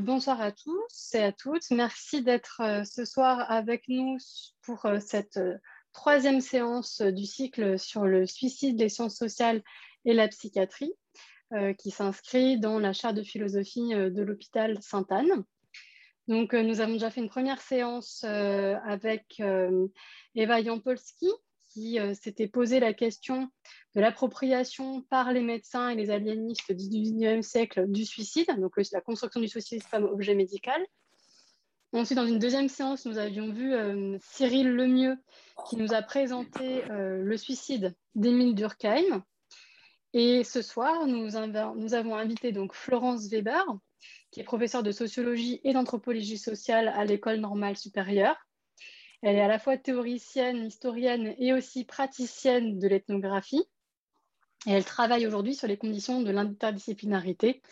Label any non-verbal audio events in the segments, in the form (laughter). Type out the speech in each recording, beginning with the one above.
Bonsoir à tous et à toutes. Merci d'être euh, ce soir avec nous pour euh, cette euh, troisième séance du cycle sur le suicide, les sciences sociales et la psychiatrie, qui s'inscrit dans la chaire de philosophie de l'hôpital Sainte-Anne. Donc, nous avons déjà fait une première séance avec Eva Jampolski, qui s'était posé la question de l'appropriation par les médecins et les aliénistes du XIXe siècle du suicide, donc la construction du suicide comme objet médical. Ensuite, dans une deuxième séance, nous avions vu Cyril Lemieux qui nous a présenté le suicide d'Émile Durkheim. Et ce soir, nous, nous, avons invité donc Florence Weber, qui est professeure de sociologie et d'anthropologie sociale à l'école normale supérieure, elle est à la fois théoricienne, historienne et aussi praticienne de l'ethnographie. Et elle travaille aujourd'hui sur les conditions de l'interdisciplinarité,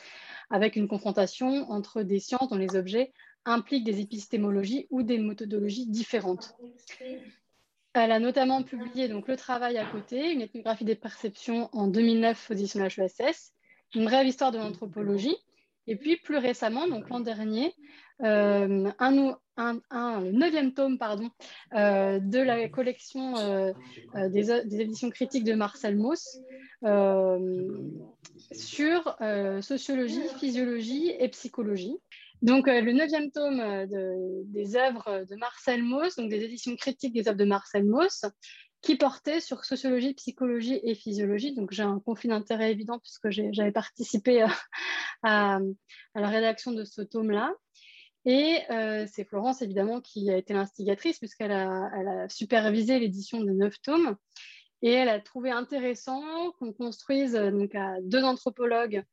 avec une confrontation entre des sciences dont les objets impliquent des épistémologies ou des méthodologies différentes. Elle a notamment publié donc, le travail à côté, une ethnographie des perceptions en 2009 aux HESS, une brève histoire de l'anthropologie, et puis plus récemment, donc l'an dernier, euh, un, un, neuvième tome pardon, euh, de la collection euh, des, éditions critiques de Marcel Mauss sur sociologie, physiologie et psychologie. Donc, le neuvième tome des œuvres de Marcel Mauss, donc des éditions critiques des œuvres de Marcel Mauss, qui portait sur sociologie, psychologie et physiologie. Donc j'ai un conflit d'intérêt évident puisque j'avais participé à, à, la rédaction de ce tome-là. Et euh, c'est Florence, évidemment, qui a été l'instigatrice, puisqu'elle a, supervisé l'édition de neuf tomes. Et elle a trouvé intéressant qu'on construise euh, donc, à deux anthropologues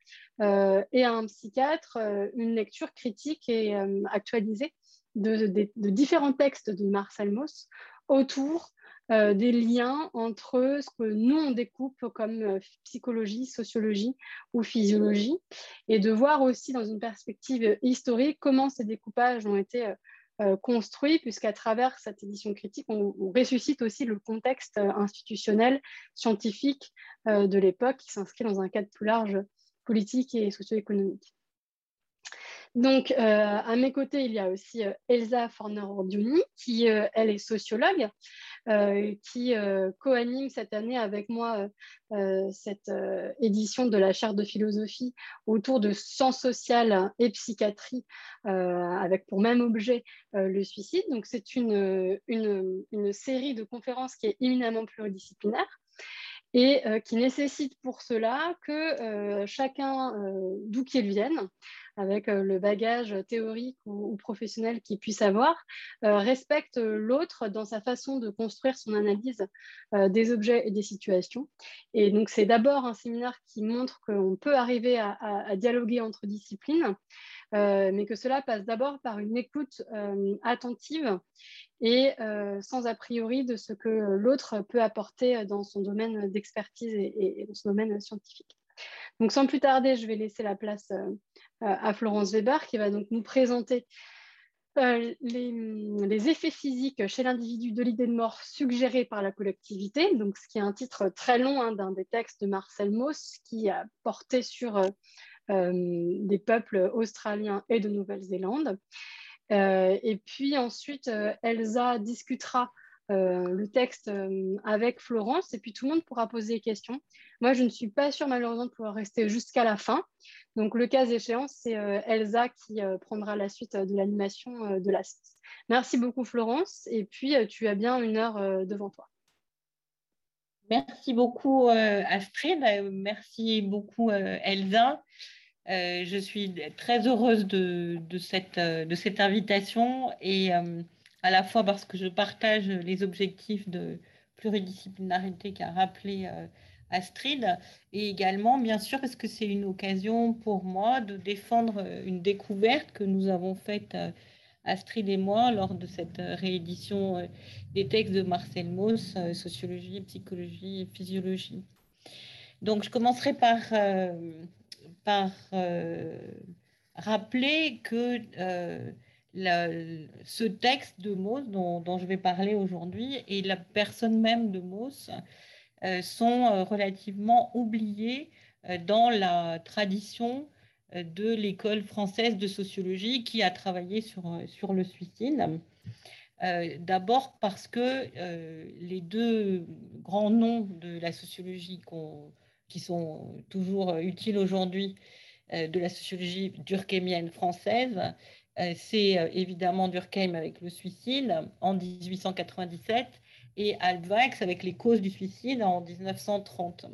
euh, et à un psychiatre une lecture critique et actualisée de, de, différents textes de Marcel Mauss autour euh, des liens entre ce que nous, on découpe comme euh, psychologie, sociologie ou physiologie, et de voir aussi dans une perspective historique comment ces découpages ont été euh, construits, puisqu'à travers cette édition critique, on, ressuscite aussi le contexte institutionnel, scientifique de l'époque, qui s'inscrit dans un cadre plus large politique et socio-économique. Donc, à mes côtés, il y a aussi Elsa Forner-Ordioni, qui, elle, est sociologue, euh, qui euh, co-anime cette année avec moi euh, cette édition de la chaire de philosophie autour de sciences sociales et psychiatrie, avec pour même objet le suicide. Donc c'est une, une, série de conférences qui est éminemment pluridisciplinaire et qui nécessite pour cela que chacun, d'où qu'il vienne, avec euh, le bagage théorique ou, professionnel qu'il puisse avoir, euh, respecte l'autre dans sa façon de construire son analyse euh, des objets et des situations. Et donc, c'est d'abord un séminaire qui montre qu'on peut arriver à, dialoguer entre disciplines, mais que cela passe d'abord par une écoute attentive et sans a priori de ce que l'autre peut apporter dans son domaine d'expertise et, dans son domaine scientifique. Donc sans plus tarder, je vais laisser la place euh, à Florence Weber qui va donc nous présenter euh, les, effets physiques chez l'individu de l'idée de mort suggérée par la collectivité, ce qui est un titre très long hein, d'un des textes de Marcel Mauss qui a porté sur euh, des peuples australiens et de Nouvelle-Zélande. et puis ensuite, Elsa discutera euh, le texte euh, avec Florence et puis tout le monde pourra poser des questions. Moi, je ne suis pas sûre malheureusement de pouvoir rester jusqu'à la fin. Donc, le cas échéant, c'est euh, Elsa qui prendra la suite de l'animation de la séance. Merci beaucoup, Florence. Et puis, tu as bien une heure devant toi. Merci beaucoup, Astrid. Merci beaucoup, Elsa. je suis très heureuse de, cette, de cette invitation et à la fois parce que je partage les objectifs de pluridisciplinarité qu'a rappelé euh, Astrid, et également, bien sûr, parce que c'est une occasion pour moi de défendre euh, une découverte que nous avons faite, euh, Astrid et moi, lors de cette réédition des textes de Marcel Mauss, Sociologie, Psychologie et Physiologie. Donc, je commencerai par, par rappeler que ce texte de Mauss dont, je vais parler aujourd'hui et la personne même de Mauss euh, sont euh, relativement oubliés euh, dans la tradition de l'école française de sociologie qui a travaillé sur, sur le suicide. D'abord parce que les deux grands noms de la sociologie qui sont toujours utiles aujourd'hui, de la sociologie durkheimienne française, c'est évidemment Durkheim avec le suicide en 1897 et Altweiss avec les causes du suicide en 1930.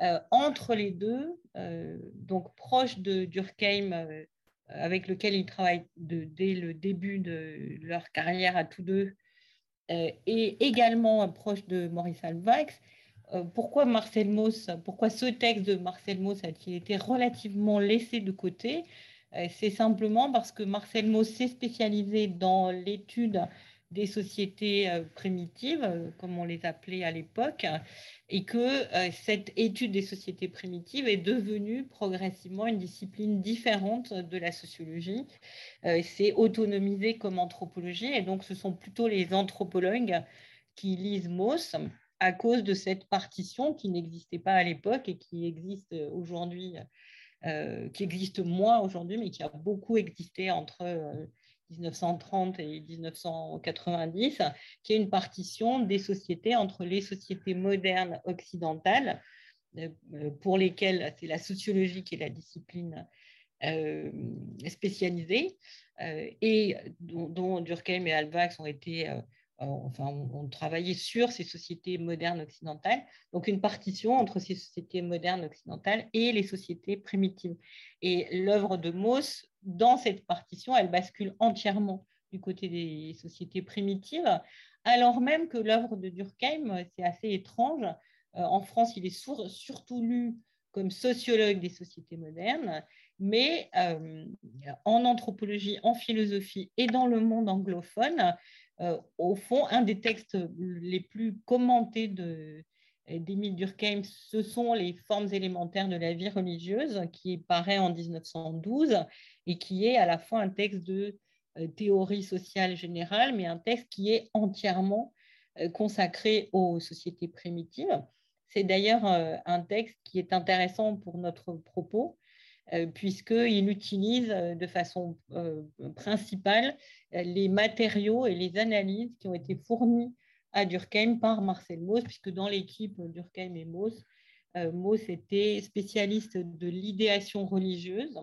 Euh, entre les deux, euh, donc proche de Durkheim, euh, avec lequel ils travaillent dès le début de leur carrière à tous deux, et également proche de Maurice Altweiss, pourquoi Marcel Mauss, pourquoi ce texte de Marcel Mauss a-t-il été relativement laissé de côté? C'est simplement parce que Marcel Mauss s'est spécialisé dans l'étude des sociétés euh, primitives, euh, comme on les appelait à l'époque, et que euh, cette étude des sociétés primitives est devenue progressivement une discipline différente de la sociologie. C'est autonomisé comme anthropologie, et donc ce sont plutôt les anthropologues qui lisent Mauss à cause de cette partition qui n'existait pas à l'époque et qui existe aujourd'hui, qui existe moins aujourd'hui, mais qui a beaucoup existé entre 1930 et 1990, qui est une partition des sociétés entre les sociétés modernes occidentales, euh, pour lesquelles c'est la sociologie qui est la discipline euh, spécialisée, euh, et dont, Durkheim et Alvax ont été enfin, on, travaillé sur ces sociétés modernes occidentales, donc une partition entre ces sociétés modernes occidentales et les sociétés primitives. Et l'œuvre de Mauss, dans cette partition, elle bascule entièrement du côté des sociétés primitives, alors même que l'œuvre de Durkheim, c'est assez étrange. Euh, en France, il est surtout lu comme sociologue des sociétés modernes, mais euh, en anthropologie, en philosophie et dans le monde anglophone, au fond, un des textes les plus commentés d'Émile Durkheim, ce sont les formes élémentaires de la vie religieuse, qui paraît en 1912 et qui est à la fois un texte de euh, théorie sociale générale, mais un texte qui est entièrement euh, consacré aux sociétés primitives. C'est d'ailleurs un texte qui est intéressant pour notre propos, euh, puisqu'il utilise euh, de façon euh, principale les matériaux et les analyses qui ont été fournis à Durkheim par Marcel Mauss, puisque dans l'équipe Durkheim et Mauss, Mauss était spécialiste de l'idéation religieuse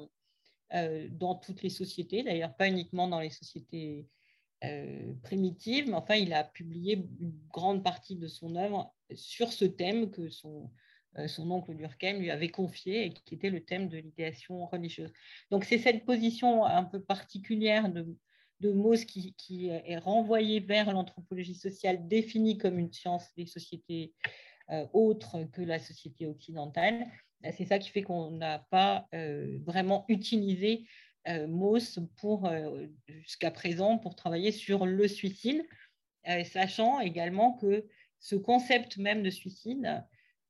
dans toutes les sociétés, d'ailleurs pas uniquement dans les sociétés primitives, mais enfin il a publié une grande partie de son œuvre sur ce thème que son, euh, son oncle Durkheim lui avait confié et qui était le thème de l'idéation religieuse. Donc c'est cette position un peu particulière de, de Mauss qui, est renvoyée vers l'anthropologie sociale définie comme une science des sociétés euh, autres que la société occidentale. C'est ça qui fait qu'on n'a pas euh, vraiment utilisé Mauss pour jusqu'à présent pour travailler sur le suicide, sachant également que ce concept même de suicide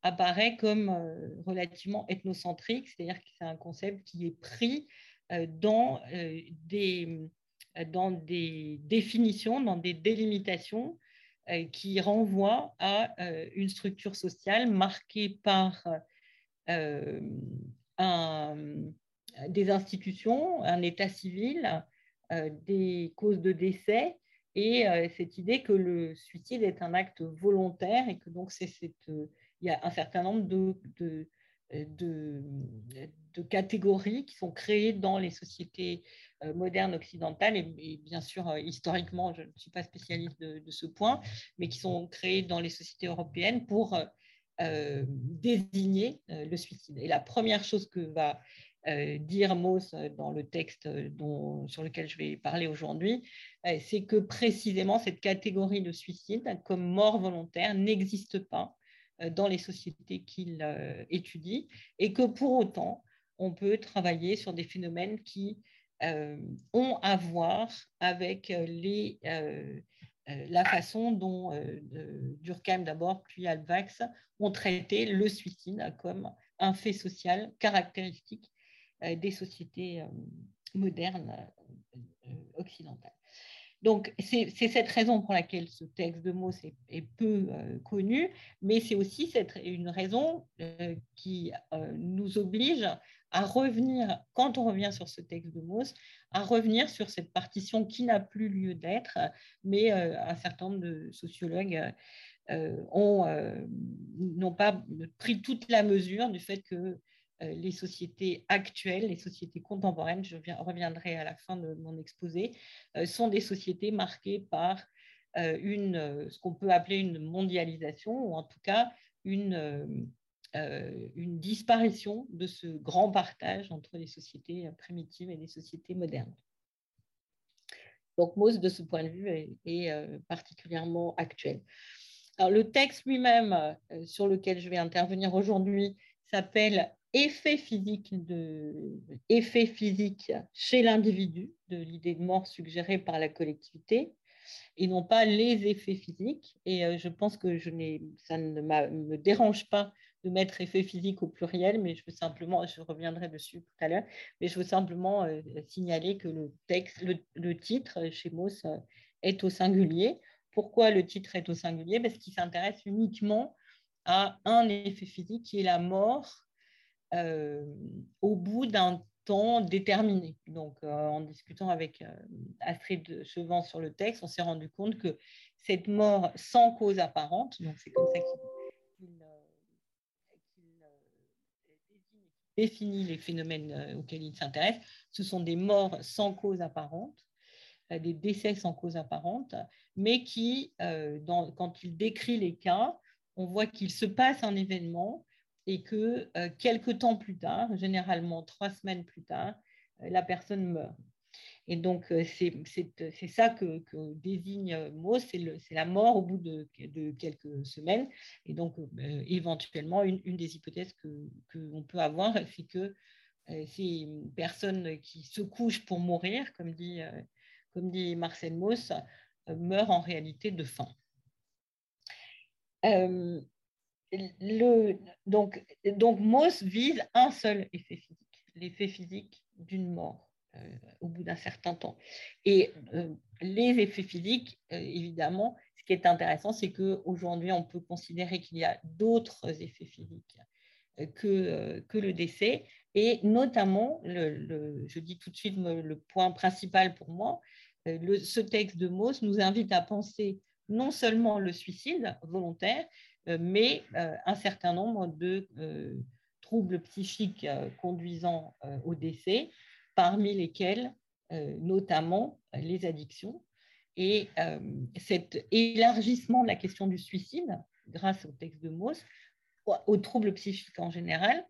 apparaît comme euh, relativement ethnocentrique, c'est-à-dire que c'est un concept qui est pris euh, dans, euh, des, dans des définitions, dans des délimitations qui renvoient à une structure sociale marquée par des institutions, un état civil, des causes de décès et cette idée que le suicide est un acte volontaire et que donc c'est cette il y a un certain nombre de, de, catégories qui sont créées dans les sociétés euh, modernes occidentales, et, bien sûr, euh, historiquement, je ne suis pas spécialiste de, ce point, mais qui sont créées dans les sociétés européennes pour euh, désigner le suicide. Et la première chose que va dire Mauss dans le texte sur lequel je vais parler aujourd'hui, c'est que précisément cette catégorie de suicide comme mort volontaire n'existe pas euh, dans les sociétés qu'il euh, étudie et que pour autant, on peut travailler sur des phénomènes qui euh, ont à voir avec les, la façon dont Durkheim d'abord, puis Alvax ont traité le suicide comme un fait social caractéristique des sociétés modernes occidentales. Donc, c'est cette raison pour laquelle ce texte de Mauss est, peu euh, connu, mais c'est aussi cette, une raison euh, qui euh, nous oblige à revenir, quand on revient sur ce texte de Mauss, à revenir sur cette partition qui n'a plus lieu d'être, mais un certain nombre de sociologues n'ont pas pris toute la mesure du fait que les sociétés actuelles, les sociétés contemporaines, je reviendrai à la fin de mon exposé, sont des sociétés marquées par une, ce qu'on peut appeler une mondialisation, ou en tout cas une, disparition de ce grand partage entre les sociétés primitives et les sociétés modernes. Donc Mauss, de ce point de vue, est, particulièrement actuel. Alors, le texte lui-même sur lequel je vais intervenir aujourd'hui s'appelle effet physique, effet physique chez l'individu de l'idée de mort suggérée par la collectivité et non pas les effets physiques. Et euh, je pense que je ça ne me dérange pas de mettre effet physique au pluriel, mais je veux simplement, je reviendrai dessus tout à l'heure, mais je veux simplement euh, signaler que le texte, le, titre chez Mauss euh, est au singulier. Pourquoi le titre est au singulier? Parce qu'il s'intéresse uniquement à un effet physique qui est la mort au bout d'un temps déterminé. Donc, euh, en discutant avec euh, Astrid Chevant sur le texte, on s'est rendu compte que cette mort sans cause apparente, donc c'est comme ça qu'il définit les phénomènes euh, auxquels il s'intéresse, ce sont des morts sans cause apparente, des décès sans cause apparente, mais qui, quand il décrit les cas, on voit qu'il se passe un événement et que euh, quelques temps plus tard, généralement trois semaines plus tard, euh, la personne meurt. Et donc, euh, c'est ça que, désigne Mo, c'est la mort au bout de, quelques semaines. Et donc, éventuellement, une, des hypothèses qu'on peut avoir, c'est que ces personnes qui se couchent pour mourir, comme dit, comme dit Marcel Mauss, meurent en réalité de faim donc, donc Moss vise un seul effet physique, l'effet physique d'une mort euh, au bout d'un certain temps. Et euh, les effets physiques, euh, évidemment, ce qui est intéressant, c'est qu'aujourd'hui, on peut considérer qu'il y a d'autres effets physiques que, que le décès, et notamment, je dis tout de suite le point principal pour moi, ce texte de Moss nous invite à penser non seulement le suicide volontaire, mais euh, un certain nombre de euh, troubles psychiques conduisant au décès, parmi lesquels notamment les addictions. Et cet élargissement de la question du suicide, grâce au texte de Mauss, aux troubles psychiques en général,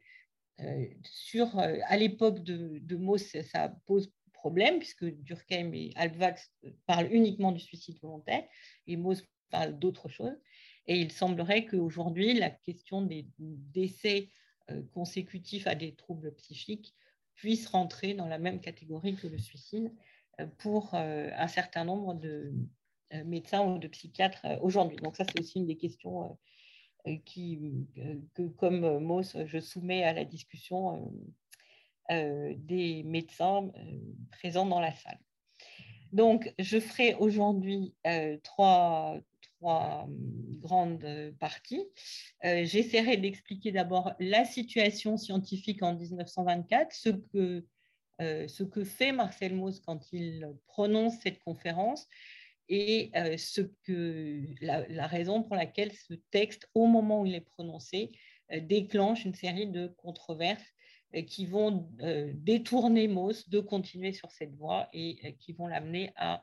sur, à l'époque de, de Mauss, ça pose problème, puisque Durkheim et Alvax parlent uniquement du suicide volontaire, et Mauss parle d'autre chose. Et il semblerait qu'aujourd'hui, la question des décès euh, consécutifs à des troubles psychiques puisse rentrer dans la même catégorie que le suicide euh, pour euh, un certain nombre de médecins ou de psychiatres aujourd'hui. Donc ça, c'est aussi une des questions que, comme Mauss, je soumets à la discussion des médecins présents dans la salle. Donc, je ferai aujourd'hui trois, trois hum, grandes parties. Euh, j'essaierai d'expliquer d'abord la situation scientifique en 1924, ce que, euh, ce que fait Marcel Mauss quand il prononce cette conférence et euh, ce que, la, raison pour laquelle ce texte, au moment où il est prononcé, déclenche une série de controverses qui vont détourner Mauss de continuer sur cette voie et qui vont l'amener à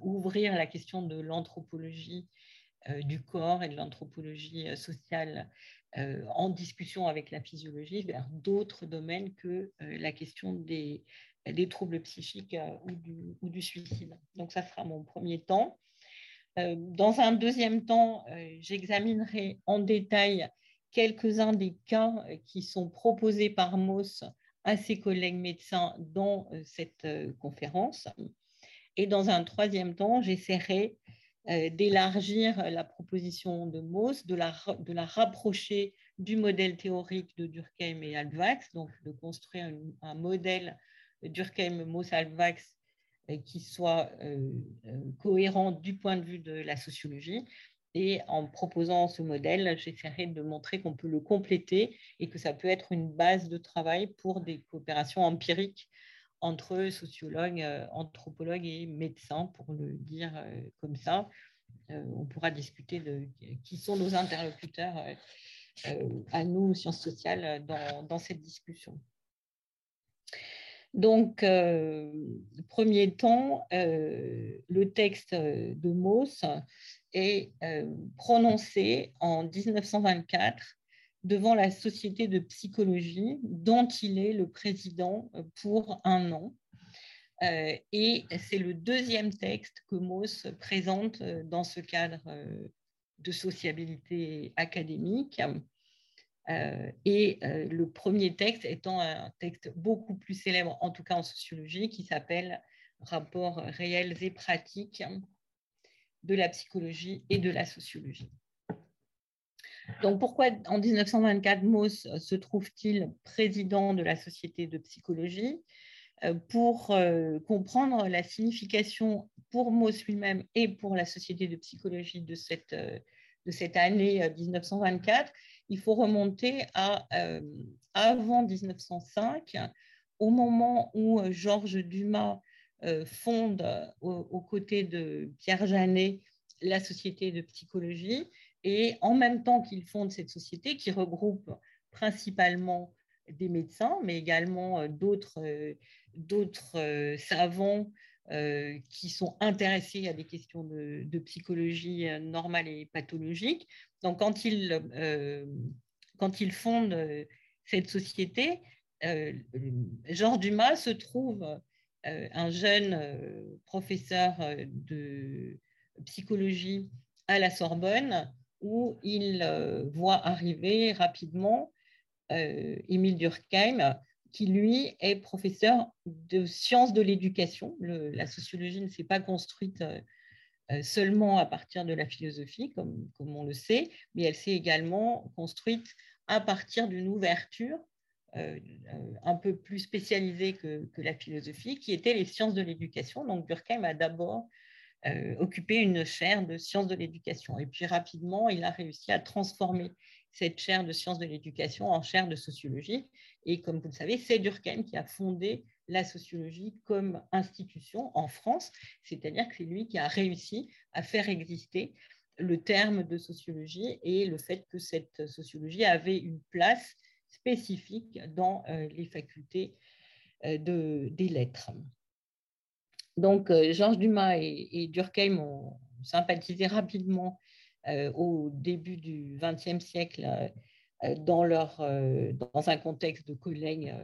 ouvrir la question de l'anthropologie euh, du corps et de l'anthropologie euh, sociale euh, en discussion avec la physiologie vers d'autres domaines que la question des, troubles psychiques ou du, suicide. Donc ça sera mon premier temps. Dans un deuxième temps, j'examinerai en détail quelques-uns des cas qui sont proposés par Mauss à ses collègues médecins dans cette conférence. Et dans un troisième temps, j'essaierai euh, d'élargir la proposition de Mauss, de la, rapprocher du modèle théorique de Durkheim et Alvax, donc de construire un modèle Durkheim-Mauss-Alvax euh, qui soit euh, cohérent du point de vue de la sociologie, Et en proposant ce modèle, j'essaierai de montrer qu'on peut le compléter et que ça peut être une base de travail pour des coopérations empiriques entre sociologues, euh, anthropologues et médecins, pour le dire euh, comme ça. Euh, on pourra discuter de qui sont nos interlocuteurs à nous, sciences sociales, dans, cette discussion. Donc, premier temps, le texte de Mauss est prononcé en 1924 devant la Société de psychologie dont il est le président euh, pour un an. Euh, et c'est le deuxième texte que Mauss présente dans ce cadre de sociabilité académique. et le premier texte étant un texte beaucoup plus célèbre, en tout cas en sociologie, qui s'appelle Rapports réels et pratiques de la psychologie et de la sociologie. Donc pourquoi en 1924 Mauss se trouve-t-il président de la Société de psychologie? Euh, Pour euh, comprendre la signification pour Mauss lui-même et pour la Société de psychologie de cette, euh, de cette année 1924, il faut remonter à avant 1905, au moment où Georges Dumas euh, fonde aux, côtés de Pierre Janet la Société de psychologie et en même temps qu'il fonde cette société qui regroupe principalement des médecins, mais également euh, d'autres euh, savants qui sont intéressés à des questions de, psychologie normale et pathologique. Donc, quand il, quand il fonde cette société, Georges Dumas se trouve euh, un jeune euh, professeur euh, de psychologie à la Sorbonne où il voit arriver rapidement Émile Durkheim, qui lui est professeur de sciences de l'éducation. La sociologie ne s'est pas construite seulement à partir de la philosophie, comme, on le sait, mais elle s'est également construite à partir d'une ouverture euh, un peu plus spécialisée que, la philosophie, qui étaient les sciences de l'éducation. Donc Durkheim a d'abord euh, occupé une chaire de sciences de l'éducation. Et puis rapidement, il a réussi à transformer cette chaire de sciences de l'éducation en chaire de sociologie. Et comme vous le savez, c'est Durkheim qui a fondé la sociologie comme institution en France, c'est-à-dire que c'est lui qui a réussi à faire exister le terme de sociologie et le fait que cette sociologie avait une place spécifiques dans euh, les facultés euh, de, des lettres. Donc, euh, Georges Dumas et, Durkheim ont sympathisé rapidement au début du XXe siècle dans, leur, dans un contexte de collègues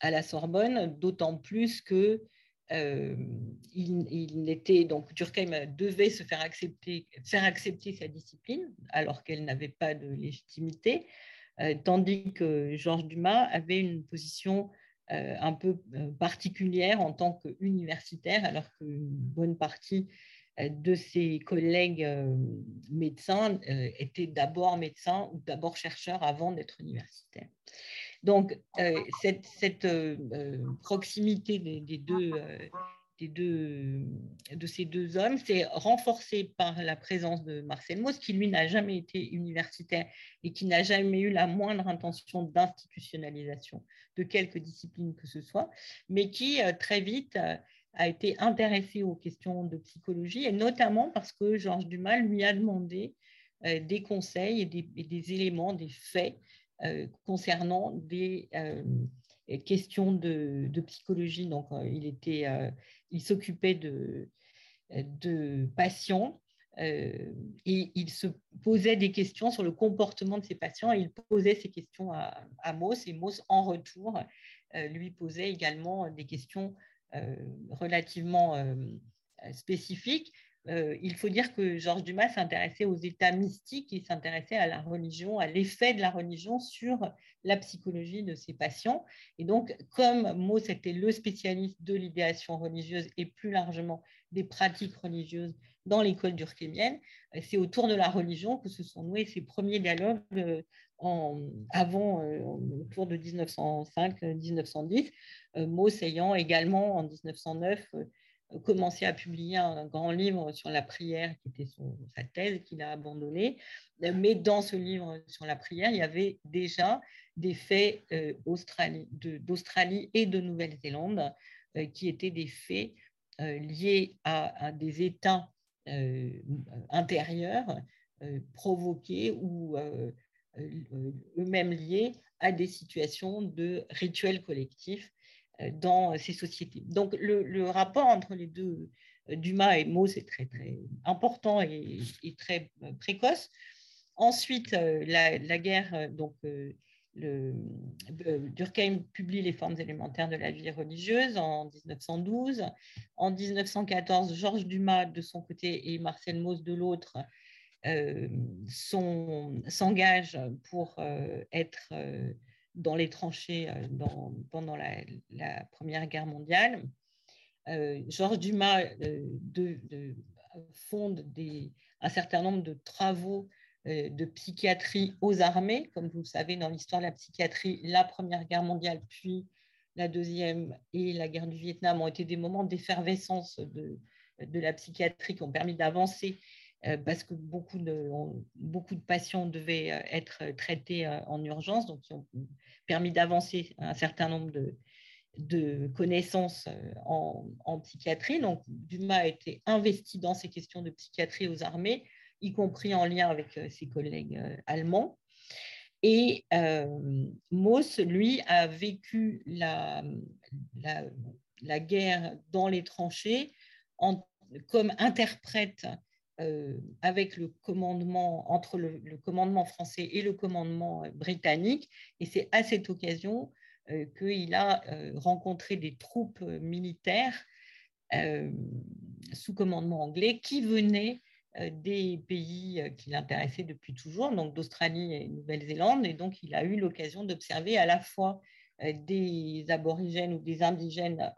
à la Sorbonne, d'autant plus que il, donc Durkheim devait se faire accepter, faire accepter sa discipline alors qu'elle n'avait pas de légitimité. Euh, tandis que Georges Dumas avait une position euh, un peu euh, particulière en tant qu'universitaire, alors qu'une bonne partie de ses collègues médecins étaient d'abord médecins ou d'abord chercheurs avant d'être universitaires. Donc, cette, proximité des, deux, deux, de ces deux hommes, c'est renforcé par la présence de Marcel Mauss, qui lui n'a jamais été universitaire et qui n'a jamais eu la moindre intention d'institutionnalisation de quelque discipline que ce soit, mais qui euh, très vite euh, a été intéressé aux questions de psychologie, et notamment parce que Georges Dumas lui a demandé euh, des conseils et des, éléments, des faits concernant des questions de, psychologie. Donc, il était il s'occupait de, patients euh, et il se posait des questions sur le comportement de ces patients il posait ces questions à, à Mauss et Mauss en retour euh, lui posait également des questions euh, relativement spécifiques. Il faut dire que Georges Dumas s'intéressait aux états mystiques, il s'intéressait à la religion, à l'effet de la religion sur la psychologie de ces patients. Et donc, comme Mauss était le spécialiste de l'idéation religieuse et plus largement des pratiques religieuses dans l'école durkheimienne, euh, c'est autour de la religion que se sont noués ces premiers dialogues euh, en, avant, euh, autour de 1905-1910, Mauss ayant également en 1909 commencé à publier un grand livre sur la prière, qui était sa thèse, qu'il a abandonné. Mais dans ce livre sur la prière, il y avait déjà des faits d'Australie et de Nouvelle-Zélande qui étaient des faits liés à, des États intérieurs provoqués ou eux-mêmes liés à des situations de rituels collectifs euh, dans ces sociétés. Donc le, rapport entre les deux, euh, Dumas et Mauss, est très, important et, très euh, précoce. Ensuite, la, guerre, Durkheim publie les formes élémentaires de la vie religieuse en 1912. En 1914, Georges Dumas de son côté et Marcel Mauss de l'autre s'engagent pour être dans les tranchées euh, pendant la, Première Guerre mondiale. Euh, Georges Dumas euh, de, fonde un certain nombre de travaux de psychiatrie aux armées. Comme vous le savez, dans l'histoire de la psychiatrie, la Première Guerre mondiale, puis la Deuxième et la guerre du Vietnam ont été des moments d'effervescence de, la psychiatrie qui ont permis d'avancer parce que beaucoup de, beaucoup de patients devaient euh, être traités euh, en urgence, donc qui ont permis d'avancer un certain nombre de, connaissances en, en, psychiatrie. Donc, Dumas a été investi dans ces questions de psychiatrie aux armées, y compris en lien avec ses collègues allemands. Et euh, Mauss, lui, a vécu la, la, la, guerre dans les tranchées en, comme interprète euh, avec le commandement, entre le, commandement français et le commandement euh, britannique. Et c'est à cette occasion euh, qu'il a rencontré des troupes militaires sous commandement anglais qui venaient des pays qui l'intéressaient depuis toujours, donc d'Australie et Nouvelle-Zélande. Et donc, il a eu l'occasion d'observer à la fois des aborigènes ou des indigènes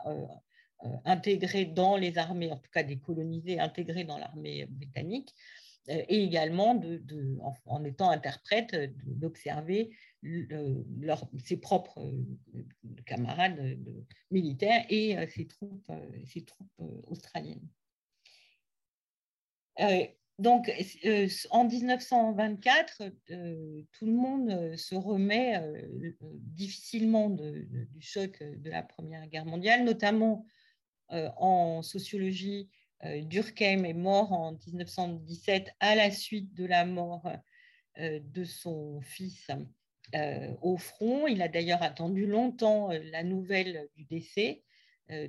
intégrés dans les armées, en tout cas des colonisés intégrés dans l'armée britannique, euh, et également en, étant interprète d'observer ses propres euh, camarades militaires et ses troupes, australiennes. donc, en 1924, tout le monde se remet difficilement du choc de la Première Guerre mondiale, notamment euh, en sociologie. Euh, Durkheim est mort en 1917 à la suite de la mort euh, de son fils au front. Il a d'ailleurs attendu longtemps la nouvelle du décès,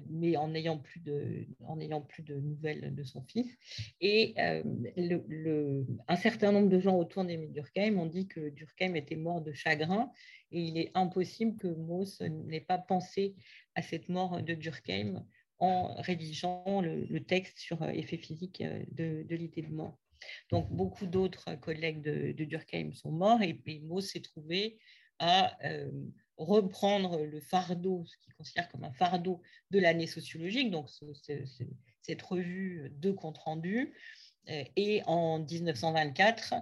mais en n'ayant plus, de, plus de nouvelles de son fils. Et un certain nombre de gens autour d'Emile Durkheim ont dit que Durkheim était mort de chagrin, et il est impossible que Mauss n'ait pas pensé à cette mort de Durkheim en rédigeant le, texte sur euh, effet physique euh, de, l'idée de mort. Donc, beaucoup d'autres collègues de, Durkheim sont morts et, Mauss s'est trouvé à euh, reprendre le fardeau, ce qu'il considère comme un fardeau de l'année sociologique, donc cette revue de compte rendu. Et en 1924,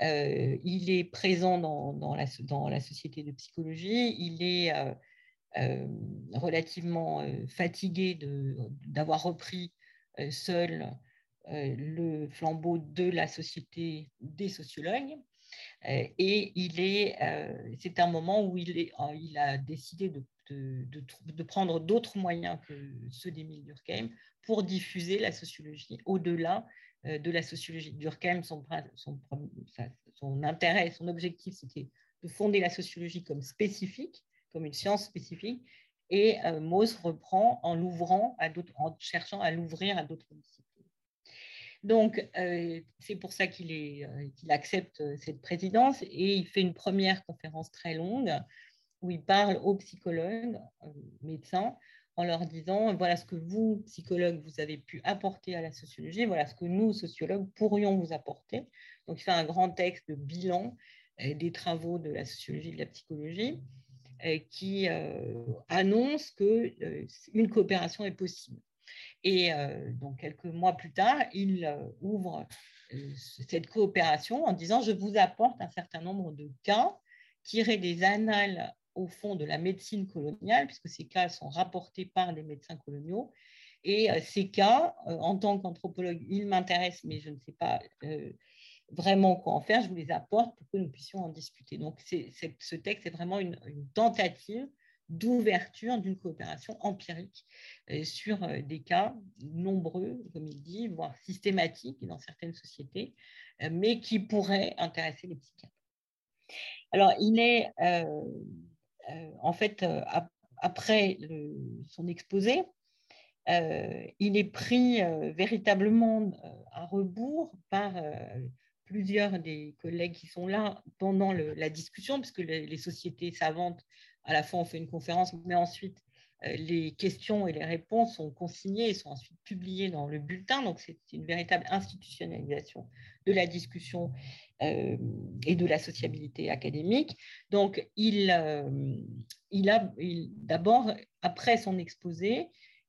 il est présent dans, la, société de psychologie, il est relativement euh, fatigué d'avoir repris euh, seul le flambeau de la société des sociologues. Et il est, c'est un moment où il, est, il a décidé de, de, de, prendre d'autres moyens que ceux d'Émile Durkheim pour diffuser la sociologie au-delà de la sociologie. Durkheim, son, son, son intérêt, son objectif, c'était de fonder la sociologie comme spécifique comme une science spécifique. Et euh, Mauss reprend en l'ouvrant à d'autres, en cherchant à l'ouvrir à d'autres disciplines. Donc, euh, c'est pour ça qu'il, est, euh, qu'il accepte cette présidence et il fait une première conférence très longue où il parle aux psychologues, médecins, en leur disant voilà ce que vous, psychologues, vous avez pu apporter à la sociologie, voilà ce que nous, sociologues, pourrions vous apporter. Donc, il fait un grand texte de bilan des travaux de la sociologie et de la psychologie. Euh, qui euh, annonce qu'une euh, coopération est possible. Et donc, quelques mois plus tard, il ouvre cette coopération en disant Je vous apporte un certain nombre de cas tirés des annales au fond de la médecine coloniale, puisque ces cas sont rapportés par les médecins coloniaux, Et ces cas, en tant qu'anthropologue, ils m'intéressent, mais je ne sais pas vraiment quoi en faire. Je vous les apporte pour que nous puissions en discuter. Donc, ce texte est vraiment une, tentative d'ouverture d'une coopération empirique sur des cas nombreux, comme il dit, voire systématiques dans certaines sociétés, mais qui pourraient intéresser les psychiatres. Alors, il est en fait, après son exposé, il est pris véritablement à rebours par plusieurs des collègues qui sont là pendant la discussion, puisque les, sociétés savantes, à la fois, ont fait une conférence, mais ensuite, les questions et les réponses sont consignées et sont ensuite publiées dans le bulletin. Donc, c'est une véritable institutionnalisation de la discussion et de la sociabilité académique. Donc, il, il a d'abord, après son exposé,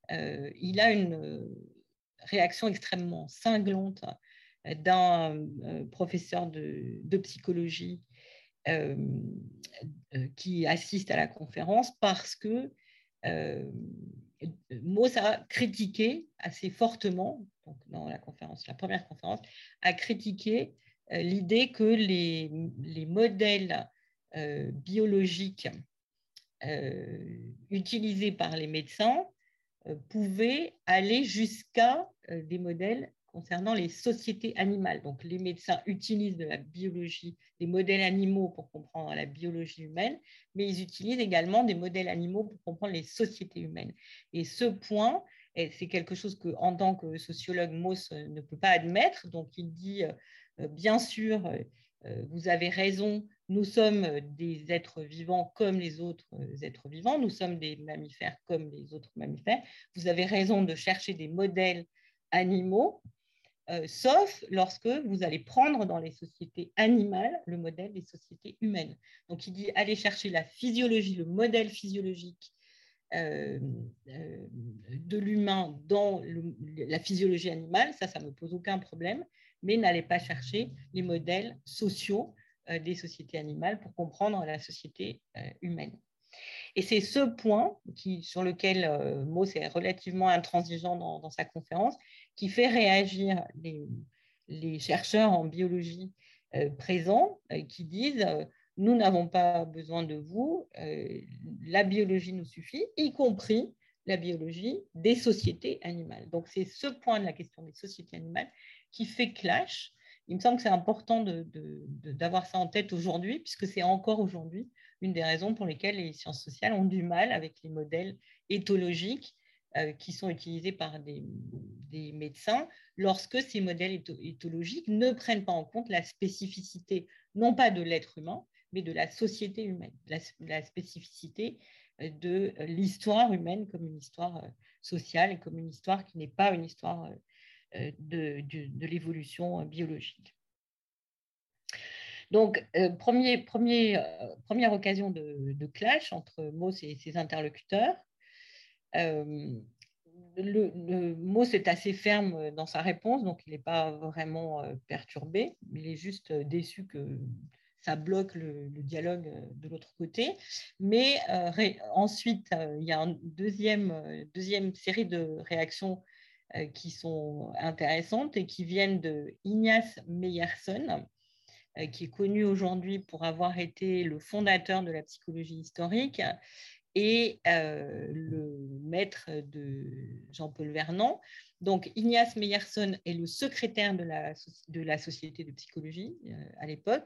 il a une réaction extrêmement cinglante d'un professeur de, psychologie qui assiste à la conférence parce que Mauss a critiqué assez fortement, donc dans la conférence, la première conférence, a critiqué euh, l'idée que les, les modèles euh, biologiques euh, utilisés par les médecins pouvaient aller jusqu'à des modèles concernant les sociétés animales. Donc, les médecins utilisent de la biologie, des modèles animaux pour comprendre la biologie humaine, mais ils utilisent également des modèles animaux pour comprendre les sociétés humaines. Et ce point, c'est quelque chose que, en tant que sociologue, Mauss ne peut pas admettre. Donc, il dit euh, bien sûr, euh, euh, vous avez raison, nous sommes des êtres vivants comme les autres êtres vivants, nous sommes des mammifères comme les autres mammifères. Vous avez raison de chercher des modèles animaux, sauf lorsque vous allez prendre dans les sociétés animales le modèle des sociétés humaines. Donc il dit allez chercher la physiologie, le modèle physiologique de l'humain dans la physiologie animale, ça, ça ne me pose aucun problème mais n'allez pas chercher les modèles sociaux euh, des sociétés animales pour comprendre la société euh, humaine. Et c'est ce point sur lequel euh, Mauss est relativement intransigeant dans, sa conférence, qui fait réagir les, chercheurs en biologie présents qui disent nous n'avons pas besoin de vous, la biologie nous suffit, y compris la biologie des sociétés animales. Donc c'est ce point de la question des sociétés animales qui fait clash. Il me semble que c'est important d'avoir ça en tête aujourd'hui, puisque c'est encore aujourd'hui une des raisons pour lesquelles les sciences sociales ont du mal avec les modèles éthologiques euh, qui sont utilisés par des, médecins lorsque ces modèles éthologiques ne prennent pas en compte la spécificité, non pas de l'être humain, mais de la société humaine, la, spécificité euh, de l'histoire humaine comme une histoire euh, sociale et comme une histoire qui n'est pas une histoire euh, de, l'évolution biologique. Donc, euh, premier, euh, première occasion de, clash entre Mauss et ses interlocuteurs. Le, le, Mauss est assez ferme dans sa réponse, donc il n'est pas vraiment perturbé, il est juste déçu que ça bloque le, dialogue de l'autre côté. Mais ensuite, il y a une deuxième, deuxième série de réactions euh, qui sont intéressantes et qui viennent de Ignace Meyerson, euh, qui est connu aujourd'hui pour avoir été le fondateur de la psychologie historique et euh, le maître de Jean-Paul Vernant. Donc, Ignace Meyerson est le secrétaire de la, Société de psychologie à l'époque.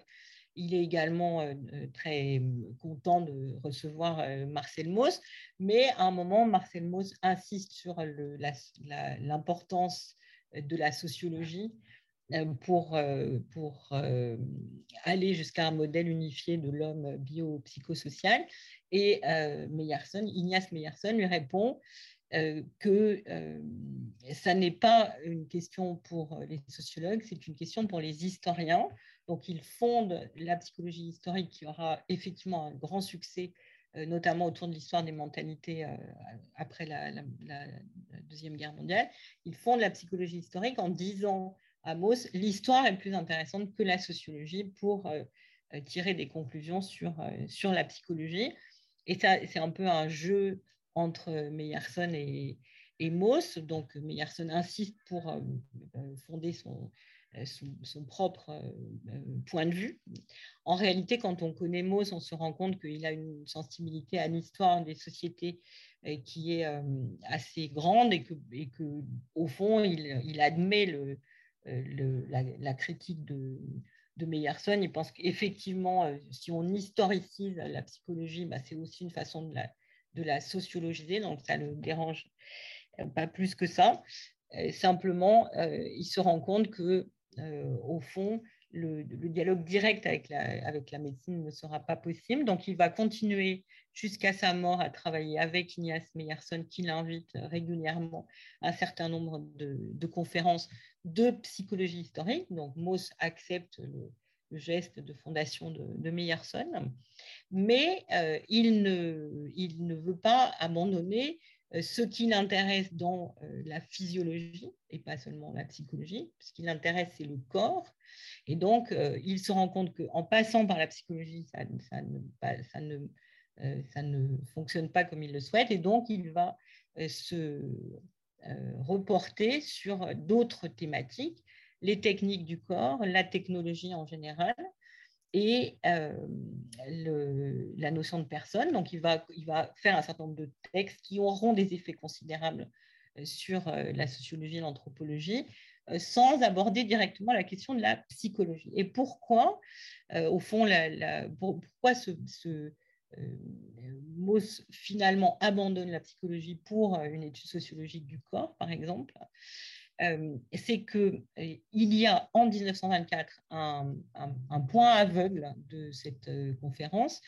Il est également euh, euh, très content de recevoir euh, Marcel Mauss, mais à un moment, Marcel Mauss insiste sur l'importance de la sociologie pour, pour aller jusqu'à un modèle unifié de l'homme biopsychosocial. Et Meyerson, Ignace Meyerson lui répond que ça n'est pas une question pour les sociologues, c'est une question pour les historiens. Donc, il fonde la psychologie historique qui aura effectivement un grand succès, euh, notamment autour de l'histoire des mentalités euh, après la, Deuxième Guerre mondiale. Il fonde la psychologie historique en disant à Mauss, l'histoire est plus intéressante que la sociologie pour euh, tirer des conclusions sur, sur la psychologie. Et ça, c'est un peu un jeu entre Meyerson et, et Mauss. Donc, Meyerson insiste pour fonder son, son, propre point de vue. En réalité, quand on connaît Mauss, on se rend compte qu'il a une sensibilité à l'histoire des sociétés qui est assez grande et que, et que au fond, il, admet le, la, critique de, de Meyerson. Il pense qu'effectivement, si on historicise la psychologie, bah, c'est aussi une façon de la, de la sociologiser, donc ça ne le dérange pas plus que ça. Simplement, il se rend compte que, au fond, le, dialogue direct avec la, médecine ne sera pas possible. Donc, il va continuer jusqu'à sa mort à travailler avec Ignace Meyerson, qui l'invite régulièrement à un certain nombre de, conférences de psychologie historique. Donc, Mauss accepte le, geste de fondation de, Meyerson, mais euh, il, ne, il ne veut pas abandonner ce qui l'intéresse dans euh, la physiologie et pas seulement la psychologie. Ce qui l'intéresse, c'est le corps. Et donc, euh, il se rend compte qu'en passant par la psychologie, ça, ça, ne, fonctionne pas comme il le souhaite. Et donc, il va se reporter sur d'autres thématiques, les techniques du corps, la technologie en général, et le, la notion de personne. Donc, il va, faire un certain nombre de textes qui auront des effets considérables sur la sociologie et l'anthropologie, sans aborder directement la question de la psychologie. Et pourquoi, au fond, pourquoi ce, ce finalement abandonne la psychologie pour une étude sociologique du corps, par exemple? euh, c'est qu'il euh, y a en 1924 un, point aveugle de cette euh, conférence,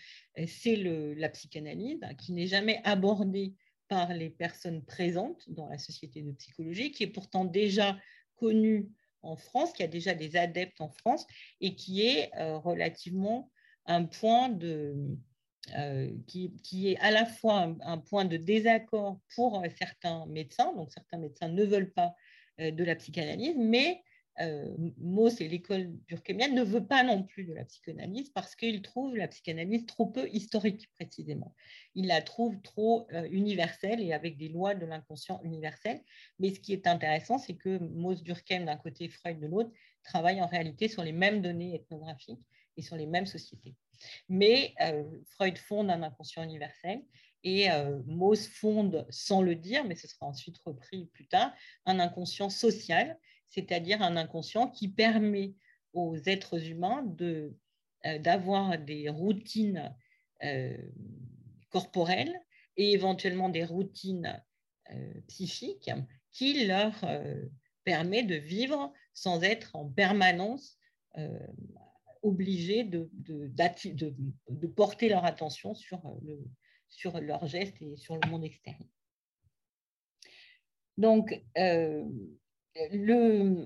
c'est la psychanalyse qui n'est jamais abordée par les personnes présentes dans la société de psychologie, qui est pourtant déjà connue en France, qui a déjà des adeptes en France et qui est relativement un point de, qui, est à la fois un, point de désaccord pour certains médecins, donc certains médecins ne veulent pas euh, de la psychanalyse, mais euh, Mauss et l'école durkheimienne ne veut pas non plus de la psychanalyse parce qu'il trouve la psychanalyse trop peu historique précisément. Il la trouve trop euh, universelle et avec des lois de l'inconscient universel. Mais ce qui est intéressant, c'est que Mauss, Durkheim d'un côté, Freud de l'autre, travaillent en réalité sur les mêmes données ethnographiques et sur les mêmes sociétés. Mais Freud fonde un inconscient universel et euh, Mauss fonde, sans le dire, mais ce sera ensuite repris plus tard, un inconscient social, c'est-à-dire un inconscient qui permet aux êtres humains de, euh, d'avoir des routines euh, corporelles et éventuellement des routines psychiques qui leur permet de vivre sans être en permanence obligés de, de, de, porter leur attention sur le, sur leurs gestes et sur le monde extérieur. Donc, euh, le,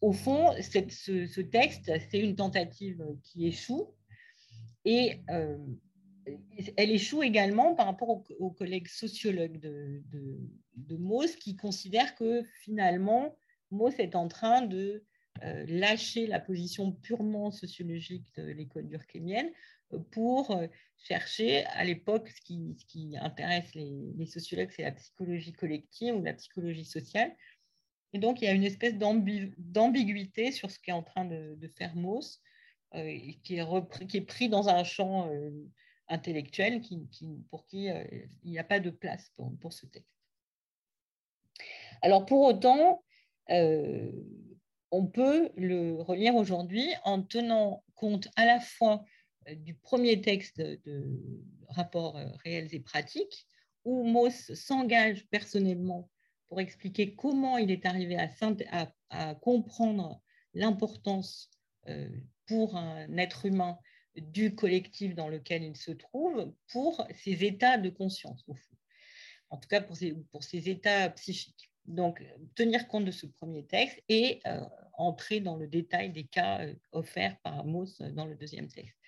au fond, ce, texte, c'est une tentative qui échoue et euh, elle échoue également par rapport aux, collègues sociologues de, de, Mauss qui considèrent que finalement, Mauss est en train de euh, lâcher la position purement sociologique de l'école durkheimienne pour euh, chercher à l'époque ce qui, ce qui intéresse les, sociologues, c'est la psychologie collective ou la psychologie sociale. Et donc, il y a une espèce d'ambiguïté sur ce qu'est en train de, faire Mauss, euh, qui, est qui est pris dans un champ euh, intellectuel qui, pour qui il n'y a pas de place pour, pour, ce texte. Alors, pour autant, on peut le relire aujourd'hui en tenant compte à la fois du premier texte de rapports euh, réels et pratiques, où Mauss s'engage personnellement pour expliquer comment il est arrivé à, comprendre l'importance euh, pour un être humain du collectif dans lequel il se trouve, pour ses états de conscience. En tout cas, pour ses, pour ses états psychiques. Donc, tenir compte de ce premier texte et entrer dans le détail des cas offerts par Mauss dans le deuxième texte.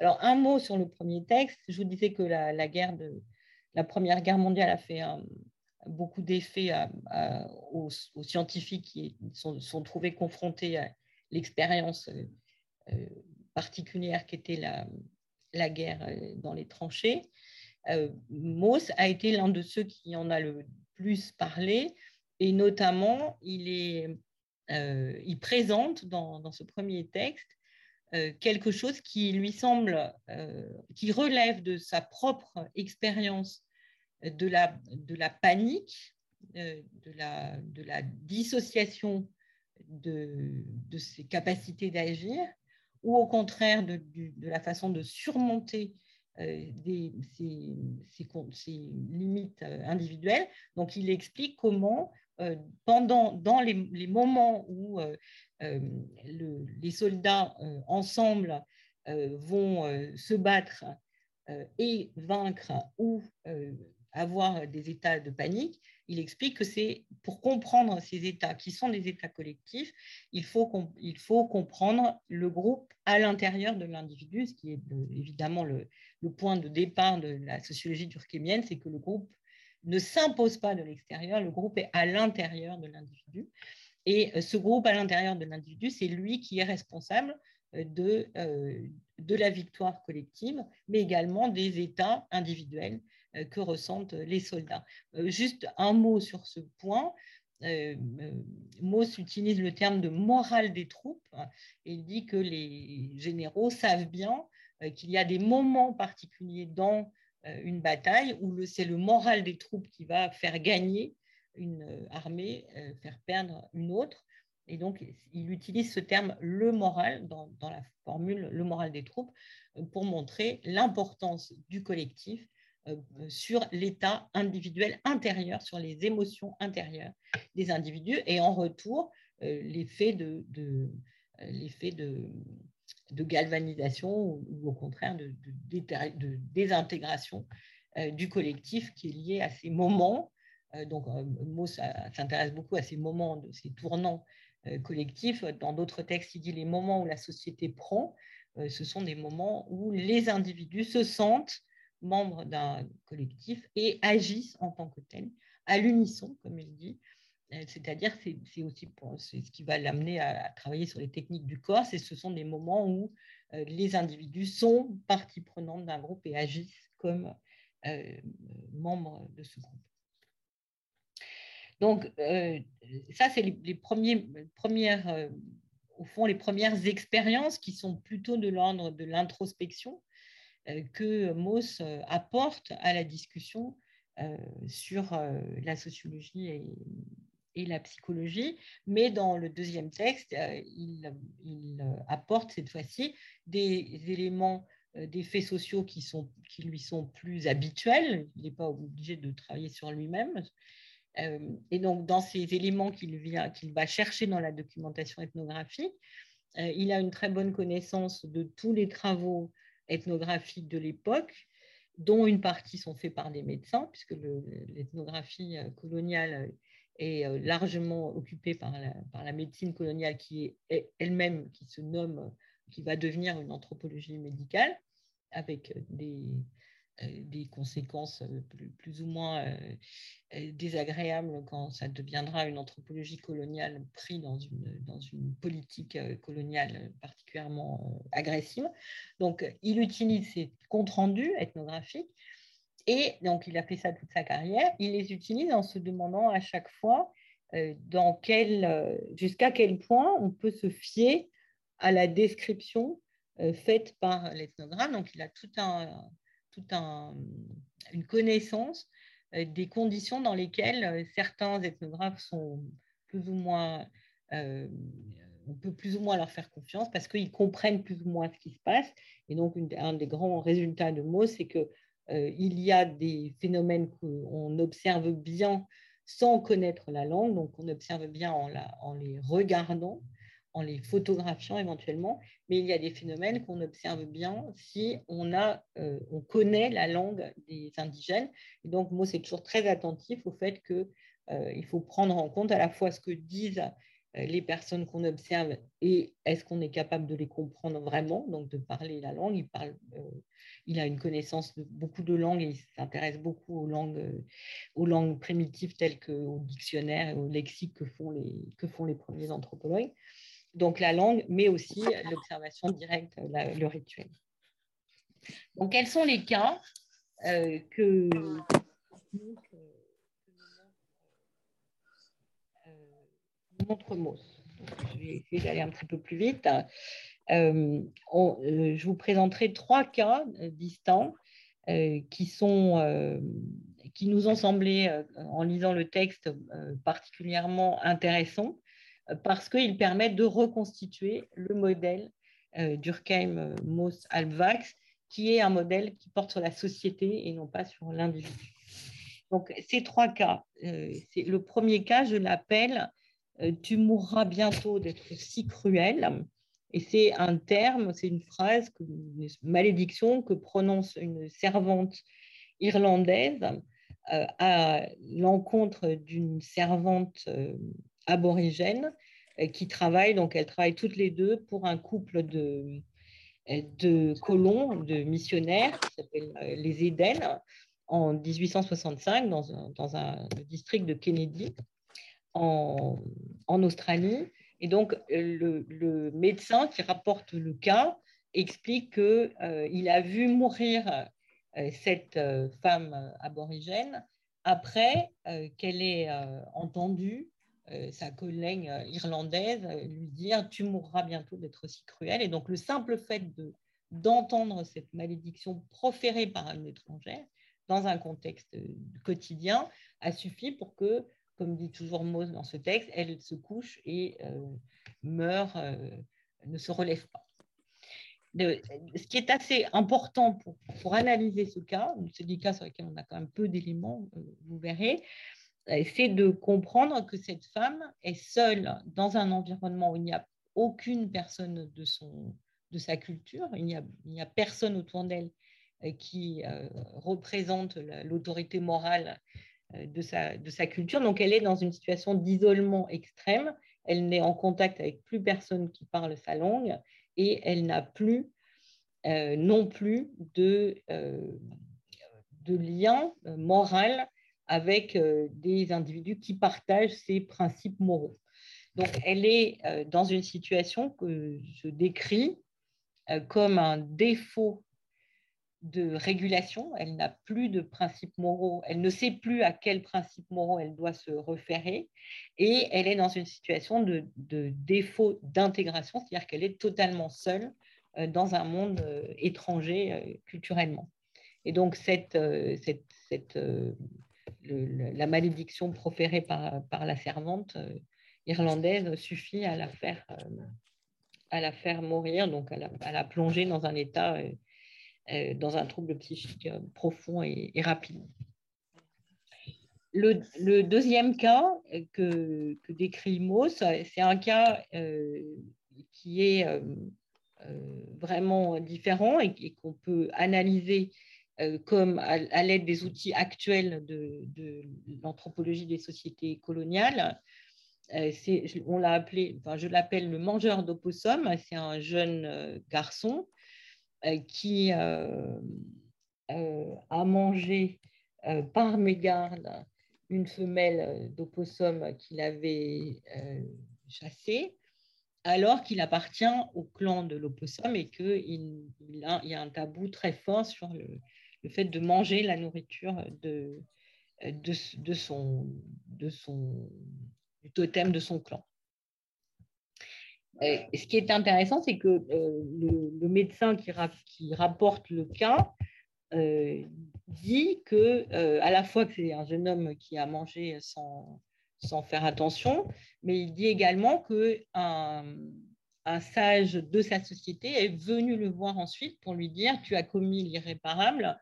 Alors, un mot sur le premier texte. Je vous disais que la, Première Guerre mondiale a fait beaucoup d'effets aux, scientifiques qui sont, sont trouvés confrontés à l'expérience euh, euh, particulière qu'était la, guerre euh, dans les tranchées. Mauss a été l'un de ceux qui en a le plus parler. Et notamment, il, présente dans, ce premier texte quelque chose qui lui semble, qui relève de sa propre expérience de la, de la panique, de, la, de la dissociation de, de ses capacités d'agir, ou au contraire de, de, la façon de surmonter euh, ces, limites euh, individuelles. Donc, il explique comment, euh, pendant, dans les moments où le, les soldats ensemble vont se battre et vaincre ou avoir des états de panique, il explique que c'est pour comprendre ces états qui sont des états collectifs, il faut, comprendre le groupe à l'intérieur de l'individu, ce qui est évidemment le, le, point de départ de la sociologie durkheimienne, c'est que le groupe ne s'impose pas de l'extérieur, le groupe est à l'intérieur de l'individu. Et euh, ce groupe à l'intérieur de l'individu, c'est lui qui est responsable euh, de, euh, de la victoire collective, mais également des états individuels que ressentent les soldats. Juste un mot sur ce point. Mauss utilise le terme de morale des troupes et il dit que les généraux savent bien qu'il y a des moments particuliers dans une bataille où c'est le moral des troupes qui va faire gagner une armée, faire perdre une autre. Et donc, il utilise ce terme le moral dans, dans la formule le moral des troupes pour montrer l'importance du collectif euh, sur l'état individuel intérieur, sur les émotions intérieures des individus, et en retour, euh, l'effet de, de, euh, galvanisation ou, au contraire de désintégration du collectif qui est lié à ces moments. Donc, Mo s'intéresse beaucoup à ces moments, de ces tournants collectifs. Dans d'autres textes, il dit les moments où la société prend, ce sont des moments où les individus se sentent membres d'un collectif et agissent en tant que tels, à l'unisson, comme il dit. Euh, c'est-à-dire, c'est aussi ce qui va l'amener à, travailler sur les techniques du corps. C'est ce sont des moments où euh, les individus sont partie prenante d'un groupe et agissent comme euh, membres de ce groupe. Donc, ça, c'est fond, les premières expériences qui sont plutôt de l'ordre de l'introspection euh, que Mauss euh, apporte à la discussion euh, sur la sociologie et, la psychologie, mais dans le deuxième texte, il, apporte cette fois-ci des éléments, des faits sociaux qui lui sont plus habituels, il n'est pas obligé de travailler sur lui-même. Et donc, dans ces éléments qu'il qu'il va chercher dans la documentation ethnographique, il a une très bonne connaissance de tous les travaux ethnographiques de l'époque, dont une partie sont faits par des médecins, puisque l'ethnographie euh, coloniale est euh, largement occupée par la, par la médecine coloniale qui est elle-même, qui se nomme, qui va devenir une anthropologie médicale, avec des, euh, des conséquences euh, plus, ou moins euh, désagréables quand ça deviendra une anthropologie coloniale prise dans une, dans une politique coloniale particulièrement agressive. Donc, il utilise ces comptes rendus ethnographiques et donc il a fait ça toute sa carrière. Il les utilise en se demandant à chaque fois dans quel, jusqu'à quel point on peut se fier à la description faite par l'ethnographe. Donc, il a tout un, toute une connaissance euh, des conditions dans lesquelles euh, certains ethnographes sont plus ou moins, euh, on peut plus ou moins leur faire confiance parce qu'ils comprennent plus ou moins ce qui se passe. Et donc, un des grands résultats de mots, c'est que il y a des phénomènes qu'on observe bien sans connaître la langue, donc on observe bien en les regardant, en les photographiant éventuellement, mais il y a des phénomènes qu'on observe bien si on, a, euh, on connaît la langue des indigènes. Donc, moi, c'est toujours très attentif au fait qu'il euh, faut prendre en compte à la fois ce que disent euh, les personnes qu'on observe et est-ce qu'on est capable de les comprendre vraiment, donc de parler la langue. Il, parle, il a une connaissance de beaucoup de langues et il s'intéresse beaucoup aux langues, aux langues primitives telles qu'au dictionnaire et au lexique que font les, que font les premiers anthropologues donc la langue, mais aussi l'observation directe, le rituel. Donc, quels sont les cas euh, que, montre Mauss. Je vais essayer d'aller un petit peu plus vite. Euh, euh, je vous présenterai trois cas euh, distincts qui, sont, qui nous ont semblé, en lisant le texte, particulièrement intéressants parce qu'ils permettent de reconstituer le modèle d'Urkheim, Mauss, Alpvax, qui est un modèle qui porte sur la société et non pas sur l'individu. Donc, ces trois cas, le premier cas, je l'appelle Tu mourras bientôt d'être si cruel. Et c'est un terme, c'est une phrase, une malédiction que prononce une servante irlandaise euh, à l'encontre d'une servante euh, aborigène euh, qui travaille, donc elles travaillent toutes les deux pour un couple de, de colons, de missionnaires qui s'appellent les Éden en 1865 dans, un, dans un, le district de Kennedy en, en Australie. Et donc, euh, le, médecin qui rapporte le cas explique qu'il euh, a vu mourir euh, cette femme aborigène après qu'elle ait entendu sa collègue irlandaise lui dire Tu mourras bientôt d'être si cruel. Et donc, le simple fait d'entendre cette malédiction proférée par un étranger dans un contexte quotidien a suffi pour que comme dit toujours Mose dans ce texte, elle se couche et euh, meurt, euh, ne se relève pas. ce qui est assez important pour, analyser ce cas, c'est des cas sur lesquels on a quand même peu d'éléments, euh, vous verrez, c'est de comprendre que cette femme est seule dans un environnement où il n'y a aucune personne de, son, de sa culture, il n'y a, personne autour d'elle qui représente l'autorité morale euh, de sa, de sa culture. Donc, elle est dans une situation d'isolement extrême. Elle n'est en contact avec plus personne qui parle sa langue et elle n'a plus euh, non plus de, euh, de lien moral avec des individus qui partagent ses principes moraux. Donc, elle est dans une situation que je décris comme un défaut de régulation, elle n'a plus de principes moraux, elle ne sait plus à quels principes moraux elle doit se référer, et elle est dans une situation de, défaut d'intégration, c'est-à-dire qu'elle est totalement seule euh, dans un monde euh, étranger euh, culturellement. Et donc, cette, la malédiction proférée par, la servante irlandaise suffit à la faire, à la faire mourir, donc à la, plonger dans un état euh, dans un trouble psychique euh, profond et, rapide. Le, deuxième cas que, décrit Mauss, c'est un cas euh, qui est vraiment différent et, qu'on peut analyser comme à, l'aide des outils actuels de, l'anthropologie des sociétés coloniales. on l'a appelé, je l'appelle le mangeur d'opossum. C'est un jeune garçon euh, qui euh, euh, a mangé par mégarde une femelle d'opossum qu'il avait chassée, alors qu'il appartient au clan de l'opossum et qu'il il, y a un tabou très fort sur le, fait de manger la nourriture de, de, son, de son, du totem de son clan. Ce qui est intéressant, c'est que euh, le, médecin qui, rapporte le cas euh, dit que, euh, à la fois que c'est un jeune homme qui a mangé sans, faire attention, mais il dit également qu'un un sage de sa société est venu le voir ensuite pour lui dire Tu as commis l'irréparable,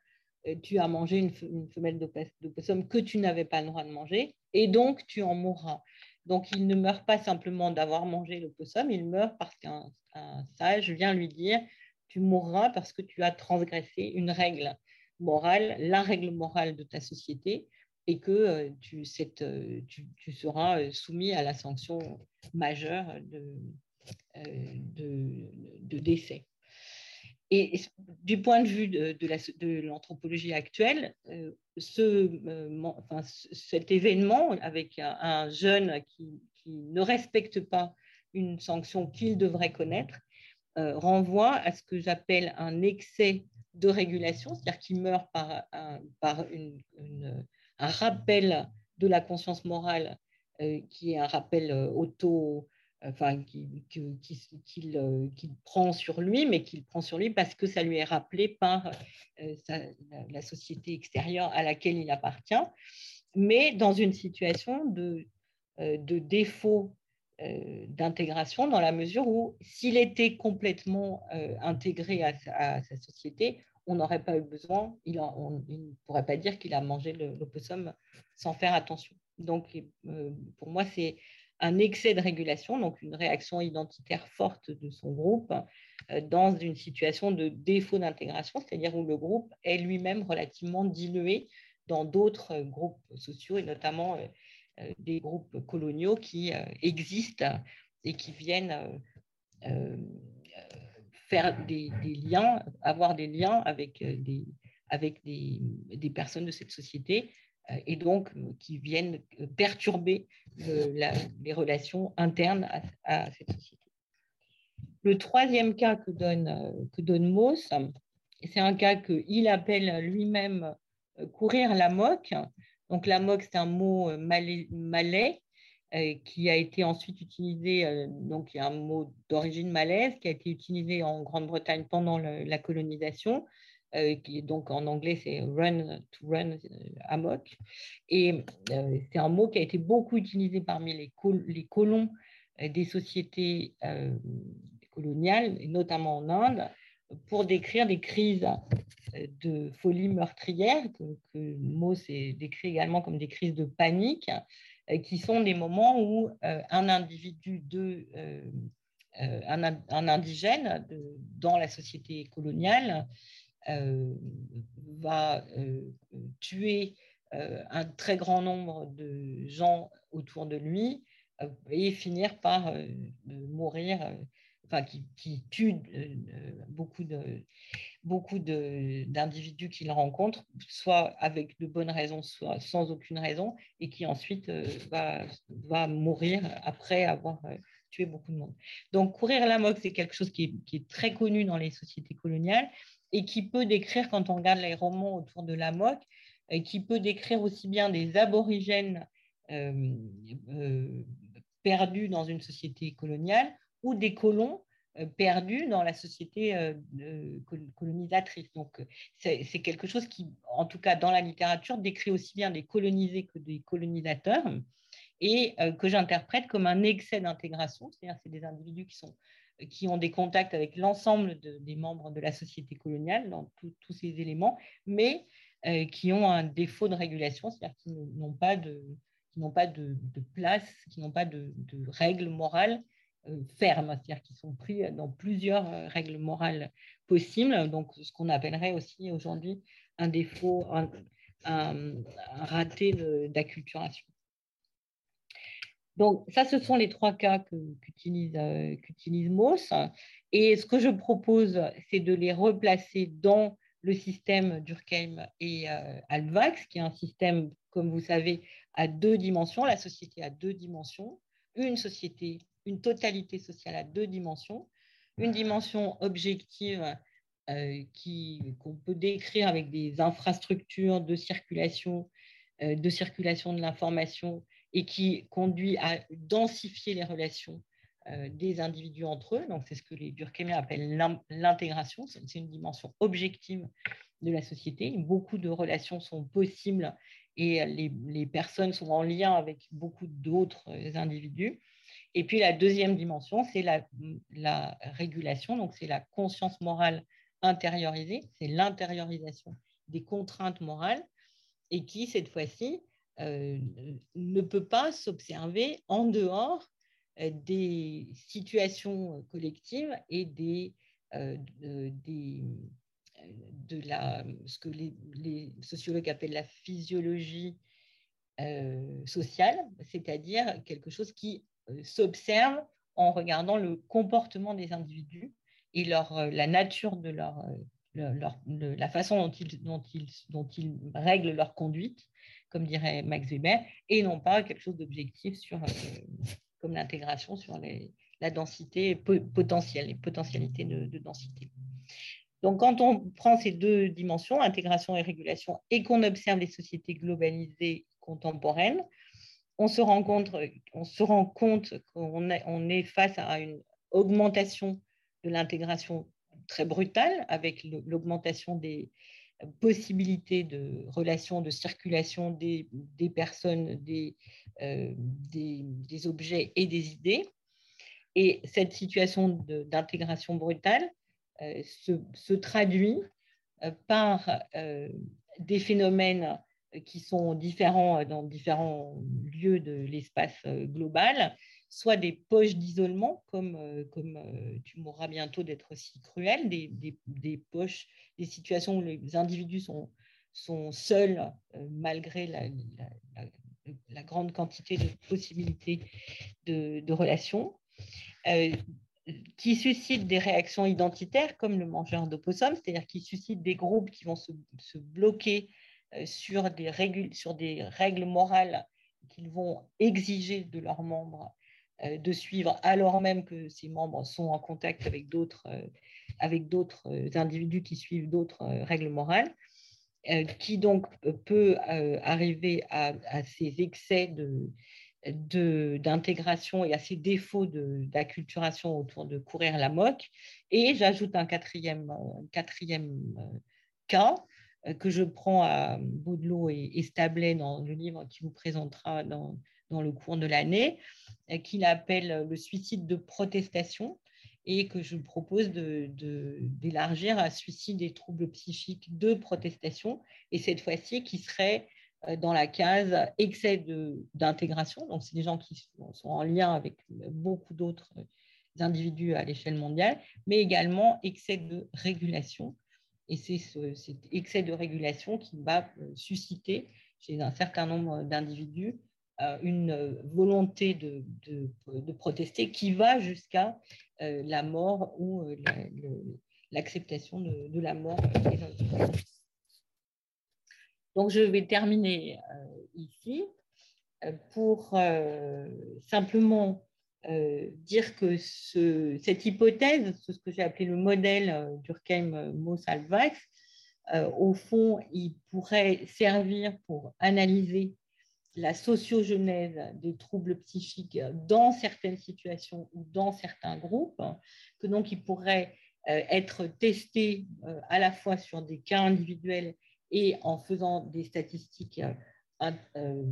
tu as mangé une, femelle de possum que tu n'avais pas le droit de manger, et donc tu en mourras. Donc, il ne meurt pas simplement d'avoir mangé le possum, il meurt parce qu'un sage vient lui dire Tu mourras parce que tu as transgressé une règle morale, la règle morale de ta société, et que euh, tu, euh, tu, seras euh, soumis à la sanction majeure de décès. Et du point de vue de, l'anthropologie actuelle, euh, euh, cet événement avec un, jeune qui, ne respecte pas une sanction qu'il devrait connaître euh, renvoie à ce que j'appelle un excès de régulation, c'est-à-dire qu'il meurt par, un, par un rappel de la conscience morale qui est un rappel auto, enfin, qu'il prend sur lui, mais qu'il prend sur lui parce que ça lui est rappelé par la, société extérieure à laquelle il appartient, mais dans une situation de, de défaut d'intégration dans la mesure où s'il était complètement intégré à, sa société, on n'aurait pas eu besoin, il, ne pourrait pas dire qu'il a mangé l'opossum sans faire attention. Donc, pour moi, c'est un excès de régulation, donc une réaction identitaire forte de son groupe euh, dans une situation de défaut d'intégration, c'est-à-dire où le groupe est lui-même relativement dilué dans d'autres groupes sociaux et notamment euh, euh, des groupes coloniaux qui existent et qui viennent faire des, liens, avoir des liens avec des, personnes de cette société et donc qui viennent perturber les relations internes à, cette société. Le troisième cas que donne, que donne Mauss, c'est un cas qu'il appelle lui-même euh, courir la moque. Donc la moque, c'est un mot euh, malais, euh, qui a été ensuite utilisé, donc il y a un mot d'origine malaise qui a été utilisé en Grande-Bretagne pendant la colonisation euh, qui est donc en anglais c'est run to run euh, amok. Et euh, c'est un mot qui a été beaucoup utilisé parmi les, colons des sociétés coloniales, et notamment en Inde, pour décrire des crises de folie meurtrière, que, que Mauss décrit également comme des crises de panique, qui sont des moments où un individu de, un, indigène dans la société coloniale va euh, tuer euh, un très grand nombre de gens autour de lui et finir par mourir, enfin qui, tue beaucoup de beaucoup d'individus qu'il rencontre, soit avec de bonnes raisons, soit sans aucune raison, et qui ensuite va, mourir après avoir tué beaucoup de monde. Donc courir la moque, c'est quelque chose qui est, très connu dans les sociétés coloniales et qui peut décrire, quand on regarde les romans autour de la moque, euh, qui peut décrire aussi bien des aborigènes euh, euh, perdus dans une société coloniale ou des colons perdus dans la société colonisatrice. Donc, c'est quelque chose qui, en tout cas dans la littérature, décrit aussi bien des colonisés que des colonisateurs et que j'interprète comme un excès d'intégration, c'est-à-dire c'est des individus qui sont qui ont des contacts avec l'ensemble des membres de la société coloniale dans tous ces éléments, mais euh, qui ont un défaut de régulation, c'est-à-dire qui n'ont pas, de, n'ont pas de, place, qui n'ont pas de, règles morales euh, fermes, c'est-à-dire qui sont pris dans plusieurs euh, règles morales possibles, donc ce qu'on appellerait aussi aujourd'hui un défaut, un raté d'acculturation. Donc, ça, ce sont les trois cas qu'utilise euh, Mauss. Et ce que je propose, c'est de les replacer dans le système Durkheim et euh, Alvax, qui est un système, comme vous savez, à deux dimensions. La société a deux dimensions. Une société, une totalité sociale à deux dimensions. Une dimension objective euh, qu'on peut décrire avec des infrastructures de circulation, de circulation de l'information et qui conduit à densifier les relations euh, des individus entre eux. Donc, c'est ce que les Durkheimiens appellent l'intégration. C'est une dimension objective de la société. Beaucoup de relations sont possibles et les, personnes sont en lien avec beaucoup d'autres individus. Et puis, la deuxième dimension, c'est la, la régulation. Donc, c'est la conscience morale intériorisée. C'est l'intériorisation des contraintes morales et qui, cette fois-ci, euh, ne peut pas s'observer en dehors euh, des situations collectives et euh, de ce que les, sociologues appellent la physiologie sociale, c'est-à-dire quelque chose qui s'observe en regardant le comportement des individus et leur, la nature leur, façon dont ils règlent leur conduite comme dirait Max Weber, et non pas quelque chose d'objectif sur, euh, comme l'intégration sur la densité potentielle, les potentialités de, densité. Donc, quand on prend ces deux dimensions, intégration et régulation, et qu'on observe les sociétés globalisées contemporaines, on se rend compte, on se rend compte qu'on est, on est face à une augmentation de l'intégration très brutale avec l'augmentation des possibilités de relations, de circulation des, personnes, des, euh, des, objets et des idées. Et cette situation d'intégration brutale euh, se, se, traduit euh, par des phénomènes qui sont différents dans différents lieux de l'espace global, soit des poches d'isolement, comme, euh, euh, tu mourras bientôt d'être si cruel, des, poches, des situations où les individus sont, seuls euh, malgré la, grande quantité de possibilités de, relations, qui suscitent des réactions identitaires, comme le mangeur d'opossum, c'est-à-dire qui suscitent des groupes qui vont se, bloquer sur des, règles, morales qu'ils vont exiger de leurs membres de suivre alors même que ces membres sont en contact avec d'autres euh, avec d'autres euh, individus qui suivent d'autres règles morales, qui donc peut arriver à, ces excès de, d'intégration et à ces défauts d'acculturation autour de courir la moque. Et j'ajoute un quatrième, quatrième cas que je prends à Baudelot et, et Stablet dans le livre qui vous présentera dans, dans le cours de l'année, euh, qu'il appelle le suicide de protestation et que je propose d'élargir à suicide et troubles psychiques de protestation, et cette fois-ci qui serait euh, dans la case excès d'intégration. Donc, c'est des gens qui sont en lien avec beaucoup d'autres individus à l'échelle mondiale, mais également excès de régulation. Et c'est ce, cet excès de régulation qui va euh, susciter chez un certain nombre d'individus euh, une volonté de, de, protester qui va jusqu'à euh, la mort ou euh, l'acceptation de, la mort Donc, je vais terminer ici pour simplement dire que ce, cette hypothèse, ce que j'ai appelé le modèle Durkheim-Moss-Alvax, au fond, il pourrait servir pour analyser la sociogenèse des troubles psychiques dans certaines situations ou dans certains groupes, que donc il pourrait euh, être testé euh, à la fois sur des cas individuels et en faisant des statistiques euh,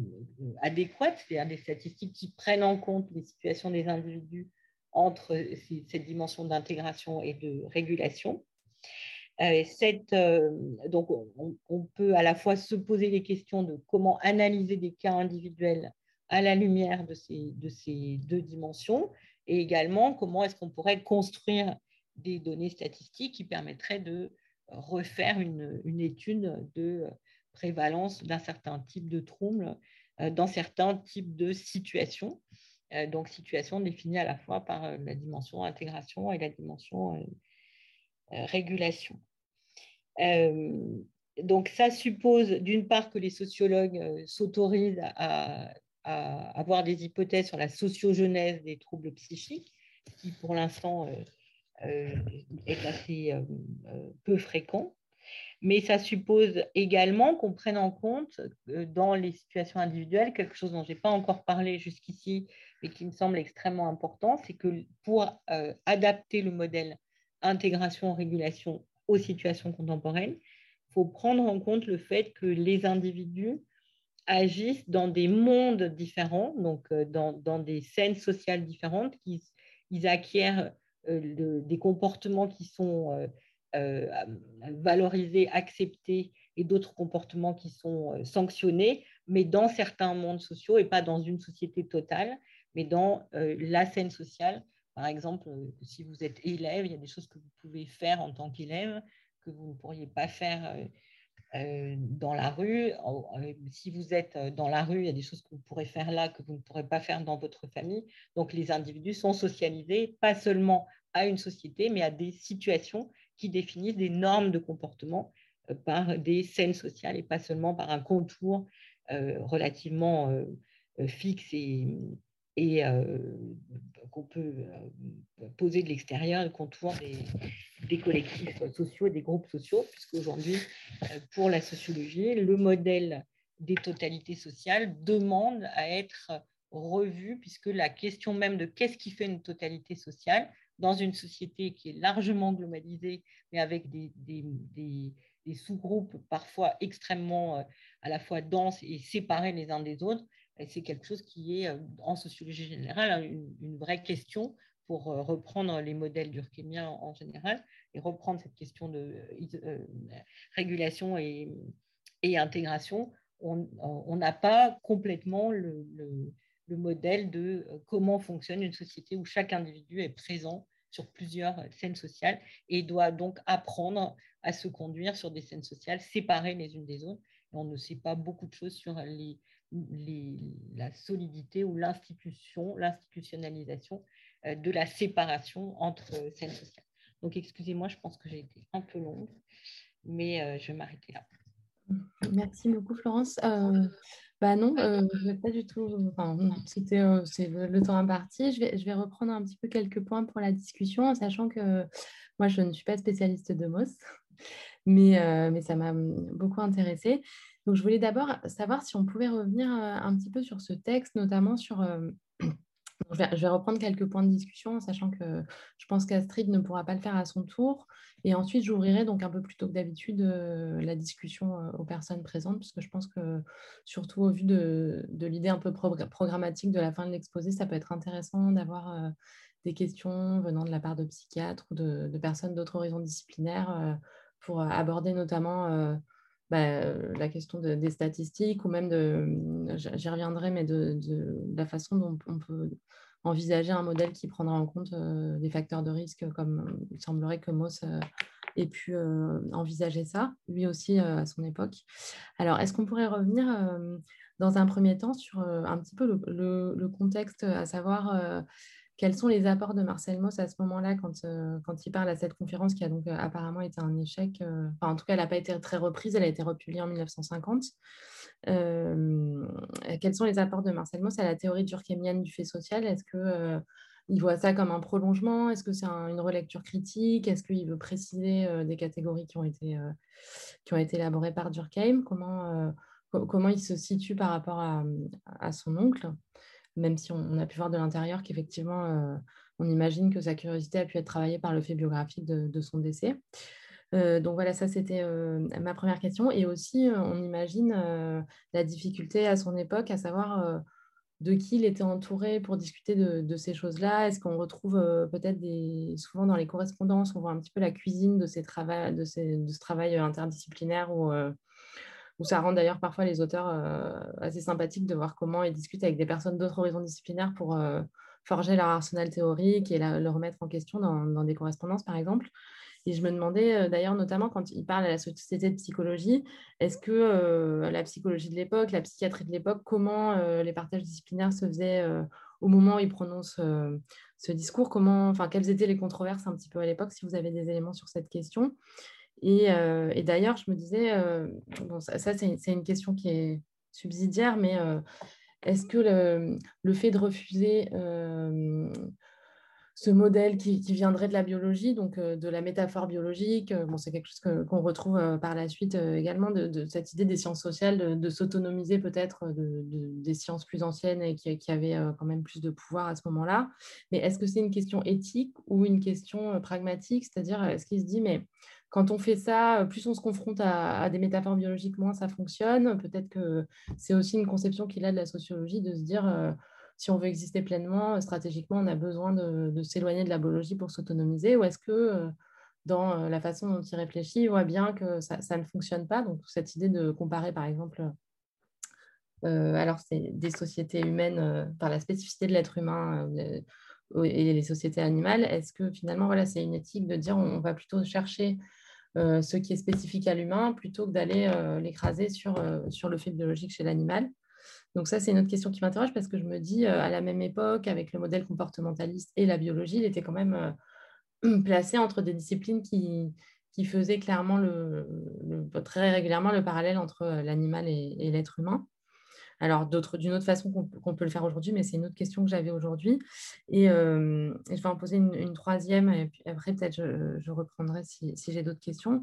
adéquates, c'est-à-dire des statistiques qui prennent en compte les situations des individus entre cette dimension d'intégration et de régulation. Euh, euh, donc, on, peut à la fois se poser les questions de comment analyser des cas individuels à la lumière de ces, de ces deux dimensions et également comment est-ce qu'on pourrait construire des données statistiques qui permettraient de refaire une, une étude de prévalence d'un certain type de trouble euh, dans certains types de situations. Donc, situation définie à la fois par la dimension intégration et la dimension régulation. Euh, donc ça suppose d'une part que les sociologues euh, s'autorisent à, avoir des hypothèses sur la sociogenèse des troubles psychiques, qui pour l'instant euh, est assez peu fréquent. Mais ça suppose également qu'on prenne en compte dans les situations individuelles quelque chose dont je n'ai pas encore parlé jusqu'ici, mais qui me semble extrêmement important, c'est que pour adapter le modèle intégration-régulation aux situations contemporaines, il faut prendre en compte le fait que les individus agissent dans des mondes différents, donc euh, dans, dans des scènes sociales différentes, qu'ils ils acquièrent euh, des comportements qui sont euh, valorisés, acceptés, et d'autres comportements qui sont sanctionnés, mais dans certains mondes sociaux et pas dans une société totale, mais dans la scène sociale par exemple, euh, si vous êtes élève, il y a des choses que vous pouvez faire en tant qu'élève que vous ne pourriez pas faire euh, euh, dans la rue. Si vous êtes dans la rue, il y a des choses que vous pourrez faire là que vous ne pourrez pas faire dans votre famille. Donc, les individus sont socialisés, pas seulement à une société, mais à des situations qui définissent des normes de comportement par des scènes sociales et pas seulement par un contour relativement fixe et, et qu'on peut poser de l'extérieur le contour des, des, collectifs sociaux et des groupes sociaux, puisqu'aujourd'hui, pour la sociologie, le modèle des totalités sociales demande à être revue, puisque la question même de qu'est-ce qui fait une totalité sociale dans une société qui est largement globalisée, mais avec des, des, sous-groupes parfois extrêmement à la fois denses et séparés les uns des autres, c'est quelque chose qui est, euh, en sociologie générale, une, vraie question pour euh, reprendre les modèles durkheimiens en général et reprendre cette question de régulation et, intégration on n'a pas complètement le, modèle de euh, comment fonctionne une société où chaque individu est présent sur plusieurs scènes sociales et doit donc apprendre à se conduire sur des scènes sociales séparées les unes des autres. on ne sait pas beaucoup de choses sur la solidité ou l'institution, l'institutionnalisation euh, de la séparation entre scènes sociales. Donc, excusez-moi, je pense que j'ai été un peu longue, mais euh, je vais m'arrêter là. Merci beaucoup, Florence. Euh, bah non, euh, pas du tout. c'était euh, c'est le, temps imparti. Je vais, je vais reprendre un petit peu quelques points pour la discussion, en sachant que moi, je ne suis pas spécialiste de MOS, (laughs) mais, mais ça m'a beaucoup intéressée. Donc, je voulais d'abord savoir si on pouvait revenir un petit peu sur ce texte, notamment sur (clears throat) je vais, reprendre quelques points de discussion, sachant que je pense qu'Astrid ne pourra pas le faire à son tour. Et ensuite, j'ouvrirai donc un peu plus tôt que d'habitude euh, la discussion euh, aux personnes présentes, puisque je pense que, surtout au vu de, l'idée un peu programmatique de la fin de l'exposé, ça peut être intéressant d'avoir euh, des questions venant de la part de psychiatres ou de, personnes d'autres horizons disciplinaires pour aborder notamment bah, la question des statistiques ou même de, j'y reviendrai, mais de, la façon dont on peut envisager un modèle qui prendra en compte des facteurs de risque, comme il semblerait que Moss ait pu envisager ça, lui aussi à son époque. Alors, est-ce qu'on pourrait revenir dans un premier temps sur un petit peu le contexte, à savoir quels sont les apports de Marcel Mauss à ce moment-là quand, euh, quand il parle à cette conférence qui a donc euh, apparemment été un échec euh, enfin, En tout cas, elle n'a pas été très reprise, elle a été republiée en 1950. quels sont les apports de Marcel Mauss à la théorie durkheimienne du fait social? Est-ce que il voit ça comme un prolongement? Est-ce que c'est une relecture critique? Est-ce qu'il veut préciser des catégories qui ont été, qui ont été élaborées par Durkheim? Comment, comment il se situe par rapport à, à son oncle? Même si on, a pu voir de l'intérieur qu'effectivement, euh, on imagine que sa curiosité a pu être travaillée par le fait biographique de, son décès. Euh, donc voilà, ça c'était euh, ma première question. Et aussi, on imagine la difficulté à son époque, à savoir de qui il était entouré pour discuter de, ces choses-là. Est-ce qu'on retrouve peut-être souvent dans les correspondances, on voit un petit peu la cuisine de, ce travail interdisciplinaire où ça rend d'ailleurs parfois les auteurs euh, assez sympathiques de voir comment ils discutent avec des personnes d'autres horizons disciplinaires pour euh, forger leur arsenal théorique et le remettre en question dans, des correspondances, par exemple. Et je me demandais euh, d'ailleurs, notamment quand il parle à la société de psychologie, est-ce que la psychologie de l'époque, la psychiatrie de l'époque, comment les partages disciplinaires se faisaient au moment où il prononce ce discours? Comment, Quelles étaient les controverses un petit peu à l'époque, si vous avez des éléments sur cette question? Euh, et, d'ailleurs, je me disais, euh, ça, c'est une question qui est subsidiaire, mais euh, est-ce que le, fait de refuser ce modèle qui, viendrait de la biologie, donc de la métaphore biologique, bon, c'est quelque chose qu'on retrouve par la suite également, de, cette idée des sciences sociales, de, s'autonomiser peut-être des sciences plus anciennes et qui, qui avaient quand même plus de pouvoir à ce moment-là. Mais est-ce que c'est une question éthique ou une question pragmatique? C'est-à-dire, est-ce qu'il se dit, mais quand on fait ça, plus on se confronte à, des métaphores biologiques, moins ça fonctionne. Peut-être que c'est aussi une conception qu'il a de la sociologie de se dire euh, si on veut exister pleinement, stratégiquement, on a besoin de, s'éloigner de la biologie pour s'autonomiser. Ou est-ce que euh, dans euh, la façon dont il réfléchit, il voit bien que ça, ne fonctionne pas? Donc cette idée de comparer, par exemple, alors c'est des sociétés humaines par la spécificité de l'être humain et les sociétés animales, est-ce que finalement, voilà, c'est une éthique de dire on va plutôt chercher euh, ce qui est spécifique à l'humain plutôt que d'aller euh, l'écraser sur, euh, le fait biologique chez l'animal? Donc ça, c'est une autre question qui m'interroge parce que je me dis, à la même époque, avec le modèle comportementaliste et la biologie, il était quand même (clears throat) placé entre des disciplines qui, faisaient clairement très régulièrement le parallèle entre l'animal et l'être humain. Alors, d'une autre façon qu'on peut le faire aujourd'hui, mais c'est une autre question que j'avais aujourd'hui. Et, euh, je vais en poser une, troisième, et puis après, peut-être, je, reprendrai si, j'ai d'autres questions.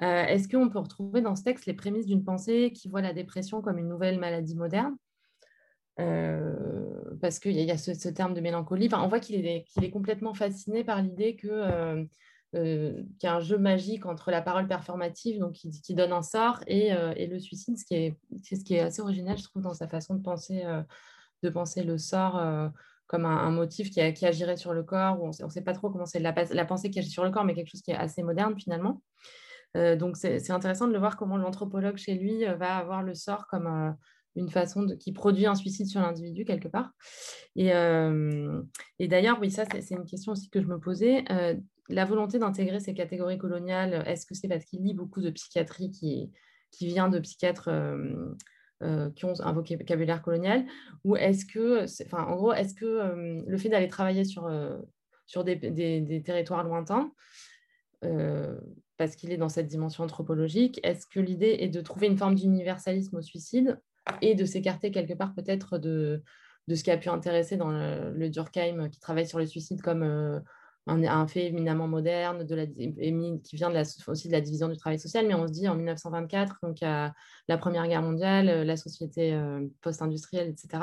Est-ce qu'on peut retrouver dans ce texte les prémices d'une pensée qui voit la dépression comme une nouvelle maladie moderne? Parce qu'il y, a, ce, terme de mélancolie. on voit qu'il est, complètement fasciné par l'idée que qu'il y a un jeu magique entre la parole performative, donc qui, qui donne un sort, et, et, le suicide, ce qui, est, qui est assez original, je trouve, dans sa façon de penser, penser le sort comme un, motif qui, qui, agirait sur le corps, où on ne sait pas trop comment c'est la, pensée qui agit sur le corps, mais quelque chose qui est assez moderne finalement. donc c'est intéressant de le voir comment l'anthropologue chez lui va avoir le sort comme une façon qui produit un suicide sur l'individu quelque part. Et d'ailleurs, oui, ça c'est une question aussi que je me posais la volonté d'intégrer ces catégories coloniales, est-ce que c'est parce qu'il lit beaucoup de psychiatrie qui, vient de psychiatres euh, euh, qui ont un vocabulaire colonial? Ou est-ce que, enfin, en gros, est-ce que euh, le fait d'aller travailler sur, des, territoires lointains, parce qu'il est dans cette dimension anthropologique, est-ce que l'idée est de trouver une forme d'universalisme au suicide et de s'écarter quelque part peut-être de, ce qui a pu intéresser dans le Durkheim qui travaille sur le suicide comme un, fait éminemment moderne qui vient aussi de la division du travail social, mais on se dit en 1924, donc la Première Guerre mondiale, euh, la société euh, post-industrielle, etc.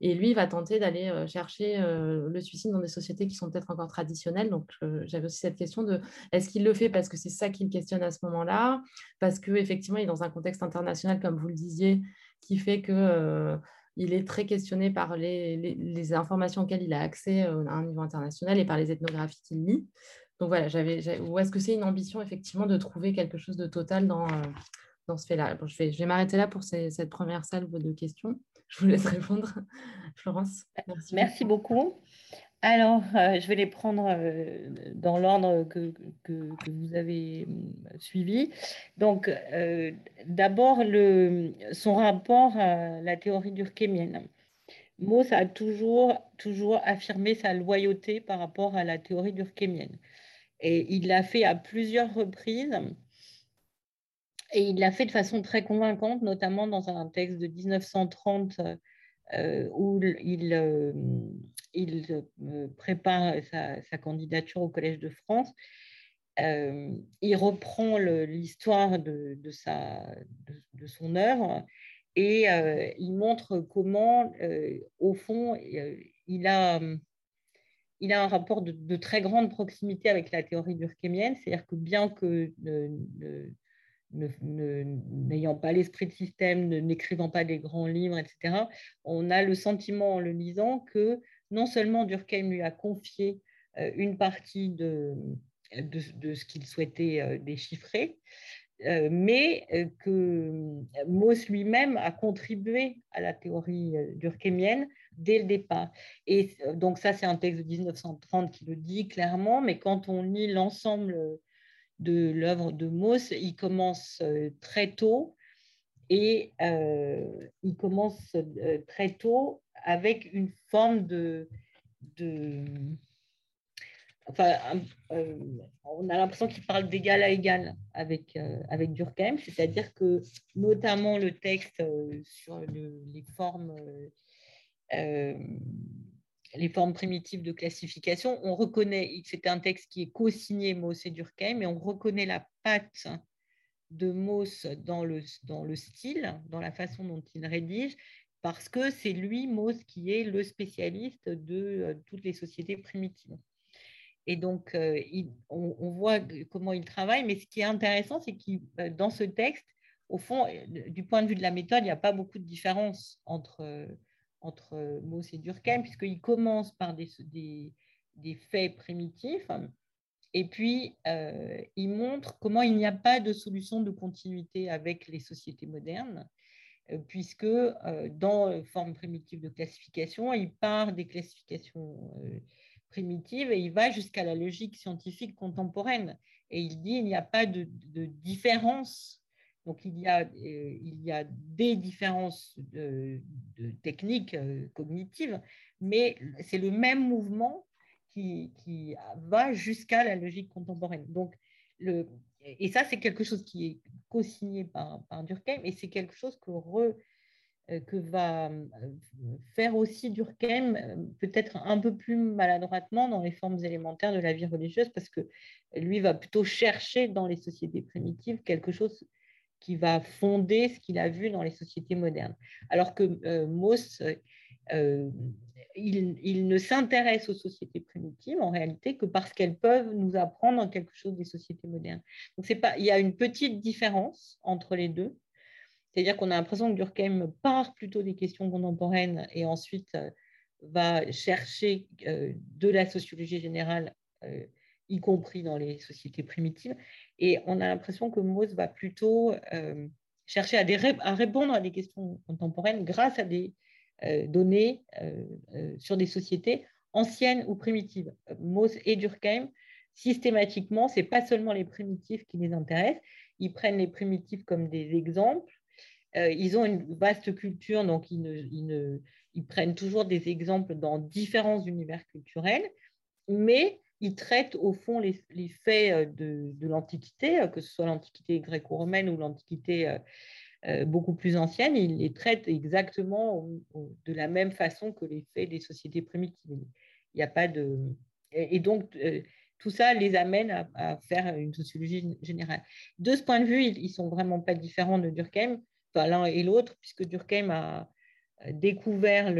Et lui va tenter d'aller euh, chercher le suicide dans des sociétés qui sont peut-être encore traditionnelles. Donc j'avais aussi cette question de est-ce qu'il le fait parce que c'est ça qu'il questionne à ce moment-là, parce qu'effectivement il est dans un contexte international, comme vous le disiez, qui fait que il est très questionné par les, informations auxquelles il a accès euh, à un niveau international et par les ethnographies qu'il lit. Donc voilà, j'avais, ou est-ce que c'est une ambition effectivement de trouver quelque chose de total dans, euh, dans ce fait-là? Je, vais, m'arrêter là pour cette première salve de questions. Je vous laisse répondre, (laughs) Florence. Merci beaucoup. Alors, euh, je vais les prendre euh, dans l'ordre que, vous avez euh, suivi. Donc, d'abord, son rapport à la théorie durkheimienne. Mauss a toujours, toujours affirmé sa loyauté par rapport à la théorie durkheimienne. Et il l'a fait à plusieurs reprises. Et il l'a fait de façon très convaincante, notamment dans un texte de 1930 où il il euh, prépare sa, candidature au Collège de France. Euh, il reprend l'histoire de, de, son œuvre et euh, il montre comment, au fond, il a, il a un rapport de, très grande proximité avec la théorie durkheimienne, c'est-à-dire que bien que n'ayant pas l'esprit de système, n'écrivant pas des grands livres, etc., on a le sentiment en le lisant que non seulement Durkheim lui a confié euh, une partie de, de, ce qu'il souhaitait euh, déchiffrer, euh, mais que Mauss lui-même a contribué à la théorie durkheimienne dès le départ. Et donc ça, c'est un texte de 1930 qui le dit clairement, mais quand on lit l'ensemble de l'œuvre de Mauss, il commence très tôt et il commence très tôt avec une forme de... de enfin, euh, on a l'impression qu'il parle d'égal à égal avec, euh, avec Durkheim, c'est-à-dire que notamment le texte euh, sur les formes... les formes primitives de classification, on reconnaît, c'est un texte qui est co-signé Mauss et Durkheim, mais on reconnaît la patte de Mauss dans le, dans le style, dans la façon dont il rédige, parce que c'est lui, Mauss, qui est le spécialiste de euh, toutes les sociétés primitives. Et donc, euh, on, voit comment il travaille, mais ce qui est intéressant, c'est que euh, dans ce texte, au fond, du point de vue de la méthode, il n'y a pas beaucoup de différence entre, entre Mauss et Durkheim, puisqu'il commence par des, faits primitifs, et puis il montre comment il n'y a pas de solution de continuité avec les sociétés modernes, euh, puisque euh, dans forme primitive de classification, il part des classifications euh, primitives et il va jusqu'à la logique scientifique contemporaine. Et il dit qu'il n'y a pas de, différence. Donc il y a, il y a des différences de, techniques cognitives, mais c'est le même mouvement qui, va jusqu'à la logique contemporaine. Donc et ça, c'est quelque chose qui est co-signé par, Durkheim, et c'est quelque chose que que va faire aussi Durkheim, peut-être un peu plus maladroitement dans les formes élémentaires de la vie religieuse, parce que lui va plutôt chercher dans les sociétés primitives quelque chose qui va fonder ce qu'il a vu dans les sociétés modernes. Alors que euh, Mauss, euh, il, ne s'intéresse aux sociétés primitives en réalité que parce qu'elles peuvent nous apprendre quelque chose des sociétés modernes. Donc pas, il y a une petite différence entre les deux. C'est-à-dire qu'on a l'impression que Durkheim part plutôt des questions contemporaines et ensuite euh, va chercher de la sociologie générale y compris dans les sociétés primitives. Et on a l'impression que Mauss va plutôt euh, chercher à, répondre à des questions contemporaines grâce à des euh, données euh, sur des sociétés anciennes ou primitives. Mauss et Durkheim, systématiquement, ce n'est pas seulement les primitifs qui les intéressent, ils prennent les primitifs comme des exemples. ils ont une vaste culture, donc ils, ils prennent toujours des exemples dans différents univers culturels, mais il traite au fond les, faits euh, de, l'Antiquité, euh, que ce soit l'Antiquité gréco-romaine ou l'Antiquité euh, beaucoup plus ancienne, il les traite exactement de la même façon que les faits des sociétés primitives. Il n'y a pas de... Et donc, tout ça les amène à, faire une sociologie générale. De ce point de vue, ils ne sont vraiment pas différents de Durkheim, l'un et l'autre, puisque Durkheim a, découvert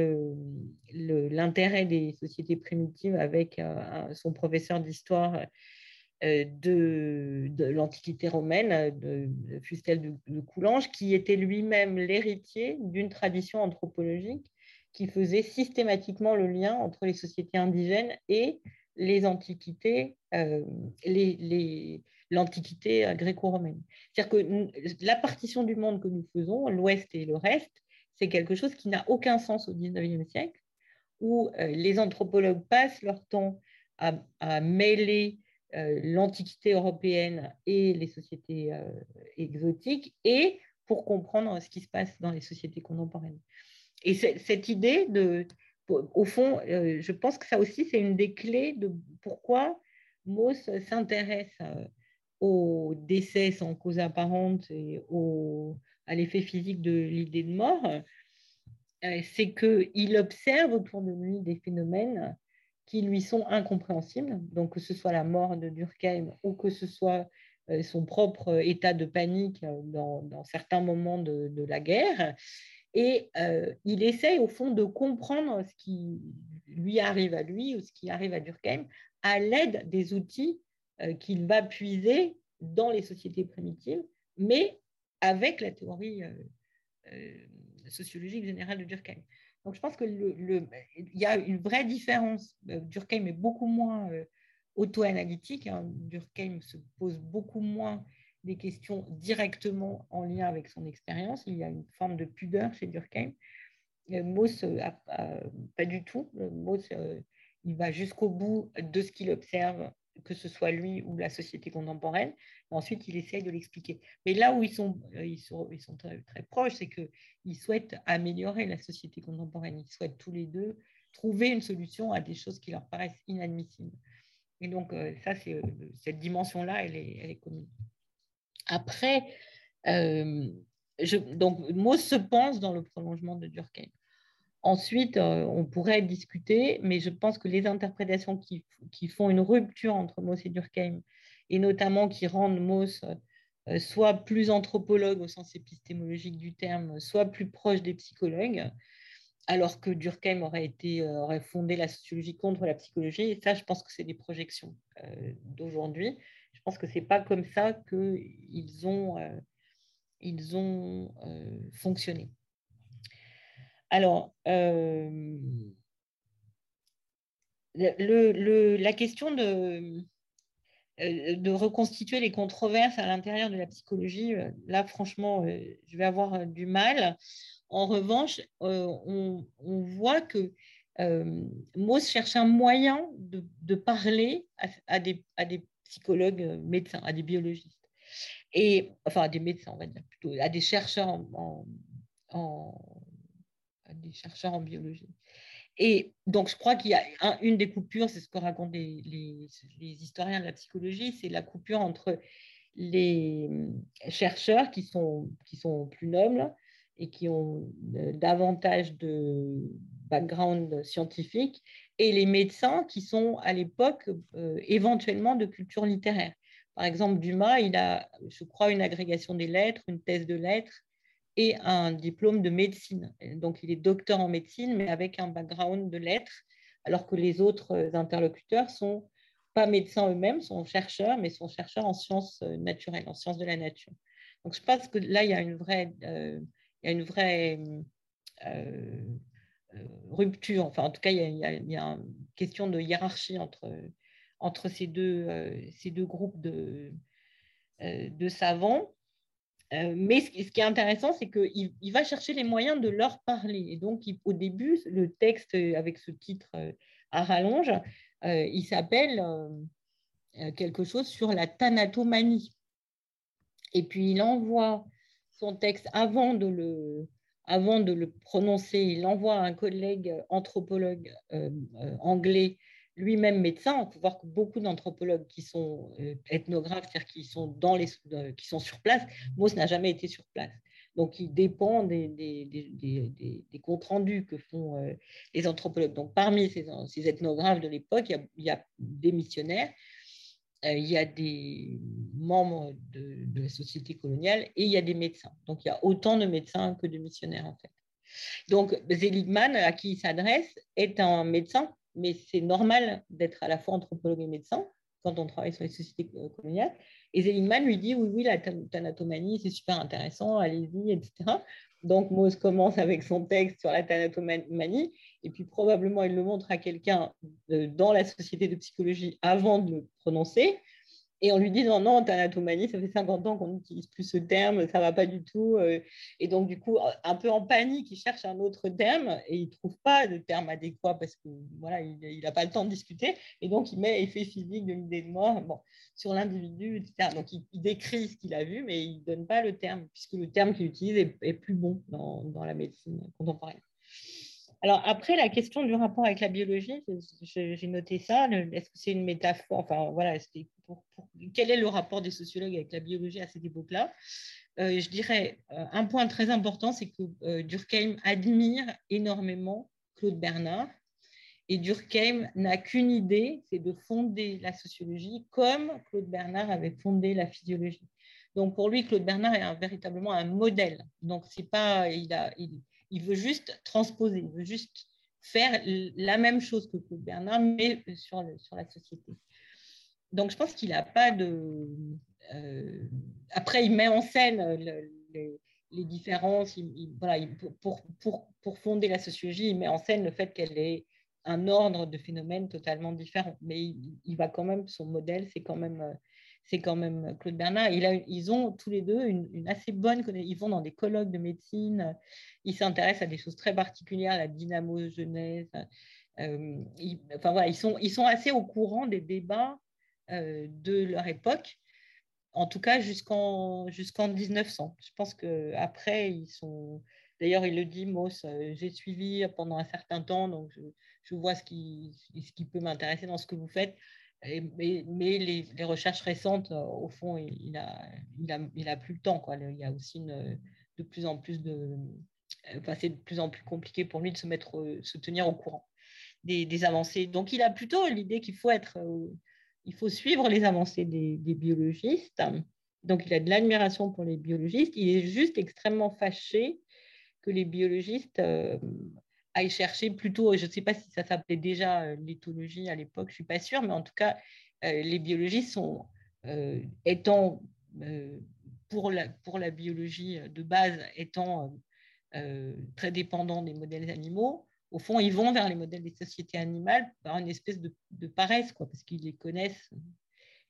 l'intérêt des sociétés primitives avec euh, son professeur d'histoire euh, de, l'Antiquité romaine, Fustel de, Coulanges, qui était lui-même l'héritier d'une tradition anthropologique qui faisait systématiquement le lien entre les sociétés indigènes et les antiquités, euh, l'antiquité gréco-romaine. C'est-à-dire que la partition du monde que nous faisons, l'Ouest et le reste, c'est quelque chose qui n'a aucun sens au XIXe siècle, où euh, les anthropologues passent leur temps à, mêler euh, l'Antiquité européenne et les sociétés euh, exotiques, et pour comprendre ce qui se passe dans les sociétés contemporaines. Et cette idée de, au fond, je pense que ça aussi, c'est une des clés de pourquoi Mauss s'intéresse aux décès sans cause apparente et aux à l'effet physique de l'idée de mort, euh, c'est qu'il observe autour de lui des phénomènes qui lui sont incompréhensibles, donc que ce soit la mort de Durkheim ou que ce soit euh, son propre état de panique euh, dans, certains moments de, la guerre. Et il essaye au fond de comprendre ce qui lui arrive à lui ou ce qui arrive à Durkheim à l'aide des outils qu'il va puiser dans les sociétés primitives, mais avec la théorie euh, euh, sociologique générale de Durkheim. Donc je pense il y a une vraie différence. Euh, Durkheim est beaucoup moins auto-analytique. Hein. Durkheim se pose beaucoup moins des questions directement en lien avec son expérience. Il y a une forme de pudeur chez Durkheim. Mauss, pas du tout. Mauss, il va jusqu'au bout de ce qu'il observe que ce soit lui ou la société contemporaine. Ensuite, il essaye de l'expliquer. Mais là où ils sont, euh, ils sont, très, proches, c'est qu'ils souhaitent améliorer la société contemporaine. Ils souhaitent tous les deux trouver une solution à des choses qui leur paraissent inadmissibles. Et donc, euh, ça, euh, cette dimension-là, elle est, elle commune. Après, je, donc, Mauss se pense dans le prolongement de Durkheim. Ensuite, euh, on pourrait discuter, mais je pense que les interprétations qui, font une rupture entre Mauss et Durkheim, et notamment qui rendent Mauss euh, soit plus anthropologue au sens épistémologique du terme, soit plus proche des psychologues, alors que Durkheim aurait, euh, fondé la sociologie contre la psychologie. Et ça, je pense que c'est des projections d'aujourd'hui. Je pense que ce n'est pas comme ça qu'ils ont, ils ont fonctionné. Alors, euh, la question de, euh, de reconstituer les controverses à l'intérieur de la psychologie, euh, là, franchement, je vais avoir du mal. En revanche, on, voit que Mauss cherche un moyen de, parler à, des, psychologues médecins, à des biologistes, et enfin à des médecins, on va dire plutôt, à des chercheurs en des chercheurs en biologie. Et donc, je crois qu'il y a une des coupures, c'est ce que racontent les, historiens de la psychologie, c'est la coupure entre les chercheurs qui sont, qui sont plus nobles et qui ont davantage de background scientifique, et les médecins qui sont à l'époque éventuellement de culture littéraire. Par exemple, Dumas, il a, je crois, une agrégation des lettres, une thèse de lettres et un diplôme de médecine. Donc, il est docteur en médecine, mais avec un background de lettres, alors que les autres interlocuteurs sont pas médecins eux-mêmes, sont chercheurs, mais sont chercheurs en sciences naturelles, en sciences de la nature. Donc, je pense que là, il y a une vraie, euh, il y a une vraie euh, euh, rupture. Enfin, en tout cas, il y, a, une question de hiérarchie entre entre ces deux, euh, ces deux groupes de, euh, de savants. Euh, mais ce, qui est intéressant, c'est qu'il il va chercher les moyens de leur parler. Et donc, au début, le texte avec ce titre à rallonge, il s'appelle quelque chose sur la thanatomanie. Et puis, il envoie son texte avant de le, avant de le prononcer, il envoie à un collègue anthropologue anglais lui-même médecin, il faut voir que beaucoup d'anthropologues qui sont euh, ethnographes, c'est-à-dire qui sont, euh, sur place, Mauss n'a jamais été sur place. Donc, il dépend des, comptes rendus que font euh, les anthropologues. Donc, parmi ces, ethnographes de l'époque, il, y a des missionnaires, il y a des membres de, de, la société coloniale et il y a des médecins. Donc, il y a autant de médecins que de missionnaires, en fait. Donc, Seligman, à qui il s'adresse, est un médecin mais c'est normal d'être à la fois anthropologue et médecin quand on travaille sur les sociétés coloniales. Et Seligman lui dit, oui, oui, la thanatomanie, c'est super intéressant, allez-y, etc. Donc, Mose commence avec son texte sur la thanatomanie, et puis probablement il le montre à quelqu'un dans la société de psychologie avant de le prononcer. Et on lui dit non, non, thanatomanie, ça fait 50 ans qu'on n'utilise plus ce terme, ça ne va pas du tout. Euh. Et donc, du coup, un peu en panique, il cherche un autre terme et il ne trouve pas de terme adéquat parce que voilà, il n'a pas le temps de discuter. Et donc, il met effet physique de l'idée de mort bon, sur l'individu, etc. Donc, il, décrit ce qu'il a vu, mais il ne donne pas le terme, puisque le terme qu'il utilise est, plus bon dans, dans la médecine contemporaine. Alors après, la question du rapport avec la biologie, j'ai noté ça. Est-ce que c'est une métaphore Enfin voilà, quel est le rapport des sociologues avec la biologie à cette époque-là? Euh, Je dirais euh, un point très important, c'est que euh, Durkheim admire énormément Claude Bernard. Et Durkheim n'a qu'une idée, c'est de fonder la sociologie comme Claude Bernard avait fondé la physiologie. Donc pour lui, Claude Bernard est véritablement un modèle. Donc c'est pas, il veut juste transposer, il veut juste faire la même chose que Claude Bernard, mais sur la société. Donc, je pense qu'il n'a pas de. Euh, après, il met en scène les, différences. voilà, pour, pour, pour, fonder la sociologie, il met en scène le fait qu'elle est un ordre de phénomènes totalement différent. Mais il, va quand même, son modèle, c'est quand même euh, c'est quand même Claude Bernard. Ils ont tous les deux une, assez bonne connaissance. Ils vont dans des colloques de médecine, ils s'intéressent à des choses très particulières, la dynamo-genèse. Euh, ils, enfin, voilà, ils, sont, ils sont assez au courant des débats euh, de leur époque, en tout cas jusqu'en jusqu'en 1900. Je pense qu'après, ils sont. D'ailleurs, il le dit, Moss, euh, j'ai suivi pendant un certain temps, donc je, je vois ce qui, ce qui peut m'intéresser dans ce que vous faites mais, mais les, les, recherches récentes, euh, au fond, il n'a il a, il a plus le temps. Quoi. Il y a aussi une, de plus en plus de. Enfin, c'est de plus en plus compliqué pour lui de se, mettre, euh, se tenir au courant des, des avancées. Donc, il a plutôt l'idée qu'il faut être. Euh, il faut suivre les avancées des, biologistes. Donc, il a de l'admiration pour les biologistes. Il est juste extrêmement fâché que les biologistes aille chercher plutôt, je ne sais pas si ça s'appelait déjà euh, l'éthologie à l'époque, je ne suis pas sûre, mais en tout cas, euh, les biologistes sont, euh, étant, pour, la, pour la biologie de base, étant très dépendants des modèles animaux, au fond, ils vont vers les modèles des sociétés animales par une espèce de, paresse, quoi, parce qu'ils les connaissent.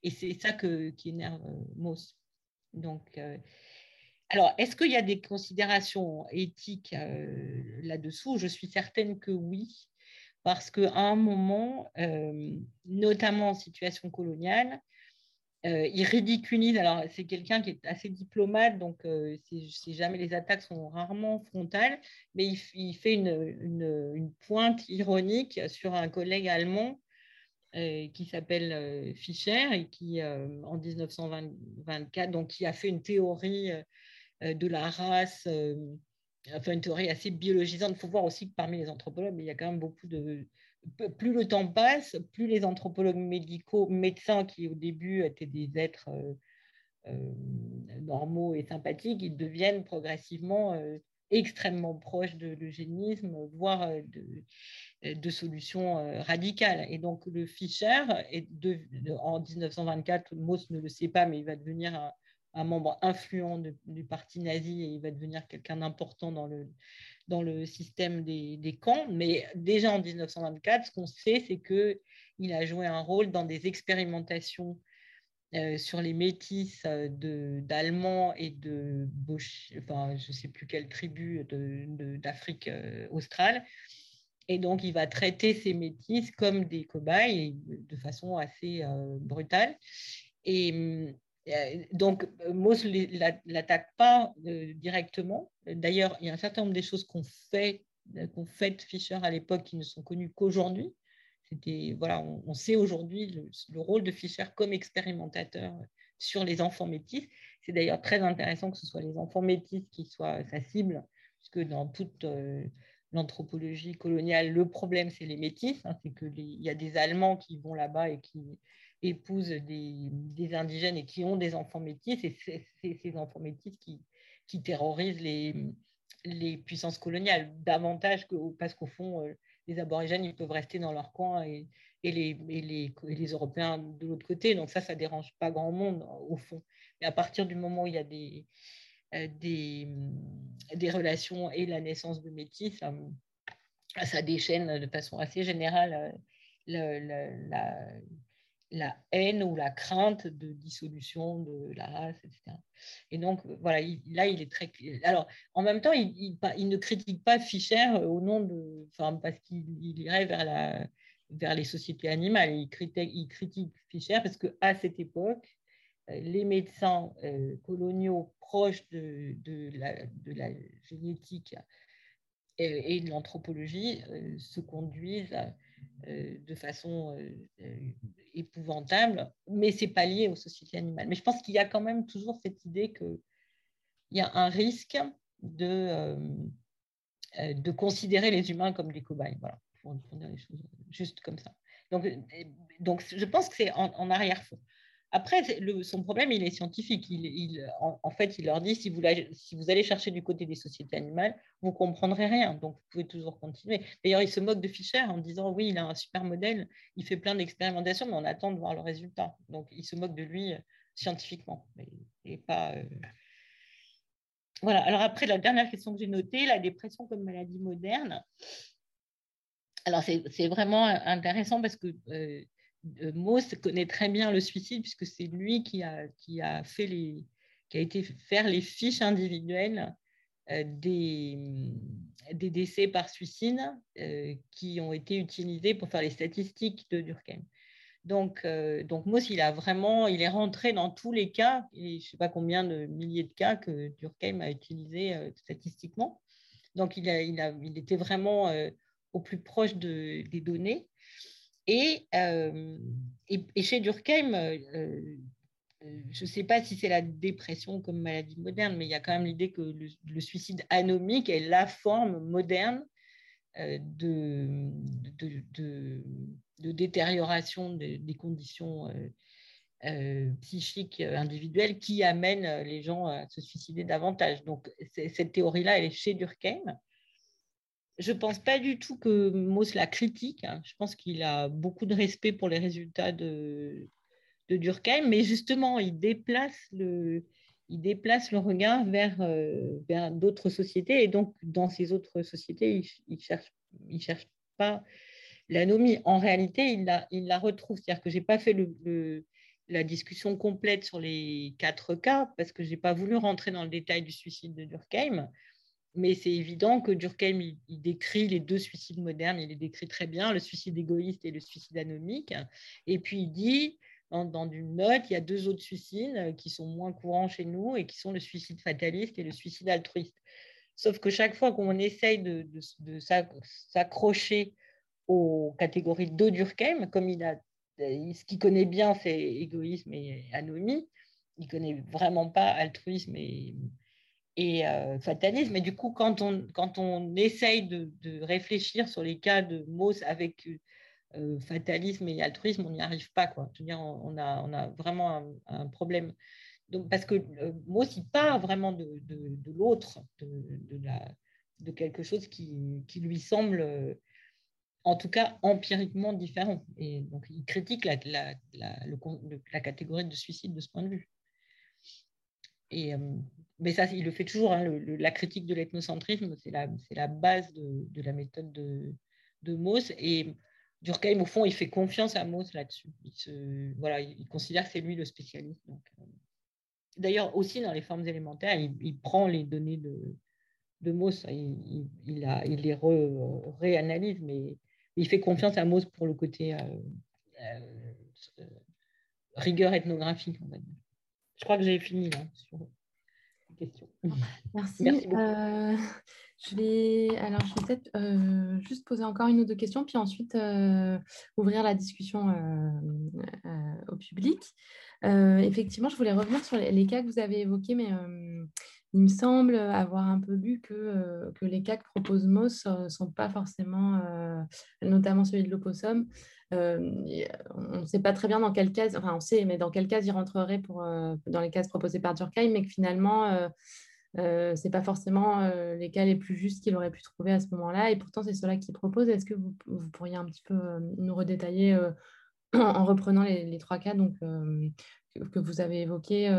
Et c'est ça qui énerve Mauss. Donc, alors, est-ce qu'il y a des considérations éthiques euh, là-dessous? Je suis certaine que oui, parce qu'à un moment, euh, notamment en situation coloniale, euh, il ridiculise. Alors, c'est quelqu'un qui est assez diplomate, donc si, jamais les attaques sont rarement frontales, mais il, fait une, pointe ironique sur un collègue allemand qui s'appelle Fischer et qui, en 1924, donc qui a fait une théorie euh, de la race euh, enfin une théorie assez biologisante. Il faut voir aussi que parmi les anthropologues, il y a quand même beaucoup de... Plus le temps passe, plus les anthropologues médicaux, médecins qui au début étaient des êtres normaux et sympathiques, ils deviennent progressivement extrêmement proches de l'eugénisme, voire de, solutions radicales. Et donc le Fischer, est en 1924, Mauss ne le sait pas, mais il va devenir un, un membre influent du parti nazi et il va devenir quelqu'un d'important dans le, dans le système des, camps. Mais déjà en 1924, ce qu'on sait, c'est qu'il a joué un rôle dans des expérimentations euh, sur les métis euh, d'Allemands et de enfin, je ne sais plus quelle tribu d'Afrique euh, australe. Et donc, il va traiter ces métis comme des cobayes de façon assez brutale. Et, euh, donc, euh, Mauss ne l'attaque pas euh, directement. D'ailleurs, il y a un certain nombre des choses qu'on fait, qu'on fait Fischer à l'époque qui ne sont connues qu'aujourd'hui. Voilà, on, sait aujourd'hui le, rôle de Fischer comme expérimentateur sur les enfants métis. C'est d'ailleurs très intéressant que ce soit les enfants métis qui soient sa cible, puisque dans toute l'anthropologie coloniale, le problème, c'est les métis. Hein, c'est qu'il y a des Allemands qui vont là-bas et qui épousent des, indigènes et qui ont des enfants métis, c'est ces enfants métis qui, terrorisent les, puissances coloniales davantage que parce qu'au fond, euh, les aborigènes, ils peuvent rester dans leur coin et, les, Européens de l'autre côté. Donc ça, ça dérange pas grand monde au fond. Mais à partir du moment où il y a des, euh, des relations et la naissance de métis, ça, déchaîne de façon assez générale euh, la, la haine ou la crainte de dissolution de la race, etc. Et donc, voilà, là, il est très... Alors, en même temps, il, ne critique pas Fischer au nom de... Parce qu'il irait vers, la, vers les sociétés animales. Il critique, il critique Fischer parce qu'à cette époque, euh, les médecins euh, coloniaux proches de, la, génétique et, de l'anthropologie euh, se conduisent de façon épouvantable, mais c'est pas lié aux sociétés animales. Mais je pense qu'il y a quand même toujours cette idée qu'il y a un risque de, euh, euh, de considérer les humains comme des cobayes. Voilà, pour, dire les choses juste comme ça. Donc, euh, donc je pense que c'est en, en arrière-fond. Après, son problème, il est scientifique. Il, en, fait, il leur dit si vous, si vous, allez chercher du côté des sociétés animales, vous ne comprendrez rien. Donc, vous pouvez toujours continuer. D'ailleurs, il se moque de Fischer en disant oui, il a un super modèle, il fait plein d'expérimentations, mais on attend de voir le résultat. Donc, il se moque de lui euh, scientifiquement, et pas. Euh, voilà. Alors, après, la dernière question que j'ai notée, la dépression comme maladie moderne. Alors, c'est vraiment intéressant parce que. Euh, Mauss connaît très bien le suicide puisque c'est lui qui a, fait les, qui a été faire les fiches individuelles euh, des, des, décès par suicide euh, qui ont été utilisés pour faire les statistiques de Durkheim. Donc, euh, donc il a vraiment, il est rentré dans tous les cas, et je ne sais pas combien de milliers de cas que Durkheim a utilisés statistiquement. Donc, il, a, il, a, il était vraiment au plus proche de, des données. Euh, et, chez Durkheim, euh, euh, je ne sais pas si c'est la dépression comme maladie moderne, mais il y a quand même l'idée que le, suicide anomique est la forme moderne de, détérioration des conditions psychiques individuelles qui amènent les gens à se suicider davantage. Donc cette théorie-là, elle est chez Durkheim je ne pense pas du tout que Mauss la critique. Hein. Je pense qu'il a beaucoup de respect pour les résultats de, Durkheim, mais justement, il déplace le, il déplace le regard vers, euh, d'autres sociétés. Et donc, dans ces autres sociétés, il ne cherche, il cherche pas l'anomie. En réalité, il la, il la retrouve. C'est-à-dire que je n'ai pas fait la discussion complète sur les quatre cas parce que je n'ai pas voulu rentrer dans le détail du suicide de Durkheim. Mais c'est évident que Durkheim, il, décrit les deux suicides modernes, il les décrit très bien, le suicide égoïste et le suicide anomique. Et puis il dit, dans, une note, il y a deux autres suicides qui sont moins courants chez nous et qui sont le suicide fataliste et le suicide altruiste. Sauf que chaque fois qu'on essaye de, s'accrocher aux catégories de Durkheim, comme il a, ce qu'il connaît bien, c'est égoïsme et anomie, il connaît vraiment pas altruisme et, et fatalisme. Et du coup, quand on, quand on essaye de, réfléchir sur les cas de Mauss avec fatalisme et altruisme, on n'y arrive pas. Quoi. Je veux dire, on, a, on a vraiment un, problème. Parce que Mauss, il part vraiment de, de l'autre, de, la, de quelque chose qui, qui lui semble en tout cas empiriquement différent. Et donc, il critique la, la, la, catégorie de suicide de ce point de vue. Et, euh, mais ça, il le fait toujours. Hein, la critique de l'ethnocentrisme, c'est la, base de, la méthode de, de Mauss. Et Durkheim, au fond, il fait confiance à Mauss là-dessus. Il, voilà, il considère que c'est lui le spécialiste. Euh, d'ailleurs, aussi dans les formes élémentaires, il, prend les données de, de Mauss, il, les réanalyse, mais il fait confiance à Mauss pour le côté euh, euh, rigueur ethnographique. Je crois que j'ai fini là, Merci. Euh, je vais, alors, je vais peut-être juste poser encore une ou deux questions, puis ensuite ouvrir la discussion au public. effectivement, je voulais revenir sur les, cas que vous avez évoqués, mais il me semble avoir un peu lu que, euh, que les cas que propose Moss ne euh, sont pas forcément, euh, notamment celui de l'opossum. On ne sait pas très bien dans quelle case, enfin on sait, mais dans quelle case il rentrerait pour, dans les cases proposées par Durkheim, mais que finalement, ce n'est pas forcément les cas les plus justes qu'il aurait pu trouver à ce moment-là. Et pourtant, c'est cela qu'il propose. Est-ce que vous, pourriez un petit peu nous redétailler (clears throat) en reprenant les, les, trois cas que vous avez évoqués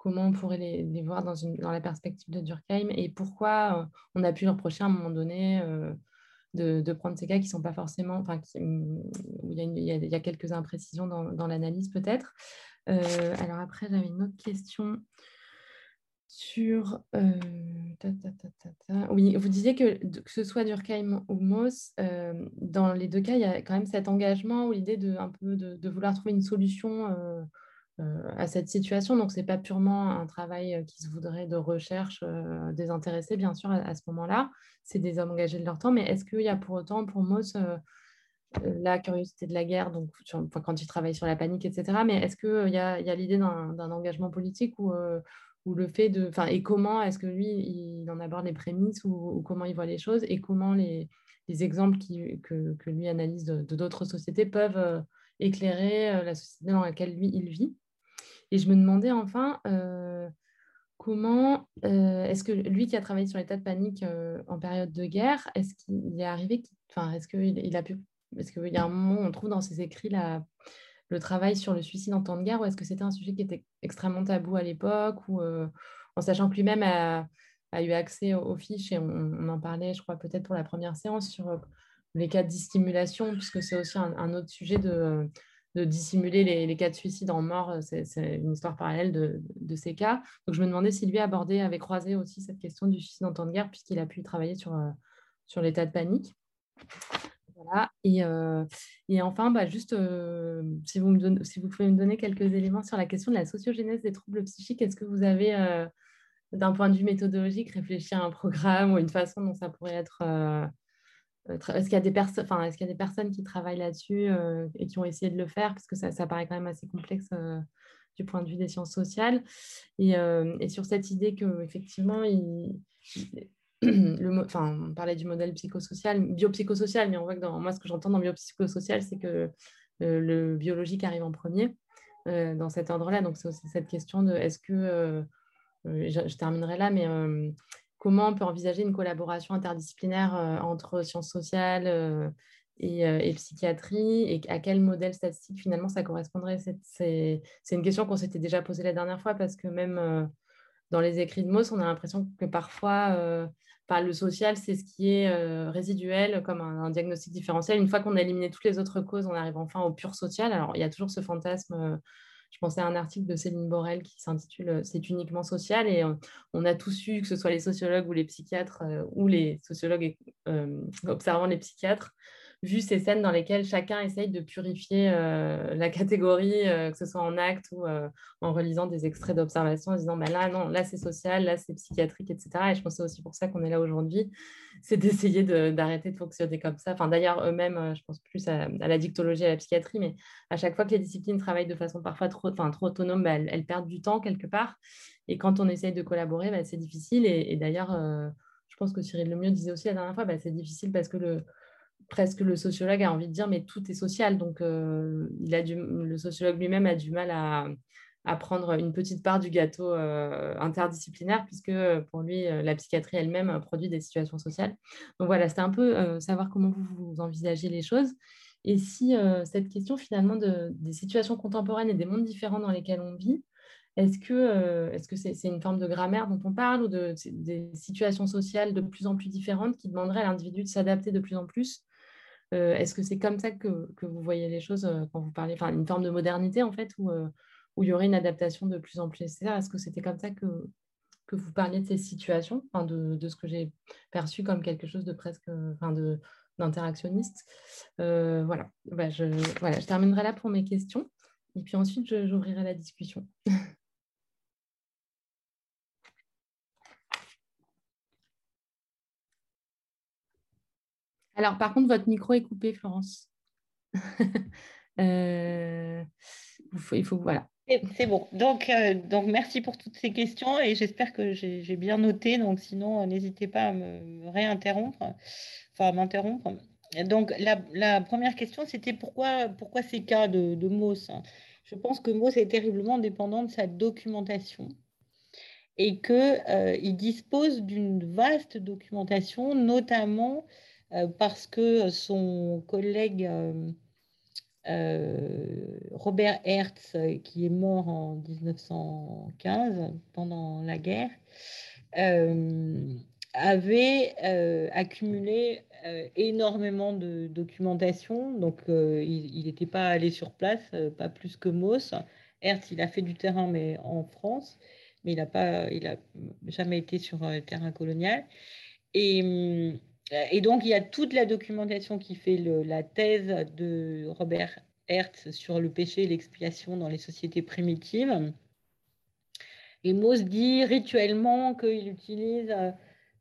comment on pourrait les, voir dans, la perspective de Durkheim et pourquoi euh, on a pu reprocher à un moment donné euh, de, prendre ces cas qui sont pas forcément, enfin, où il y, a quelques imprécisions dans, l'analyse peut-être. Euh, alors après, j'avais une autre question sur... oui, vous disiez que que ce soit Durkheim ou Mauss, dans les deux cas, il y a quand même cet engagement ou l'idée de, vouloir trouver une solution euh, à cette situation. Donc, ce n'est pas purement un travail euh, qui se voudrait de recherche euh, désintéressée, bien sûr, à, ce moment-là. C'est des hommes engagés de leur temps. Mais est-ce qu'il y a pour autant, pour Moss, la curiosité de la guerre, donc quand il travaille sur la panique, etc. Mais est-ce qu'il y a, l'idée d'un engagement politique ou, le fait de, enfin, et comment est-ce que lui il en aborde les prémices ou, comment il voit les choses et comment les, les exemples que, lui analyse de d'autres sociétés peuvent éclairer la société dans laquelle lui il vit? Et je me demandais enfin euh, comment euh, est-ce que lui qui a travaillé sur l'état de panique euh, en période de guerre, est-ce qu'il est arrivé, enfin, est-ce qu'il il a pu, est-ce qu'il y a un moment où on trouve dans ses écrits le travail sur le suicide en temps de guerre, ou est-ce que c'était un sujet qui était extrêmement tabou à l'époque, ou en sachant que lui-même a, eu accès aux, fiches, et on, en parlait, je crois, peut-être pour la première séance, sur les cas de dissimulation, puisque c'est aussi un, autre sujet de, de dissimuler les, cas de suicide en mort, euh, c'est une histoire parallèle de, ces cas. Donc je me demandais si lui abordait, avait croisé aussi cette question du suicide en temps de guerre, puisqu'il a pu travailler sur, euh, sur l'état de panique. Voilà. Et, euh, enfin, bah, juste si, vous pouvez me donner quelques éléments sur la question de la sociogénèse des troubles psychiques, est-ce que vous avez, d'un point de vue méthodologique, réfléchi à un programme ou une façon dont ça pourrait être est-ce qu'il y, a des enfin, est qu'il y a des personnes qui travaillent là-dessus euh, et qui ont essayé de le faire? Parce que ça, paraît quand même assez complexe euh, du point de vue des sciences sociales. Et, sur cette idée qu'effectivement, il, le, enfin, on parlait du modèle psychosocial, biopsychosocial, mais on voit que moi, ce que j'entends dans biopsychosocial, c'est que le biologique arrive en premier dans cet ordre-là. Donc, c'est aussi cette question de est-ce que, je, terminerai là, mais comment on peut envisager une collaboration interdisciplinaire euh, entre sciences sociales euh, euh, et, psychiatrie et à quel modèle statistique finalement ça correspondrait? C'est une question qu'on s'était déjà posée la dernière fois parce que même dans les écrits de Moss, on a l'impression que parfois le social, c'est ce qui est résiduel comme un, diagnostic différentiel. Une fois qu'on a éliminé toutes les autres causes, on arrive enfin au pur social. Alors il y a toujours ce fantasme je pensais à un article de Céline Borel qui s'intitule euh, C'est uniquement social et euh, on a tous eu, que ce soit les sociologues ou les psychiatres euh, ou les sociologues observant les psychiatres, vu ces scènes dans lesquelles chacun essaye de purifier euh, la catégorie, euh, que ce soit en acte ou euh, en relisant des extraits d'observation, en disant bah là, non, là c'est social, là c'est psychiatrique, etc. Et je pense c'est aussi pour ça qu'on est là aujourd'hui, c'est d'essayer d'arrêter de, fonctionner comme ça. Enfin, d'ailleurs, eux-mêmes, je pense plus à, la dictologie, à la psychiatrie, mais à chaque fois que les disciplines travaillent de façon parfois trop, trop autonome, bah, elles, perdent du temps quelque part. Et quand on essaye de collaborer, bah, c'est difficile. Et, d'ailleurs, je pense que Cyril Lemieux disait aussi la dernière fois, bah, c'est difficile parce que le, presque le sociologue a envie de dire, mais tout est social. Donc, euh, le sociologue lui-même a du mal à, prendre une petite part du gâteau euh, interdisciplinaire, puisque pour lui, euh, la psychiatrie elle-même produit des situations sociales. Donc voilà, c'était un peu savoir comment vous, envisagez les choses. Et si cette question finalement de, des situations contemporaines et des mondes différents dans lesquels on vit, est-ce que c'est une forme de grammaire dont on parle ou de, des situations sociales de plus en plus différentes qui demanderaient à l'individu de s'adapter de plus en plus euh, est-ce que c'est comme ça que, vous voyez les choses euh, quand vous parlez, enfin une forme de modernité en fait, où, euh, où il y aurait une adaptation de plus en plus nécessaire Est-ce que c'était comme ça que, que vous parliez de ces situations, de, de, ce que j'ai perçu comme quelque chose de presque, d'interactionniste? Voilà. Bah, je, voilà, je terminerai là pour mes questions et puis ensuite j'ouvrirai la discussion. (laughs) Alors, par contre, votre micro est coupé, Florence. (laughs) Euh, il faut, voilà. C'est bon. Donc, euh, donc, merci pour toutes ces questions et j'espère que j'ai bien noté. Donc, sinon, n'hésitez pas à me réinterrompre, enfin à m'interrompre. Donc, la, première question, c'était pourquoi, pourquoi ces cas de, de Moss Je pense que Moss est terriblement dépendant de sa documentation et qu'il euh, dispose d'une vaste documentation, notamment euh, parce que son collègue euh, euh, Robert Hertz, qui est mort en 1915 pendant la guerre, avait accumulé énormément de documentation. Donc, il n'était pas allé sur place, pas plus que Mauss. Hertz, il a fait du terrain, mais en France, mais il n'a jamais été sur le terrain colonial. Et hum, euh, et donc, il y a toute la documentation qui fait la thèse de Robert Hertz sur le péché et l'expiation dans les sociétés primitives. Et Mauss dit rituellement qu'il utilise euh,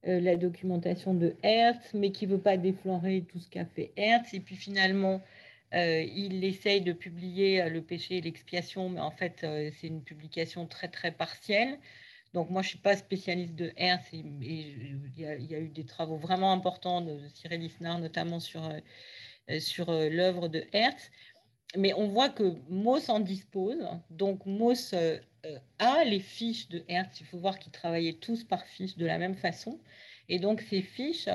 euh, la documentation de Hertz, mais qu'il ne veut pas déflorer tout ce qu'a fait Hertz. Et puis finalement, il essaye de publier le péché et l'expiation, mais en fait, c'est une publication très, très partielle. Donc moi, je ne suis pas spécialiste de Hertz et il y, a eu des travaux vraiment importants de Cyril Isnard, notamment sur, euh, euh, sur euh, l'œuvre de Hertz. Mais on voit que Mauss en dispose. Donc Mauss a les fiches de Hertz. Il faut voir qu'ils travaillaient tous par fiches de la même façon. Et donc ces fiches,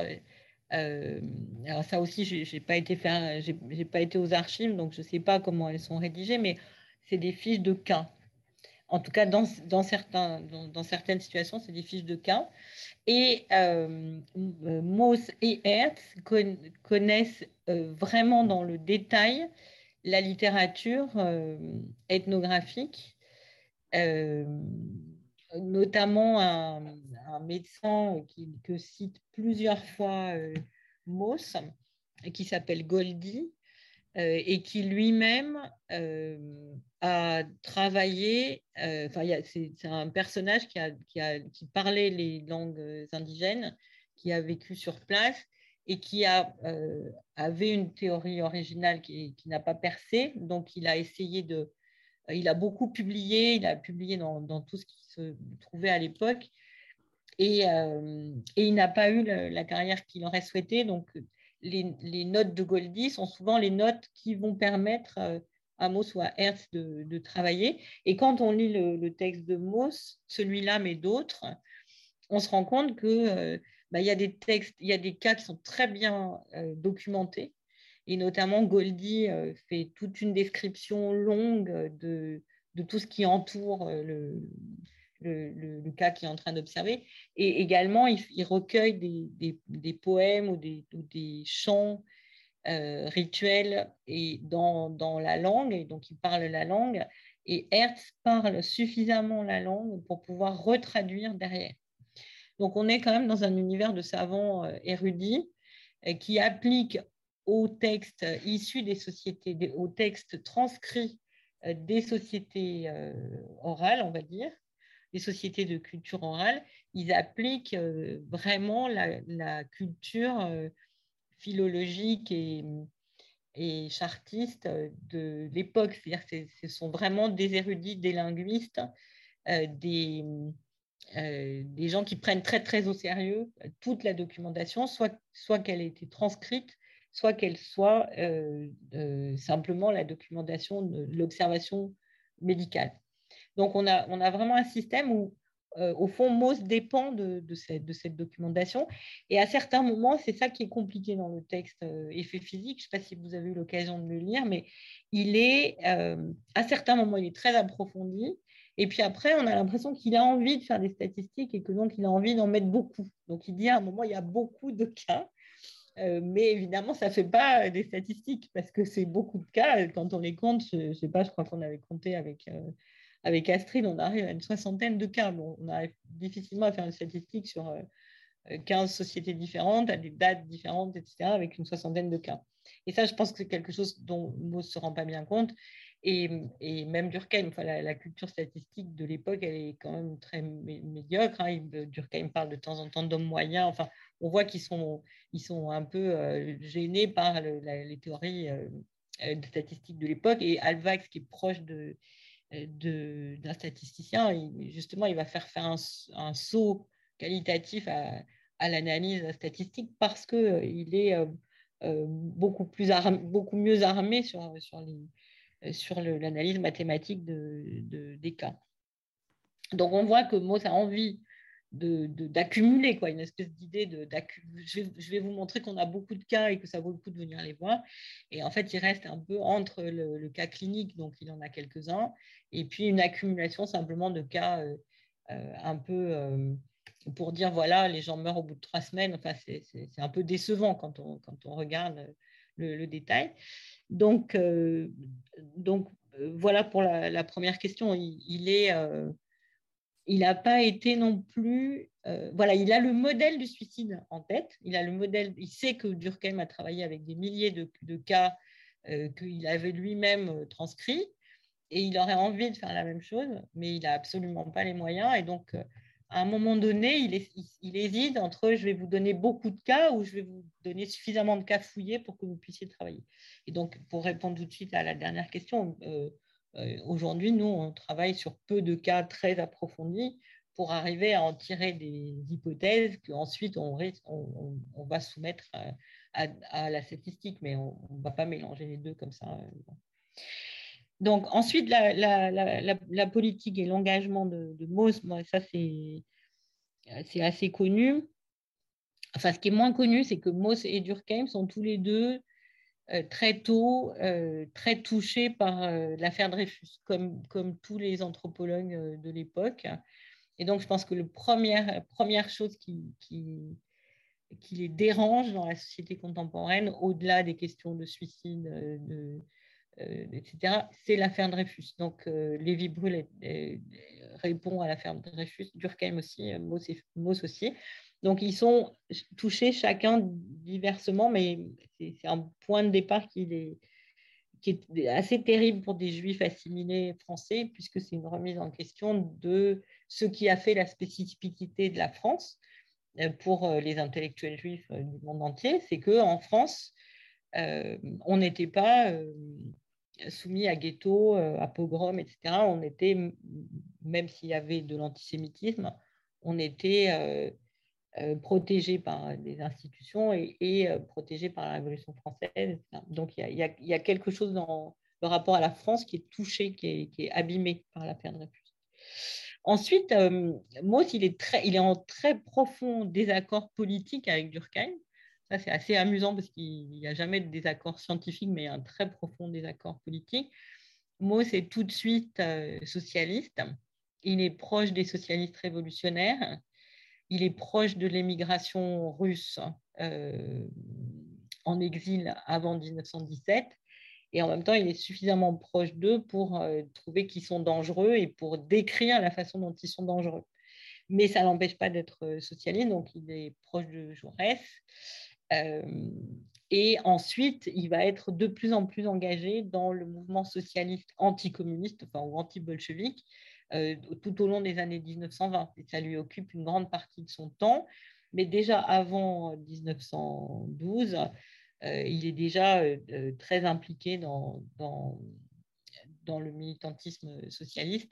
alors ça aussi, je n'ai pas, été pas été aux archives, donc je ne sais pas comment elles sont rédigées, mais c'est des fiches de cas en tout cas, dans, certaines situations, c'est des fiches de cas. Et euh, Mauss et Hertz connaissent euh, vraiment dans le détail la littérature euh, ethnographique, notamment un, médecin que cite plusieurs fois Mauss, qui s'appelle Goldie, euh, et qui lui-même euh, a travaillé, euh, c'est un personnage qui, a, qui, a, qui, parlait les langues indigènes, qui a vécu sur place et qui a, avait une théorie originale qui, qui n'a pas percé. Donc, il a essayé de. Il a beaucoup publié, il a publié dans, dans tout ce qui se trouvait à l'époque. Et, et, il n'a pas eu la carrière qu'il aurait souhaité. Donc, les, notes de Goldie sont souvent les notes qui vont permettre euh, à Mauss ou à Hertz de, travailler. Et quand on lit le, texte de Mauss, celui-là, mais d'autres, on se rend compte que euh, bah, y a des textes, il y a des cas qui sont très bien euh, documentés. Et notamment, Goldie fait toute une description longue de, de tout ce qui entoure le, le, cas qu'il est en train d'observer. Et également, il, recueille des, poèmes ou des, chants euh, rituels et dans, la langue, et donc il parle la langue. Et Hertz parle suffisamment la langue pour pouvoir retraduire derrière. Donc on est quand même dans un univers de savants euh, érudits euh, qui appliquent aux textes issus des sociétés, aux textes transcrits des sociétés orales, on va dire, des sociétés de culture orale, ils appliquent vraiment la, culture philologique et, et chartiste de l'époque. C'est-à-dire ce sont vraiment des érudits, des linguistes, des, des gens qui prennent très très au sérieux toute la documentation, soit, soit qu'elle ait été transcrite, soit qu'elle soit euh, euh, simplement la documentation de l'observation médicale. Donc, on a, on a vraiment un système où, euh, au fond, MOS dépend de, cette, documentation. Et à certains moments, c'est ça qui est compliqué dans le texte effet physique. Je ne sais pas si vous avez eu l'occasion de le lire, mais il est, à certains moments, il est très approfondi. Et puis après, on a l'impression qu'il a envie de faire des statistiques et que donc il a envie d'en mettre beaucoup. Donc il dit à un moment, il y a beaucoup de cas. Euh, mais évidemment, ça ne fait pas des statistiques parce que c'est beaucoup de cas. Quand on les compte, je ne sais pas, je crois qu'on avait compté avec, euh, avec Astrid, on arrive à une soixantaine de cas. On arrive difficilement à faire une statistique sur 15 euh, sociétés différentes, à des dates différentes, etc., avec une soixantaine de cas. Et ça, je pense que c'est quelque chose dont Mo ne se rend pas bien compte. Et, même Durkheim, la, culture statistique de l'époque, elle est quand même très médiocre. Hein. Durkheim parle de temps en temps d'hommes moyens. Enfin, on voit qu'ils sont, ils sont un peu euh, gênés par les théories euh, euh, de statistiques de l'époque. Et Alvax, qui est proche de, d'un statisticien, justement, il va faire faire un, saut qualitatif à, l'analyse statistique parce qu'il est beaucoup, plus beaucoup mieux armé sur, sur, l'analyse mathématique de, des cas. Donc on voit que Mauss a envie d'accumuler, quoi, une espèce d'idée de je, je, vais vous montrer qu'on a beaucoup de cas et que ça vaut le coup de venir les voir. Et en fait, il reste un peu entre le, cas clinique, donc il en a quelques-uns, et puis une accumulation simplement de cas euh, euh, un peu euh, pour dire voilà, les gens meurent au bout de trois semaines. Enfin, c'est un peu décevant quand on, quand on regarde le, détail. Donc, donc voilà pour la, première question. Il est il n'a pas été non plus. Euh, voilà, il a le modèle du suicide en tête. Il a le modèle. Il sait que Durkheim a travaillé avec des milliers de, cas euh, qu'il avait lui-même euh, transcrits, et il aurait envie de faire la même chose, mais il n'a absolument pas les moyens. Et donc, à un moment donné, il, il, hésite entre je vais vous donner beaucoup de cas ou je vais vous donner suffisamment de cas fouillés pour que vous puissiez travailler. Et donc, pour répondre tout de suite à la dernière question, aujourd'hui, nous, on travaille sur peu de cas très approfondis pour arriver à en tirer des hypothèses qu'ensuite on, on, va soumettre à, la statistique, mais on ne va pas mélanger les deux comme ça. Euh, Donc ensuite, la, politique et l'engagement de, de Mauss, ça c'est assez connu. Enfin, ce qui est moins connu, c'est que Mauss et Durkheim sont tous les deux euh, très tôt, euh, très touché par euh, l'affaire Dreyfus, comme, comme tous les anthropologues de l'époque. Et donc, je pense que la première, première chose qui, qui, les dérange dans la société contemporaine, au-delà des questions de suicide, de, etc., c'est l'affaire Dreyfus. Donc, Lévi Brûle répond à l'affaire Dreyfus, Durkheim aussi, Mauss aussi. Donc, ils sont touchés chacun diversement, mais c'est un point de départ qui est, assez terrible pour des juifs assimilés français, puisque c'est une remise en question de ce qui a fait la spécificité de la France euh, pour euh, les intellectuels juifs euh, du monde entier. C'est qu'en France, on n'était pas soumis à ghetto, à pogrom, etc. On était, même s'il y avait de l'antisémitisme, on était protégé par des institutions et, et euh, protégé par la Révolution française. Donc il y, a quelque chose dans le rapport à la France qui est touché, qui est, abîmé par l'affaire Dreyfus. Ensuite, euh, Mauss, il est, très, il est en très profond désaccord politique avec Durkheim. Ça, c'est assez amusant parce qu'il n'y a jamais de désaccord scientifique, mais un très profond désaccord politique. Mauss est tout de suite socialiste. Il est proche des socialistes révolutionnaires il est proche de l'émigration russe euh, en exil avant 1917. Et en même temps, il est suffisamment proche d'eux pour euh, trouver qu'ils sont dangereux et pour décrire la façon dont ils sont dangereux. Mais ça n'empêche pas d'être euh, socialiste, donc il est proche de Jaurès. Et ensuite, il va être de plus en plus engagé dans le mouvement socialiste anticommuniste, enfin, ou anti-bolchevique, euh, tout au long des années 1920. Et ça lui occupe une grande partie de son temps. Mais déjà avant 1912, euh, il est déjà euh, très impliqué dans, dans, le militantisme socialiste.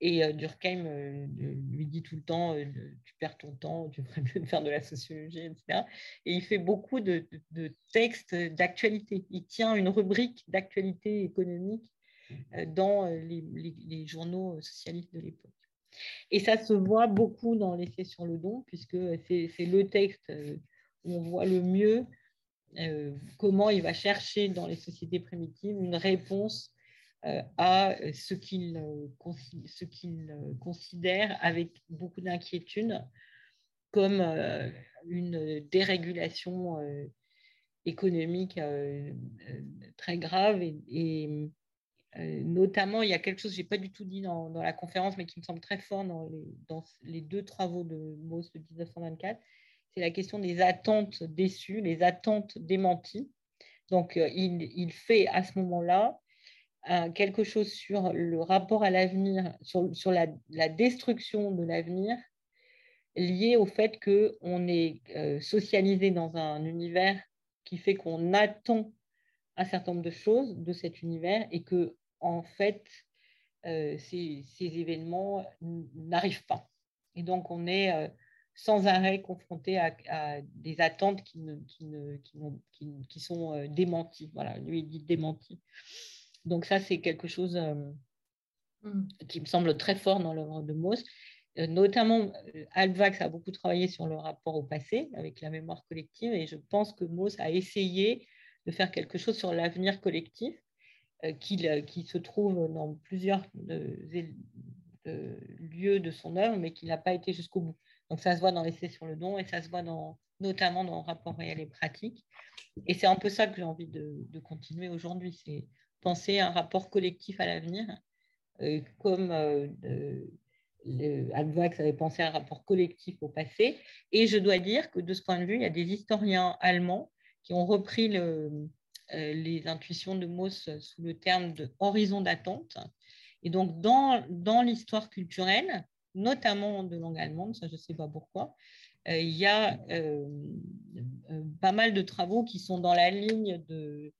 Et Durkheim lui dit tout le temps Tu perds ton temps, tu devrais mieux (laughs) faire de la sociologie, etc. Et il fait beaucoup de, de textes d'actualité. Il tient une rubrique d'actualité économique dans les, les, journaux socialistes de l'époque. Et ça se voit beaucoup dans l'essai sur le don, puisque c'est le texte où on voit le mieux comment il va chercher dans les sociétés primitives une réponse à ce qu'il considère avec beaucoup d'inquiétude comme une dérégulation économique très grave. Et, notamment, il y a quelque chose que je n'ai pas du tout dit dans, la conférence, mais qui me semble très fort dans les, deux travaux de Mauss de 1924, c'est la question des attentes déçues, les attentes démenties. Donc, il, il fait à ce moment-là quelque chose sur le rapport à l'avenir, sur, la, destruction de l'avenir, lié au fait qu'on est euh, socialisé dans un univers qui fait qu'on attend un certain nombre de choses de cet univers et que, en fait, euh, ces, événements n'arrivent pas. Et donc, on est euh, sans arrêt confronté à, des attentes qui, ne, qui, ne, qui, qui sont démenties. Voilà, lui, il dit démenties. Donc ça, c'est quelque chose euh, mmh. qui me semble très fort dans l'œuvre de Mauss. Euh, notamment, euh, Alvax a beaucoup travaillé sur le rapport au passé avec la mémoire collective et je pense que Mauss a essayé de faire quelque chose sur l'avenir collectif qui, qui, se trouve dans plusieurs lieux de son œuvre, mais qui n'a pas été jusqu'au bout. Donc ça se voit dans l'essai sur le don et ça se voit notamment dans le rapport réel et pratique. Et c'est un peu ça que j'ai envie de, continuer aujourd'hui, c'est penser un rapport collectif à l'avenir, euh, comme euh, avait pensé un rapport collectif au passé. Et je dois dire que de ce point de vue, il y a des historiens allemands qui ont repris le, euh, les intuitions de Mauss sous le terme de horizon d'attente. Et donc, dans, dans l'histoire culturelle, notamment de langue allemande, ça je ne sais pas pourquoi, il y a pas mal de travaux qui sont dans la ligne de,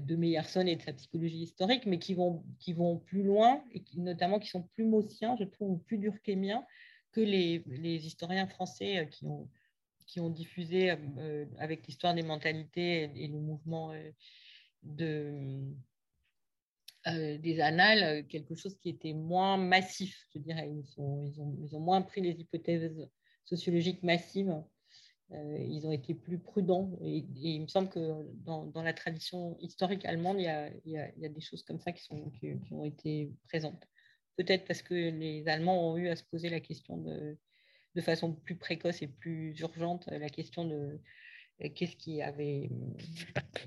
de Meyerson et de sa psychologie historique, mais qui vont, qui vont plus loin, et qui, notamment qui sont plus maussiens, je trouve, ou plus durkheimiens que les, les, historiens français euh, qui ont, qui ont diffusé euh, avec l'histoire des mentalités et, le mouvement euh, de, des annales, quelque chose qui était moins massif, je dirais. Ils, sont, ils, ont, ils ont moins pris les hypothèses sociologiques massives euh, ils ont été plus prudents. Et, il me semble que dans, dans, la tradition historique allemande, il y, a, il, y a, il y a, des choses comme ça qui, sont, qui, ont été présentes. Peut-être parce que les Allemands ont eu à se poser la question de, de façon plus précoce et plus urgente, la question de euh, qu'est-ce qui avait,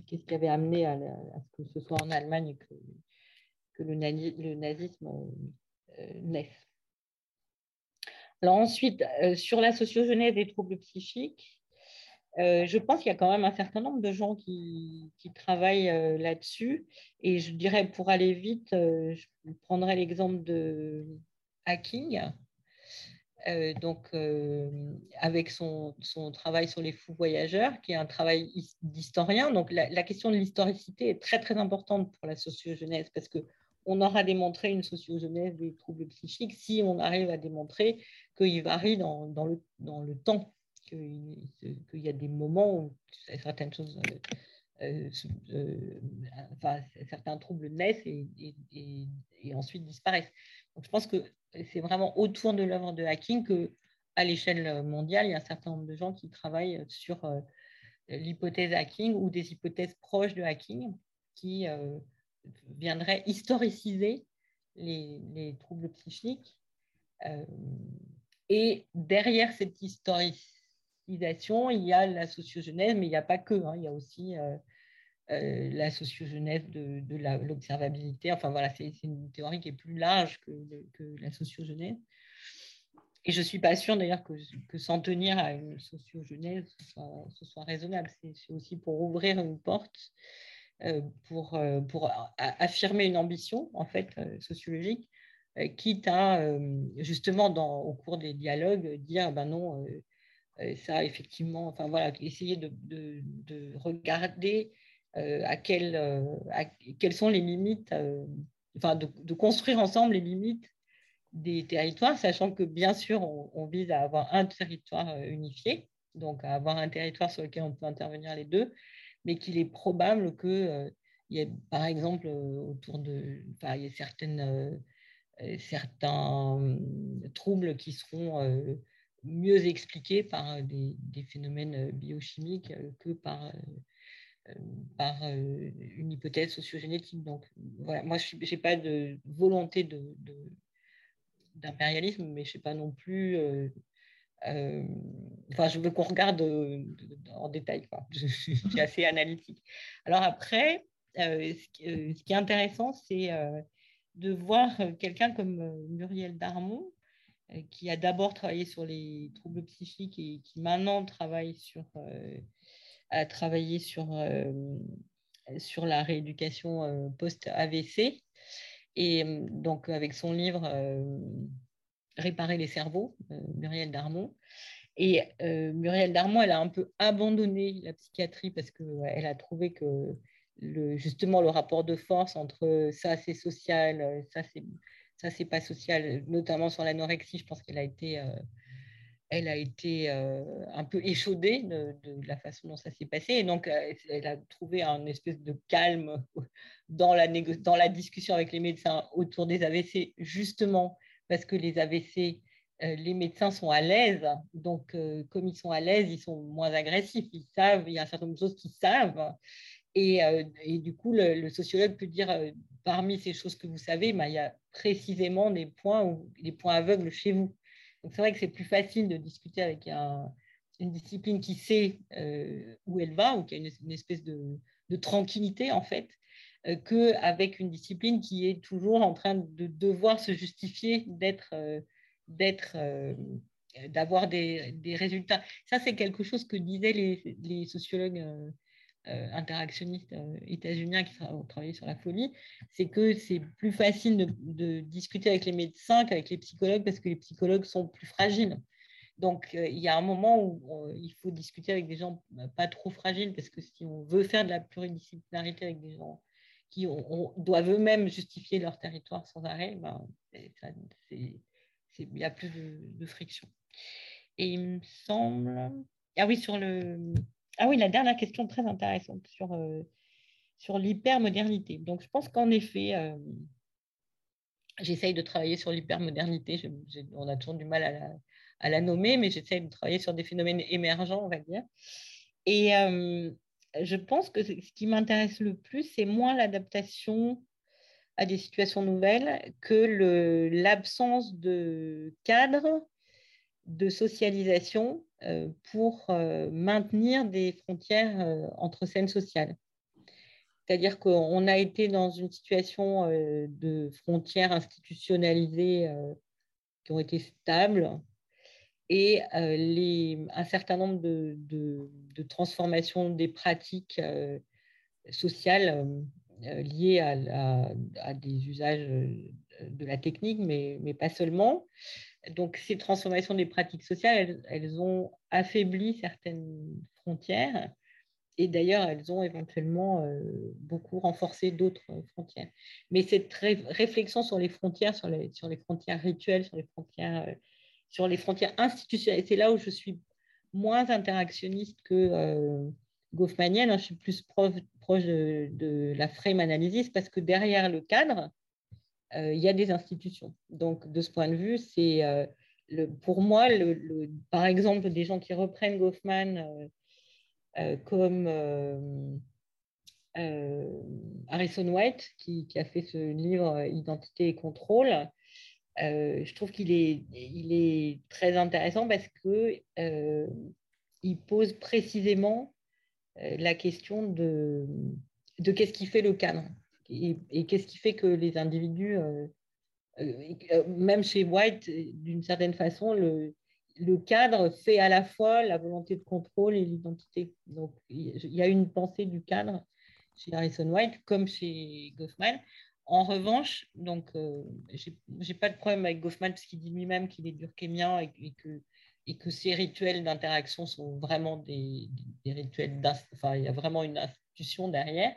qu'est-ce qui avait amené à, ce que ce soit en Allemagne que, que le, nazisme euh, naisse. Alors ensuite, sur la sociogenèse des troubles psychiques, euh, je pense qu'il y a quand même un certain nombre de gens qui, travaillent euh, là-dessus. Et je dirais, pour aller vite, euh, je prendrai l'exemple de Hacking. Donc, avec son, travail sur les fous voyageurs, qui est un travail d'historien. Donc, la, question de l'historicité est très, très importante pour la sociogenèse parce qu'on aura démontré une sociogenèse des troubles psychiques si on arrive à démontrer qu'il varie dans, le, temps qu'il y a des moments où certaines choses, euh, euh, enfin, certains troubles naissent et, et, ensuite disparaissent. Donc, je pense que c'est vraiment autour de l'œuvre de hacking que, à l'échelle mondiale, il y a un certain nombre de gens qui travaillent sur euh, l'hypothèse hacking ou des hypothèses proches de hacking qui viendraient historiciser les, les troubles psychiques. et derrière cette historicisation, il y a la sociogenèse, mais il n'y a pas que. Hein. il y a aussi euh, euh, la sociogenèse de, de l'observabilité. Enfin voilà, c'est une théorie qui est plus large que, la sociogenèse. Et je ne suis pas sûre d'ailleurs que, que s'en tenir à une sociogenèse, ce soit, raisonnable. C'est aussi pour ouvrir une porte, euh, pour, euh, pour affirmer une ambition, en fait, sociologique, quitte à, justement, dans, au cours des dialogues, dire, ben non, ça, effectivement, enfin voilà, essayer de, de regarder à, quel, à, quelles sont les limites, enfin, de, construire ensemble les limites des territoires, sachant que bien sûr, on, vise à avoir un territoire euh, unifié, donc à avoir un territoire sur lequel on peut intervenir les deux, mais qu'il est probable qu'il euh, y ait, par exemple, euh, autour de, enfin, il y ait certaines, certains troubles qui seront mieux expliqués par des phénomènes biochimiques que par par une hypothèse sociogénétique. Donc, moi, je n'ai pas de volonté d'impérialisme, mais je ne sais pas non plus. Euh, euh, enfin, je veux qu'on regarde euh, en détail. (laughs) Je, suis assez analytique. Alors après, ce qui, est intéressant, c'est de voir quelqu'un comme Muriel Darmon, qui a d'abord travaillé sur les troubles psychiques et qui maintenant travaille sur, a travaillé sur, sur la rééducation post-AVC. Et euh, donc, avec son livre euh, Réparer les cerveaux, euh, Muriel Darmon. Et Muriel Darmon, elle a un peu abandonné la psychiatrie parce qu'elle a trouvé que le, justement le rapport de force entre ça c'est social, ça c'est ça c'est pas social, notamment sur l'anorexie, je pense qu'elle a été elle a été un peu échaudée de, la façon dont ça s'est passé. Et donc, elle a trouvé un espèce de calme (laughs) dans la, discussion avec les médecins autour des AVC, justement parce que les AVC, les médecins sont à l'aise. Donc, comme ils sont à l'aise, ils sont moins agressifs. Ils savent, il y a un certain nombre de choses qu'ils savent. Et, du coup, le, sociologue peut dire, parmi ces choses que vous savez, bah, il y a précisément des points, des points aveugles chez vous c'est vrai que c'est plus facile de discuter avec une discipline qui sait euh, où elle va ou qui a une, espèce de, tranquillité en fait, euh, qu'avec une discipline qui est toujours en train de devoir se justifier d'être, euh, d'être, d'avoir des, résultats. Ça, c'est quelque chose que disaient les sociologues euh, interactionnistes euh, états-uniens qui ont travaillé sur la folie, c'est que c'est plus facile de, discuter avec les médecins qu'avec les psychologues parce que les psychologues sont plus fragiles. Donc, euh, il y a un moment où il faut discuter avec des gens pas trop fragiles parce que si on veut faire de la pluridisciplinarité avec des gens qui doivent eux-mêmes justifier leur territoire sans arrêt, ben, il y a plus de friction. Et il me semble... Ah oui, sur le, ah oui, la dernière question très intéressante sur, euh, l'hypermodernité. Donc, je pense qu'en effet, euh, j'essaye de travailler sur l'hypermodernité. On a toujours du mal à la, nommer, mais j'essaye de travailler sur des phénomènes émergents, on va dire. Et euh, je pense que ce qui m'intéresse le plus, c'est moins l'adaptation à des situations nouvelles que l'absence de cadre de socialisation pour euh, maintenir des frontières euh, entre scènes sociales. C'est-à-dire qu'on a été dans une situation de frontières institutionnalisées qui ont été stables et les, un certain nombre de, de, transformations des pratiques sociales liées à, à, des usages de la technique, mais, mais pas seulement, donc, ces transformations des pratiques sociales, elles, ont affaibli certaines frontières et d'ailleurs, elles ont éventuellement euh, beaucoup renforcé d'autres frontières. Mais cette réflexion sur les frontières, sur les, frontières rituelles, sur les frontières, euh, sur les frontières institutionnelles, c'est là où je suis moins interactionniste que euh, Goffmanienne. Hein. je suis plus proche, de, la frame analysis parce que derrière le cadre, il y a des institutions. Donc, de ce point de vue, c'est euh, pour moi, par exemple, des gens qui reprennent Goffman euh, comme Harrison White, qui, a fait ce livre Identité et contrôle, je trouve qu'il est, très intéressant parce que pose précisément la question de, de qu'est-ce qui fait le cadre et, qu'est-ce qui fait que les individus euh, même chez White, d'une certaine façon, le, cadre fait à la fois la volonté de contrôle et l'identité. Donc, il y a une pensée du cadre chez Harrison White comme chez Goffman. En revanche, donc, euh, j'ai pas de problème avec Goffman parce qu'il dit lui-même qu'il est durkheimien et, et, que, ces rituels d'interaction sont vraiment des, des rituels Enfin, il y a vraiment une institution derrière,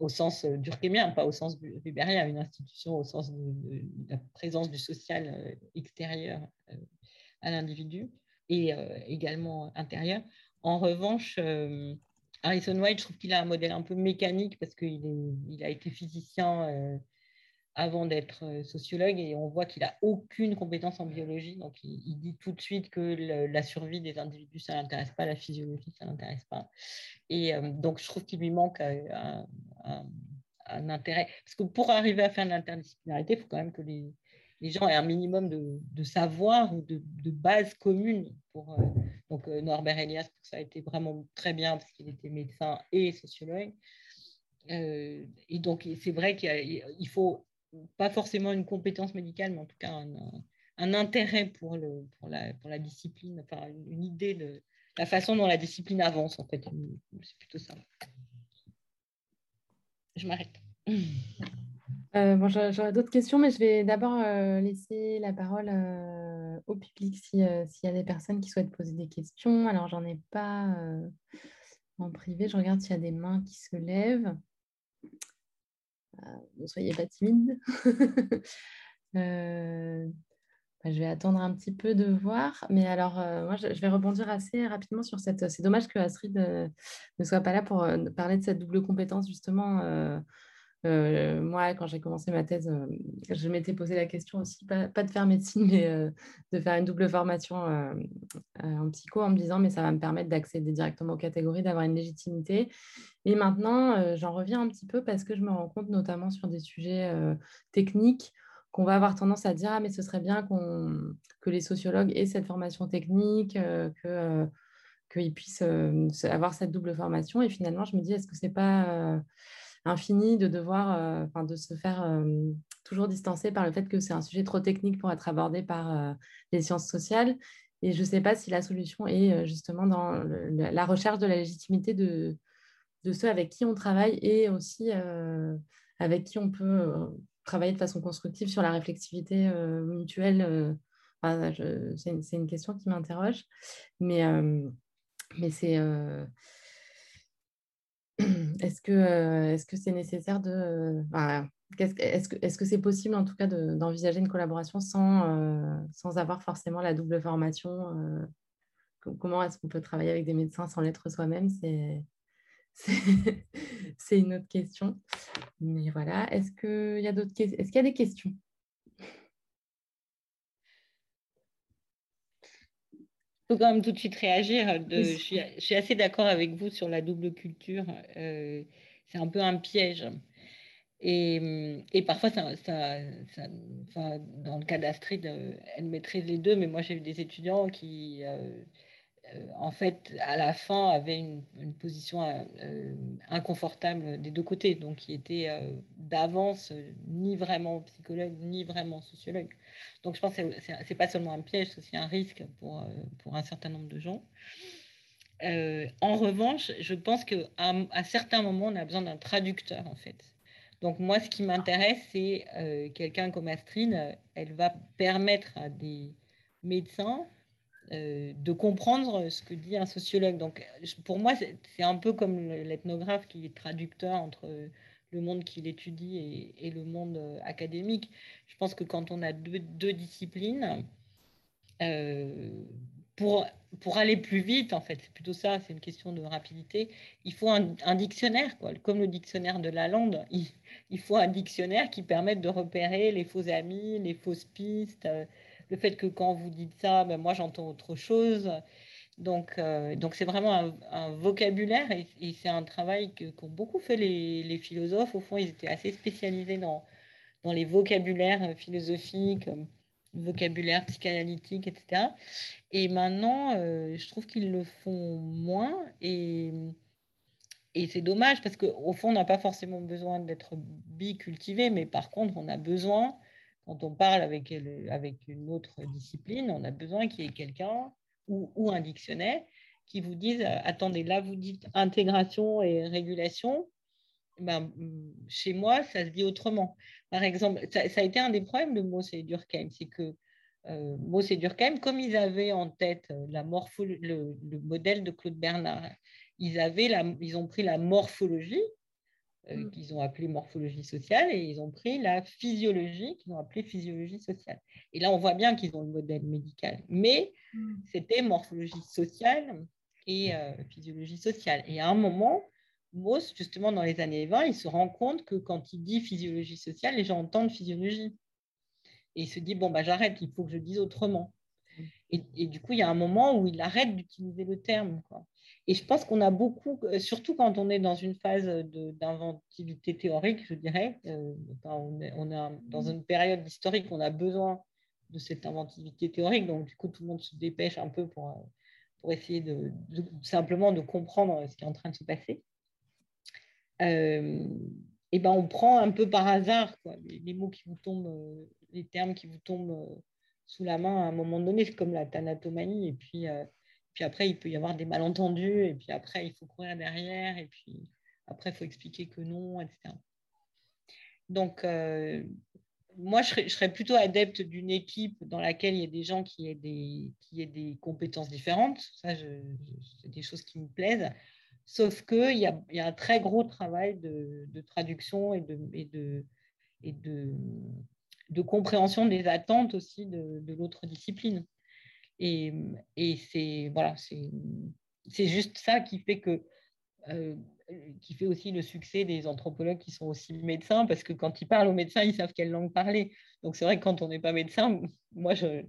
au sens euh, durkheimien, pas au sens weberien, une institution au sens de, la présence du social euh, extérieur à l'individu et également intérieur. En revanche, Harrison White, je trouve qu'il a un modèle un peu mécanique parce qu'il il a été physicien euh, avant d'être sociologue et on voit qu'il n'a aucune compétence en biologie. Donc, il, dit tout de suite que la survie des individus, ça ne l'intéresse pas, la physiologie, ça ne l'intéresse pas. Et donc, je trouve qu'il lui manque un, intérêt. Parce que pour arriver à faire de l'interdisciplinarité, il faut quand même que les, gens aient un minimum de, savoir ou de, de base commune. Donc Norbert Elias, ça a été vraiment très bien parce qu'il était médecin et sociologue. Et donc c'est vrai qu'il faut pas forcément une compétence médicale, mais en tout cas un, intérêt pour, la discipline, enfin une, idée de la façon dont la discipline avance en fait. C'est plutôt ça. Je m'arrête. Euh, bon, j'aurais d'autres questions, mais je vais d'abord euh, laisser la parole euh, au public s'il y a des personnes qui souhaitent poser des questions. Alors, j'en ai pas en privé. Je regarde s'il y a des mains qui se lèvent. Ne soyez pas timide. (laughs) Bah, je vais attendre un petit peu de voir. Mais alors, moi, je, vais rebondir assez rapidement sur cette. C'est dommage que Astrid ne soit pas là pour parler de cette double compétence, justement euh, moi, quand j'ai commencé ma thèse, euh, je m'étais posé la question aussi, pas, de faire médecine, (laughs) mais euh, de faire une double formation en psycho en me disant, mais ça va me permettre d'accéder directement aux catégories, d'avoir une légitimité. Et maintenant, j'en reviens un petit peu parce que je me rends compte, notamment sur des sujets techniques, qu'on va avoir tendance à dire, ah, mais ce serait bien que les sociologues aient cette formation technique, que qu'ils puissent avoir cette double formation. Et finalement, je me dis, est-ce que c'est pas infini de devoir, euh, enfin, de se faire euh, toujours distancer par le fait que c'est un sujet trop technique pour être abordé par euh, les sciences sociales. Et je ne sais pas si la solution est justement dans la recherche de la légitimité de, de ceux avec qui on travaille et aussi avec qui on peut travailler de façon constructive sur la réflexivité mutuelle. c'est une, question qui m'interroge, mais, mais c'est est-ce que euh, est-ce que c'est nécessaire de euh, est-ce que est-ce c'est possible en tout cas d'envisager une collaboration sans euh, sans avoir forcément la double formation comment est-ce qu'on peut travailler avec des médecins sans l'être soi-même? C'est (laughs) une autre question. Mais voilà est-ce y est-ce qu'il y a des questions? Faut quand même tout de suite réagir. De, je, suis, assez d'accord avec vous sur la double culture. Euh, c'est un peu un piège. Et, et parfois, ça, ça, dans le cas d'Astrid, euh, elle maîtrise les deux, mais moi j'ai eu des étudiants qui, euh, en fait, à la fin, avait une, position euh, inconfortable des deux côtés, donc qui était euh, d'avance ni vraiment psychologue, ni vraiment sociologue. Donc je pense que ce n'est pas seulement un piège, c'est aussi un risque pour, pour un certain nombre de gens. en revanche, je pense qu'à à certains moments, on a besoin d'un traducteur, en fait. Donc moi, ce qui m'intéresse, c'est quelqu'un comme Astrid, elle va permettre à des médecins euh, de comprendre ce que dit un sociologue. Donc, pour moi, c'est un peu comme l'ethnographe qui est traducteur entre le monde qu'il étudie et, le monde euh, académique. Je pense que quand on a deux, disciplines, euh, pour, pour aller plus vite, en fait, c'est plutôt ça, c'est une question de rapidité, il faut un, dictionnaire, quoi. comme le dictionnaire de la langue, (laughs) il, il, faut un dictionnaire qui permette de repérer les faux amis, les fausses pistes le fait que quand vous dites ça, ben moi j'entends autre chose. Donc, euh, c'est vraiment un, vocabulaire et, c'est un travail qu'ont beaucoup fait les, philosophes. Au fond, ils étaient assez spécialisés dans, les vocabulaires philosophiques, vocabulaire psychanalytique, etc. Et maintenant, euh, je trouve qu'ils le font moins et, et c'est dommage parce qu'au fond, on n'a pas forcément besoin d'être bicultivé, mais par contre, on a besoin quand on parle avec, avec une autre discipline, on a besoin qu'il y ait quelqu'un ou, un dictionnaire qui vous dise, attendez, là, vous dites intégration et régulation. Ben, chez moi, ça se dit autrement. Par exemple, ça, a été un des problèmes de Moss et Durkheim, c'est que euh, Moss et Durkheim, comme ils avaient en tête la morpho le, le, modèle de Claude Bernard, ils, avaient la, ils ont pris la morphologie, euh, mm. qu'ils ont appelée morphologie sociale, et ils ont pris la physiologie, qu'ils ont appelée physiologie sociale. Et là, on voit bien qu'ils ont le modèle médical, mais mm. c'était morphologie sociale et euh, physiologie sociale. Et à un moment, Mauss, justement, dans les années 20, il se rend compte que quand il dit physiologie sociale, les gens entendent physiologie. Et il se dit, bon, bah, j'arrête, il faut que je dise autrement. Et, du coup, il y a un moment où il arrête d'utiliser le terme. Et je pense qu'on a beaucoup, euh, surtout quand on est dans une phase d'inventivité théorique, je dirais, euh, on, est, dans une période historique on a besoin de cette inventivité théorique, donc du coup tout le monde se dépêche un peu pour, euh, essayer simplement de comprendre ce qui est en train de se passer. et ben on prend un peu par hasard les, mots qui vous tombent, les termes qui vous tombent sous la main à un moment donné, comme la thanatomanie, et puis puis après, il peut y avoir des malentendus, et puis après, il faut courir derrière, et puis après, il faut expliquer que non, etc. Donc, euh, moi, je serais, plutôt adepte d'une équipe dans laquelle il y ait des gens qui aient des, qui aient des compétences différentes. Ça, c'est des choses qui me plaisent. Sauf qu'il y a, y a un très gros travail de, de traduction et de, et de, de compréhension des attentes aussi de, l'autre discipline. Et, et c'est voilà, c'est juste ça qui fait que euh, qui fait aussi le succès des anthropologues qui sont aussi médecins, parce que quand ils parlent aux médecins, ils savent quelle langue parler. Donc c'est vrai que quand on n'est pas médecin, moi, je,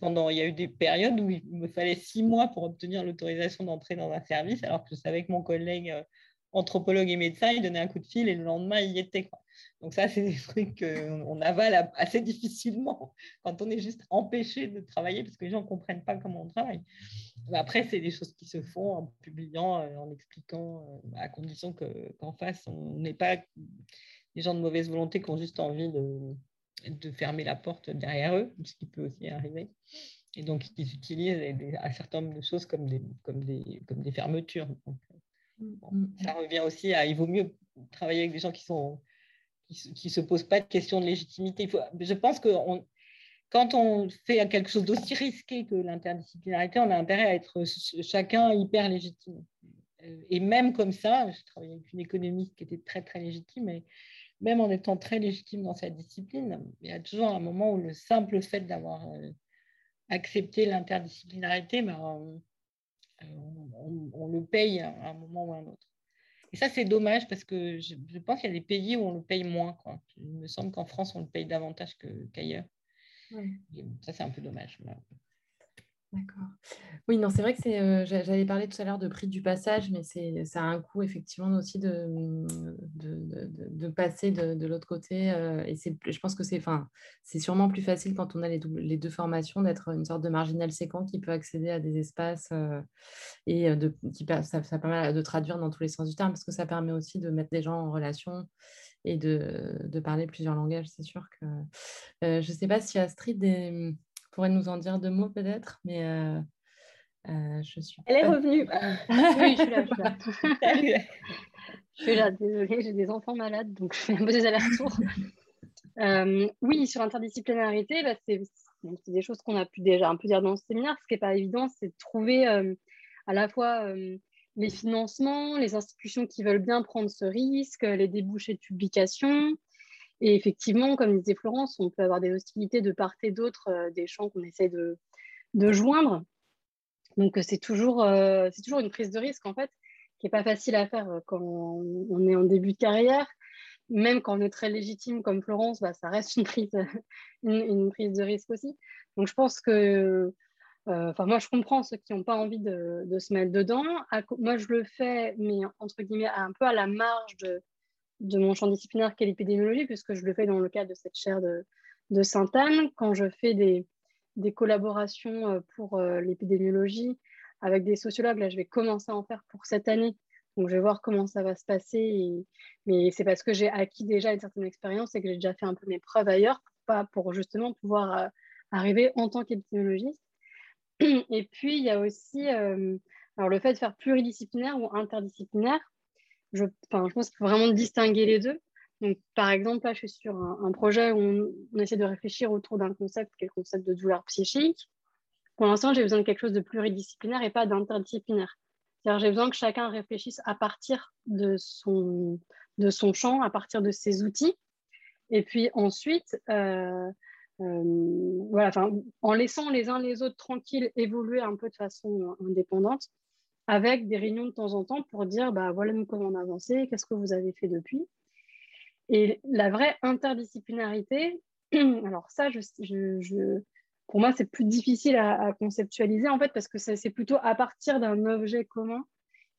pendant, il y a eu des périodes où il me fallait six mois pour obtenir l'autorisation d'entrer dans un service, alors que je savais que mon collègue euh, anthropologue et médecin, il donnait un coup de fil et le lendemain, il y était. Donc ça, c'est des (laughs) trucs qu'on avale assez difficilement quand on est juste empêché de travailler parce que les gens ne comprennent pas comment on travaille. Après, c'est des choses qui se font en publiant, euh, en expliquant, euh, à condition qu'en face, on n'est pas des gens de mauvaise volonté qui ont juste envie de, fermer la porte derrière eux, ce qui peut aussi arriver. Et donc, ils utilisent un certain nombre de choses comme des, fermetures. Mm. ça revient aussi à, il vaut mieux travailler avec des gens qui sont qui ne se posent pas de questions de légitimité. je pense que quand on fait quelque chose d'aussi risqué que l'interdisciplinarité, on a intérêt à être chacun hyper légitime. Euh, et même comme ça, j'ai travaillé avec une économiste qui était très très légitime, mais même en étant très légitime dans sa discipline, il y a toujours un moment où le simple fait d'avoir euh, accepté l'interdisciplinarité, ben, euh, on, on, le paye à un moment ou à un autre. Et ça, c'est dommage parce que je, pense qu'il y a des pays où on le paye moins. Quoi. Il me semble qu'en France, on le paye davantage qu'ailleurs. Ça, c'est un peu dommage. D'accord. Oui, non, c'est vrai que c'est. Euh, j'allais parler tout à l'heure de prix du passage, mais c'est ça a un coût effectivement aussi de, de, de, passer de, l'autre côté. Euh, et c'est, je pense que c'est, enfin, c'est sûrement plus facile quand on a les, les deux formations d'être une sorte de marginal séquent qui peut accéder à des espaces euh, et de, qui ça, permet de traduire dans tous les sens du terme parce que ça permet aussi de mettre des gens en relation et de, parler plusieurs langages. C'est sûr que je ne sais pas si Astrid pourrait nous en dire deux mots peut-être, mais euh, euh, je suis. Elle est revenue. (laughs) oui, je suis là. Je suis là, (laughs) je suis là désolée, j'ai des enfants malades, donc je fais un peu des allers-retours. (laughs) Euh, oui, sur l'interdisciplinarité, bah, c'est des choses qu'on a pu déjà un peu dire dans ce séminaire. Ce qui n'est pas évident, c'est de trouver à la fois les financements, les institutions qui veulent bien prendre ce risque, les débouchés de publication, et effectivement, comme disait Florence, on peut avoir des hostilités de part et d'autre euh, des champs qu'on essaie de, joindre. Donc, euh, c'est toujours, euh, toujours une prise de risque, en fait, qui n'est pas facile à faire quand on est en début de carrière. Même quand on est très légitime comme Florence, bah, ça reste une prise, (laughs) une, prise de risque aussi. Donc, je pense que Enfin, moi, je comprends ceux qui n'ont pas envie de, se mettre dedans. moi, je le fais, mais entre guillemets, un peu à la marge de, de mon champ disciplinaire qu'est l'épidémiologie, puisque je le fais dans le cadre de cette chaire de, de Sainte-Anne. Quand je fais des, collaborations euh, pour euh, l'épidémiologie avec des sociologues, là, je vais commencer à en faire pour cette année. Donc, je vais voir comment ça va se passer. Mais c'est parce que j'ai acquis déjà une certaine expérience et que j'ai déjà fait un peu mes preuves ailleurs pas, pour justement pouvoir arriver en tant qu'épidémiologiste. Et puis, il y a aussi alors, le fait de faire pluridisciplinaire ou interdisciplinaire. Je, pense qu'il faut vraiment distinguer les deux. Donc, par exemple, là, je suis sur un, projet où on, essaie de réfléchir autour d'un concept qui est le concept de douleur psychique. Pour l'instant, j'ai besoin de quelque chose de pluridisciplinaire et pas d'interdisciplinaire. C'est-à-dire, j'ai besoin que chacun réfléchisse à partir de son, de son champ, à partir de ses outils. Et puis ensuite, euh, euh, voilà, en laissant les uns les autres tranquilles évoluer un peu de façon indépendante, avec des réunions de temps en temps pour dire bah, voilà nous comment on a avancé, qu'est-ce que vous avez fait depuis. Et la vraie interdisciplinarité, (clears throat) alors ça, pour moi, c'est plus difficile à, conceptualiser en fait, parce que c'est plutôt à partir d'un objet commun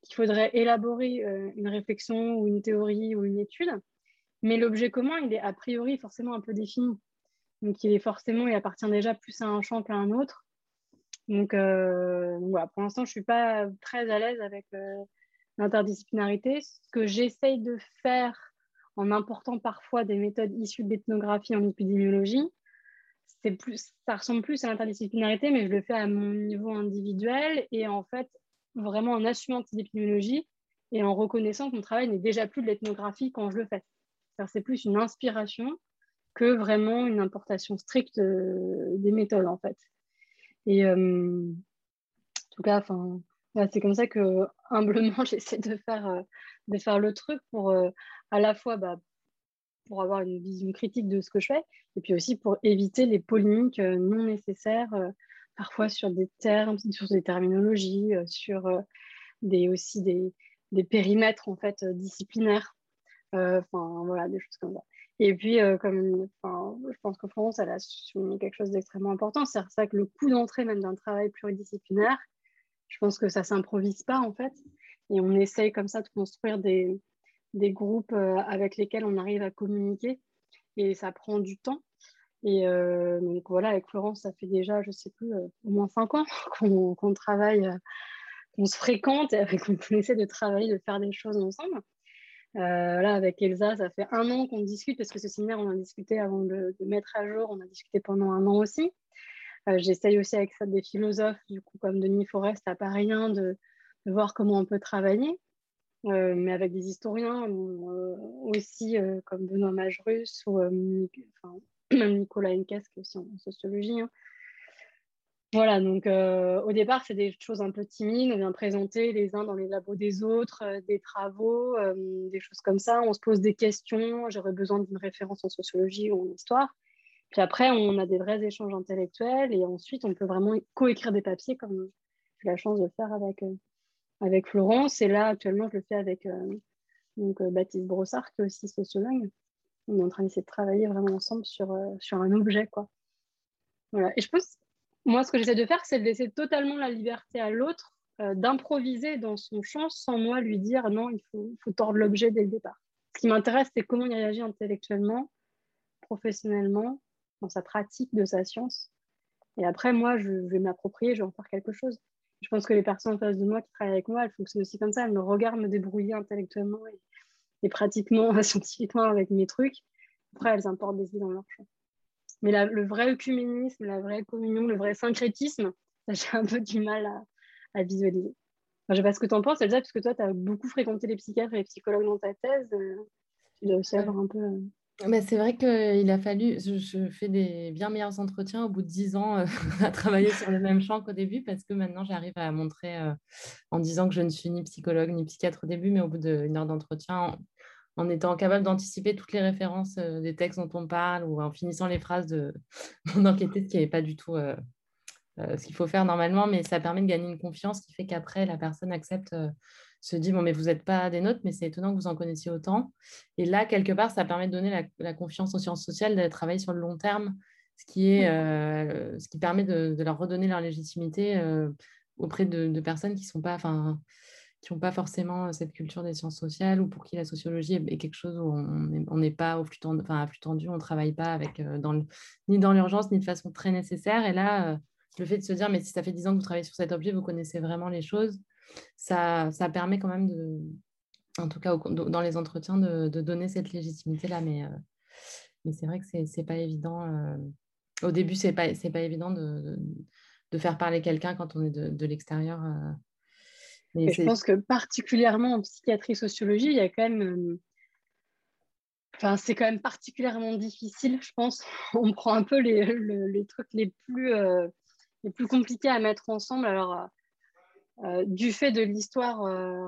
qu'il faudrait élaborer euh, une réflexion ou une théorie ou une étude. Mais l'objet commun, il est a priori forcément un peu défini. Donc, il est forcément, il appartient déjà plus à un champ qu'à un autre. Donc, euh, voilà, pour l'instant, je ne suis pas très à l'aise avec euh, l'interdisciplinarité. Ce que j'essaye de faire en important parfois des méthodes issues de l'ethnographie en épidémiologie. Plus, ça ressemble plus à l'interdisciplinarité, mais je le fais à mon niveau individuel et en fait, vraiment en assumant cette épidémiologie et en reconnaissant que mon travail n'est déjà plus de l'ethnographie quand je le fais. C'est plus une inspiration que vraiment une importation stricte euh, des méthodes, en fait. Et euh, en tout cas, c'est comme ça que (laughs) humblement, (laughs) j'essaie de faire, euh, de faire le truc pour à la fois bah, pour avoir une vision critique de ce que je fais, et puis aussi pour éviter les polémiques euh, non nécessaires, euh, parfois sur des termes, sur des terminologies, euh, sur des, aussi des, des, périmètres en fait disciplinaires. Enfin, voilà, des choses comme ça. Et puis, comme je pense que elle a souligné quelque chose d'extrêmement important, c'est ça que le coût d'entrée même d'un travail pluridisciplinaire, je pense que ça ne s'improvise pas en fait. Et on essaye comme ça de construire des, des groupes euh, avec lesquels on arrive à communiquer et ça prend du temps. Et euh, donc voilà, avec Florence, ça fait déjà, je sais plus, euh, au moins cinq ans (laughs) qu'on travaille, qu'on se fréquente et qu'on essaie de travailler, de faire des choses ensemble. Là, avec Elsa, ça fait un an qu'on discute parce que ce séminaire, on a discuté avant de, mettre à jour, on a discuté pendant un an aussi. J'essaye aussi avec ça des philosophes, du coup, comme Denis Forest à Paris, de, de voir comment on peut travailler. Euh, mais avec des historiens euh, aussi, euh, comme Benoît Majerus ou (clears throat) Nicolas Enkes, qui est aussi en sociologie. Hein. Voilà, donc au départ, c'est des choses un peu timides. On vient présenter les uns dans les labos des autres, des travaux, des choses comme ça. On se pose des questions. J'aurais besoin d'une référence en sociologie ou en histoire. Puis après, on a des vrais échanges intellectuels et ensuite, on peut vraiment coécrire des papiers comme j'ai la chance de faire avec, avec Florence. Et là, actuellement, je le fais avec euh, donc, euh, Baptiste Brossard, qui est aussi sociologue. On est en train d'essayer de travailler vraiment ensemble sur, euh, sur un objet. Quoi. Voilà. Et je pense, moi, ce que j'essaie de faire, c'est de laisser totalement la liberté à l'autre d'improviser dans son champ sans moi lui dire non, il faut, faut tordre l'objet dès le départ. Ce qui m'intéresse, c'est comment il réagit intellectuellement, professionnellement, dans sa pratique de sa science. Et après, moi, je vais m'approprier, je vais en faire quelque chose je pense que les personnes en face de moi qui travaillent avec moi, elles fonctionnent aussi comme ça. Elles me regardent me débrouiller intellectuellement et, pratiquement (laughs) scientifiquement avec mes trucs. Après, elles importent des idées dans leur champ. Mais le vrai œcuménisme, la vraie communion, le vrai syncrétisme, (laughs) j'ai un peu du mal à, visualiser. je ne sais pas ce que tu en penses, Elsa, parce que toi, tu as beaucoup fréquenté les psychiatres et les psychologues dans ta thèse. Euh, tu dois aussi avoir un peu. Euh, c'est vrai qu'il a fallu, je, fais des bien meilleurs entretiens au bout de dix ans euh, (laughs) à travailler sur le même champ qu'au début parce que maintenant j'arrive à montrer euh, en disant que je ne suis ni psychologue ni psychiatre au début, mais au bout d'une heure d'entretien, en, étant capable d'anticiper toutes les références euh, des textes dont on parle ou en finissant les phrases de (laughs) mon enquêté, ce qui n'est pas du tout ce qu'il faut faire normalement, mais ça permet de gagner une confiance qui fait qu'après la personne accepte se dit bon mais vous n'êtes pas des nôtres mais c'est étonnant que vous en connaissiez autant. Et là quelque part ça permet de donner la, confiance aux sciences sociales de travailler sur le long terme ce qui est euh, ce qui permet de, leur redonner leur légitimité euh, auprès de, personnes qui sont pas enfin qui n'ont pas forcément cette culture des sciences sociales ou pour qui la sociologie est, quelque chose où on n'est pas au flux tendu, enfin, à flux tendu, on ne travaille pas avec, euh, dans ni dans l'urgence, ni de façon très nécessaire. Et là, le fait de se dire, mais si ça fait 10 ans que vous travaillez sur cet objet, vous connaissez vraiment les choses, ça, ça permet quand même de, en tout cas dans les entretiens, de, donner cette légitimité-là. Mais, euh, mais c'est vrai que c'est n'est pas évident. au début, c'est pas, pas évident de, de, faire parler quelqu'un quand on est de l'extérieur. Mais je pense que particulièrement en psychiatrie sociologie, il y a quand même Enfin, c'est quand même particulièrement difficile, je pense. (laughs) On prend un peu les, les trucs les plus, euh, les plus compliqués à mettre ensemble. Alors, euh, euh, du fait de l'histoire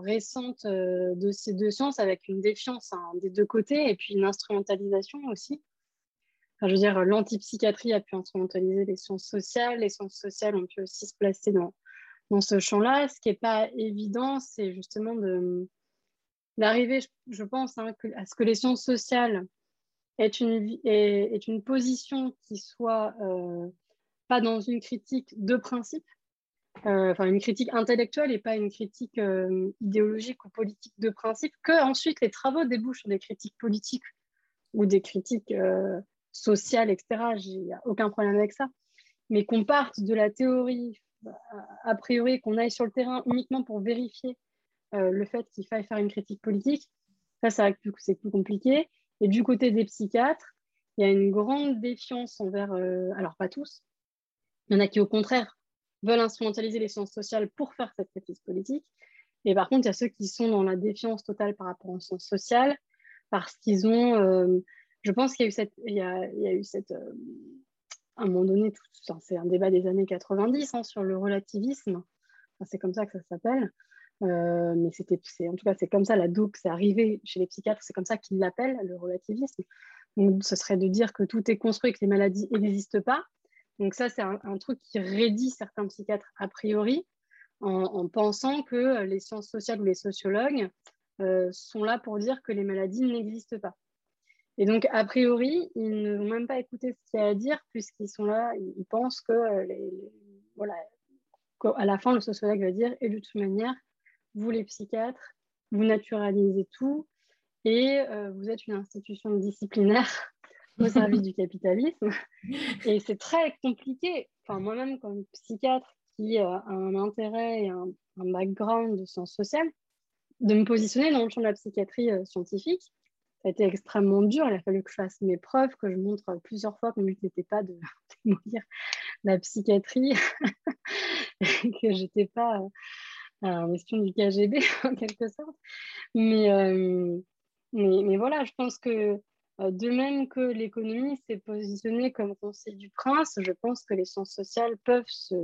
récente de ces deux sciences, avec une défiance hein, des deux côtés et puis une instrumentalisation aussi. Enfin, je veux dire, l'antipsychiatrie a pu instrumentaliser les sciences sociales, les sciences sociales ont pu aussi se placer dans, dans ce champ-là. Ce qui n'est pas évident, c'est justement d'arriver, je pense, hein, à ce que les sciences sociales aient une position qui soit euh, pas dans une critique de principe, euh, enfin une critique intellectuelle et pas une critique euh, idéologique ou politique de principe, que ensuite les travaux débouchent sur des critiques politiques ou des critiques sociales, etc. Il n'y a aucun problème avec ça. Mais qu'on parte de la théorie, a priori, qu'on aille sur le terrain uniquement pour vérifier euh, le fait qu'il faille faire une critique politique, ça, c'est plus compliqué. Et du côté des psychiatres, il y a une grande défiance envers, euh, alors pas tous, il y en a qui au contraire veulent instrumentaliser les sciences sociales pour faire cette critique politique. Et par contre, il y a ceux qui sont dans la défiance totale par rapport aux sciences sociales, parce qu'ils ont, euh, je pense qu'il y a, eu cette, à un moment donné, c'est un débat des années 90 hein, sur le relativisme, c'est comme ça que ça s'appelle, euh, mais c'était, en tout cas, c'est comme ça, la DOC, c'est arrivé chez les psychiatres, c'est comme ça qu'ils l'appellent, le relativisme. Donc, ce serait de dire que tout est construit, que les maladies n'existent pas. Donc, ça, c'est un, truc qui raidit certains psychiatres a priori, en, pensant que les sciences sociales ou les sociologues euh, sont là pour dire que les maladies n'existent pas. Et donc, a priori, ils ne vont même pas écouter ce qu'il y a à dire, puisqu'ils sont là, ils pensent que, euh, voilà, qu'à la fin, le sociologue va dire, et de toute manière, vous les psychiatres, vous naturalisez tout et euh, vous êtes une institution disciplinaire (laughs) au service du capitalisme. Et c'est très compliqué. Enfin, moi-même, comme psychiatre qui a un intérêt et un, background de sciences sociales, de me positionner dans le champ de la psychiatrie euh, scientifique, ça a été extrêmement dur. Il a fallu que je fasse mes preuves, que je montre plusieurs fois que mon but n'était pas de (laughs) mourir la psychiatrie, (laughs) que j'étais pas en question du KGB (laughs) en quelque sorte. Euh, mais, mais, voilà, je pense que euh, de même que l'économie s'est positionnée comme conseil du prince, je pense que les sciences sociales peuvent se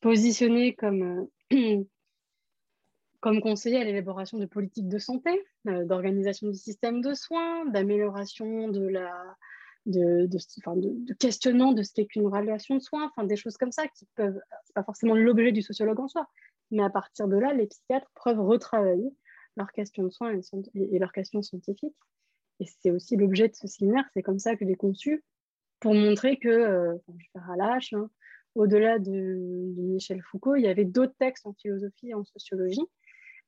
positionner comme, euh, (clears throat) comme conseiller à l'élaboration de politiques de santé, d'organisation du système de soins, d'amélioration de la, de, de, de, questionnement de ce qu'est qu'une relation de soins, enfin des choses comme ça qui peuvent, c'est pas forcément l'objet du sociologue en soi, mais à partir de là, les psychiatres peuvent retravailler leurs questions de soins et, leurs questions scientifiques. Et c'est aussi l'objet de ce séminaire, c'est comme ça que j'ai conçu, pour montrer que, euh, je vais faire à l'âge, hein, au-delà de, Michel Foucault, il y avait d'autres textes en philosophie et en sociologie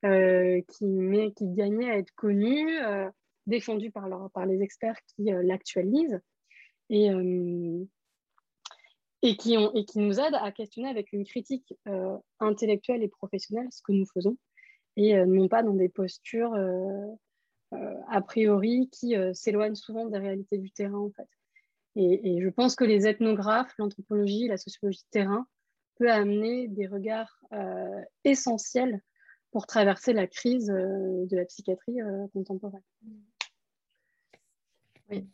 euh, qui, qui gagnaient à être connus, euh, défendus par, par les experts qui l'actualisent. Et, et qui, ont, et qui nous aident à questionner avec une critique euh, intellectuelle et professionnelle ce que nous faisons, et euh, non pas dans des postures euh, a priori qui s'éloignent souvent des réalités du terrain en fait. Et, et je pense que les ethnographes, l'anthropologie, la sociologie de terrain peut amener des regards essentiels pour traverser la crise de la psychiatrie contemporaine. Oui,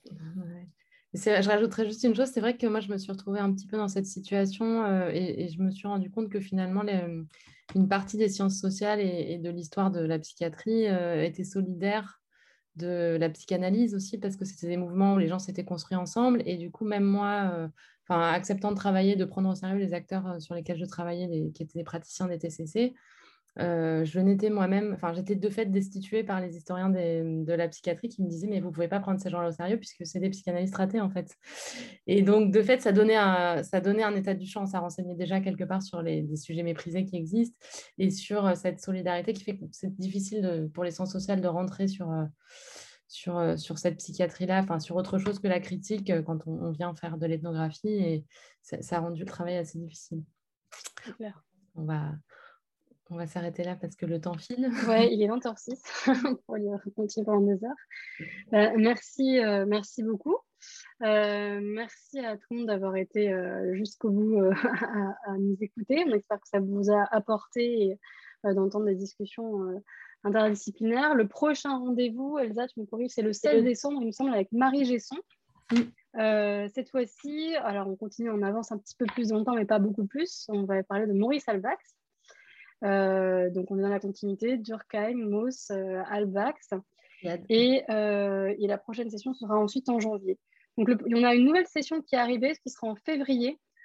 je rajouterais juste une chose, c'est vrai que moi, je me suis retrouvée un petit peu dans cette situation euh, et, je me suis rendu compte que finalement, une partie des sciences sociales et, de l'histoire de la psychiatrie euh, était solidaire de la psychanalyse aussi, parce que c'était des mouvements où les gens s'étaient construits ensemble. Et du coup, même moi, euh, acceptant de travailler, de prendre au sérieux les acteurs sur lesquels je travaillais, qui étaient des praticiens des TCC, euh, je n'étais moi-même, enfin, j'étais de fait destituée par les historiens de la psychiatrie qui me disaient mais vous ne pouvez pas prendre ces gens-là au sérieux puisque c'est des psychanalystes ratés en fait. Et donc de fait, ça donnait un, ça donnait un état du champ, ça renseignait déjà quelque part sur les, sujets méprisés qui existent et sur euh, cette solidarité qui fait que c'est difficile pour les sciences sociales de rentrer sur, euh, sur, sur cette psychiatrie-là, enfin sur autre chose que la critique quand on, vient faire de l'ethnographie et ça, ça, a rendu le travail assez difficile. On va, on va s'arrêter là parce que le temps file. Oui, il est (laughs) 20h06 (laughs) pour continuer pendant deux heures. Euh, merci, euh, merci beaucoup. merci à tout le monde d'avoir été jusqu'au bout (laughs) à, nous écouter. On espère que ça vous a apporté d'entendre des discussions interdisciplinaires. Le prochain rendez-vous, Elsa, tu me corriges, c'est le 16 décembre, il me semble, avec Marie Gesson. Cette fois-ci, alors on continue, on avance un petit peu plus dans le temps, mais pas beaucoup plus. On va parler de Maurice Albax. Donc on est dans la continuité, Durkheim, Mauss, Albax. Et, et, la prochaine session sera ensuite en janvier. Donc, en a une nouvelle session qui est arrivée, qui sera en février,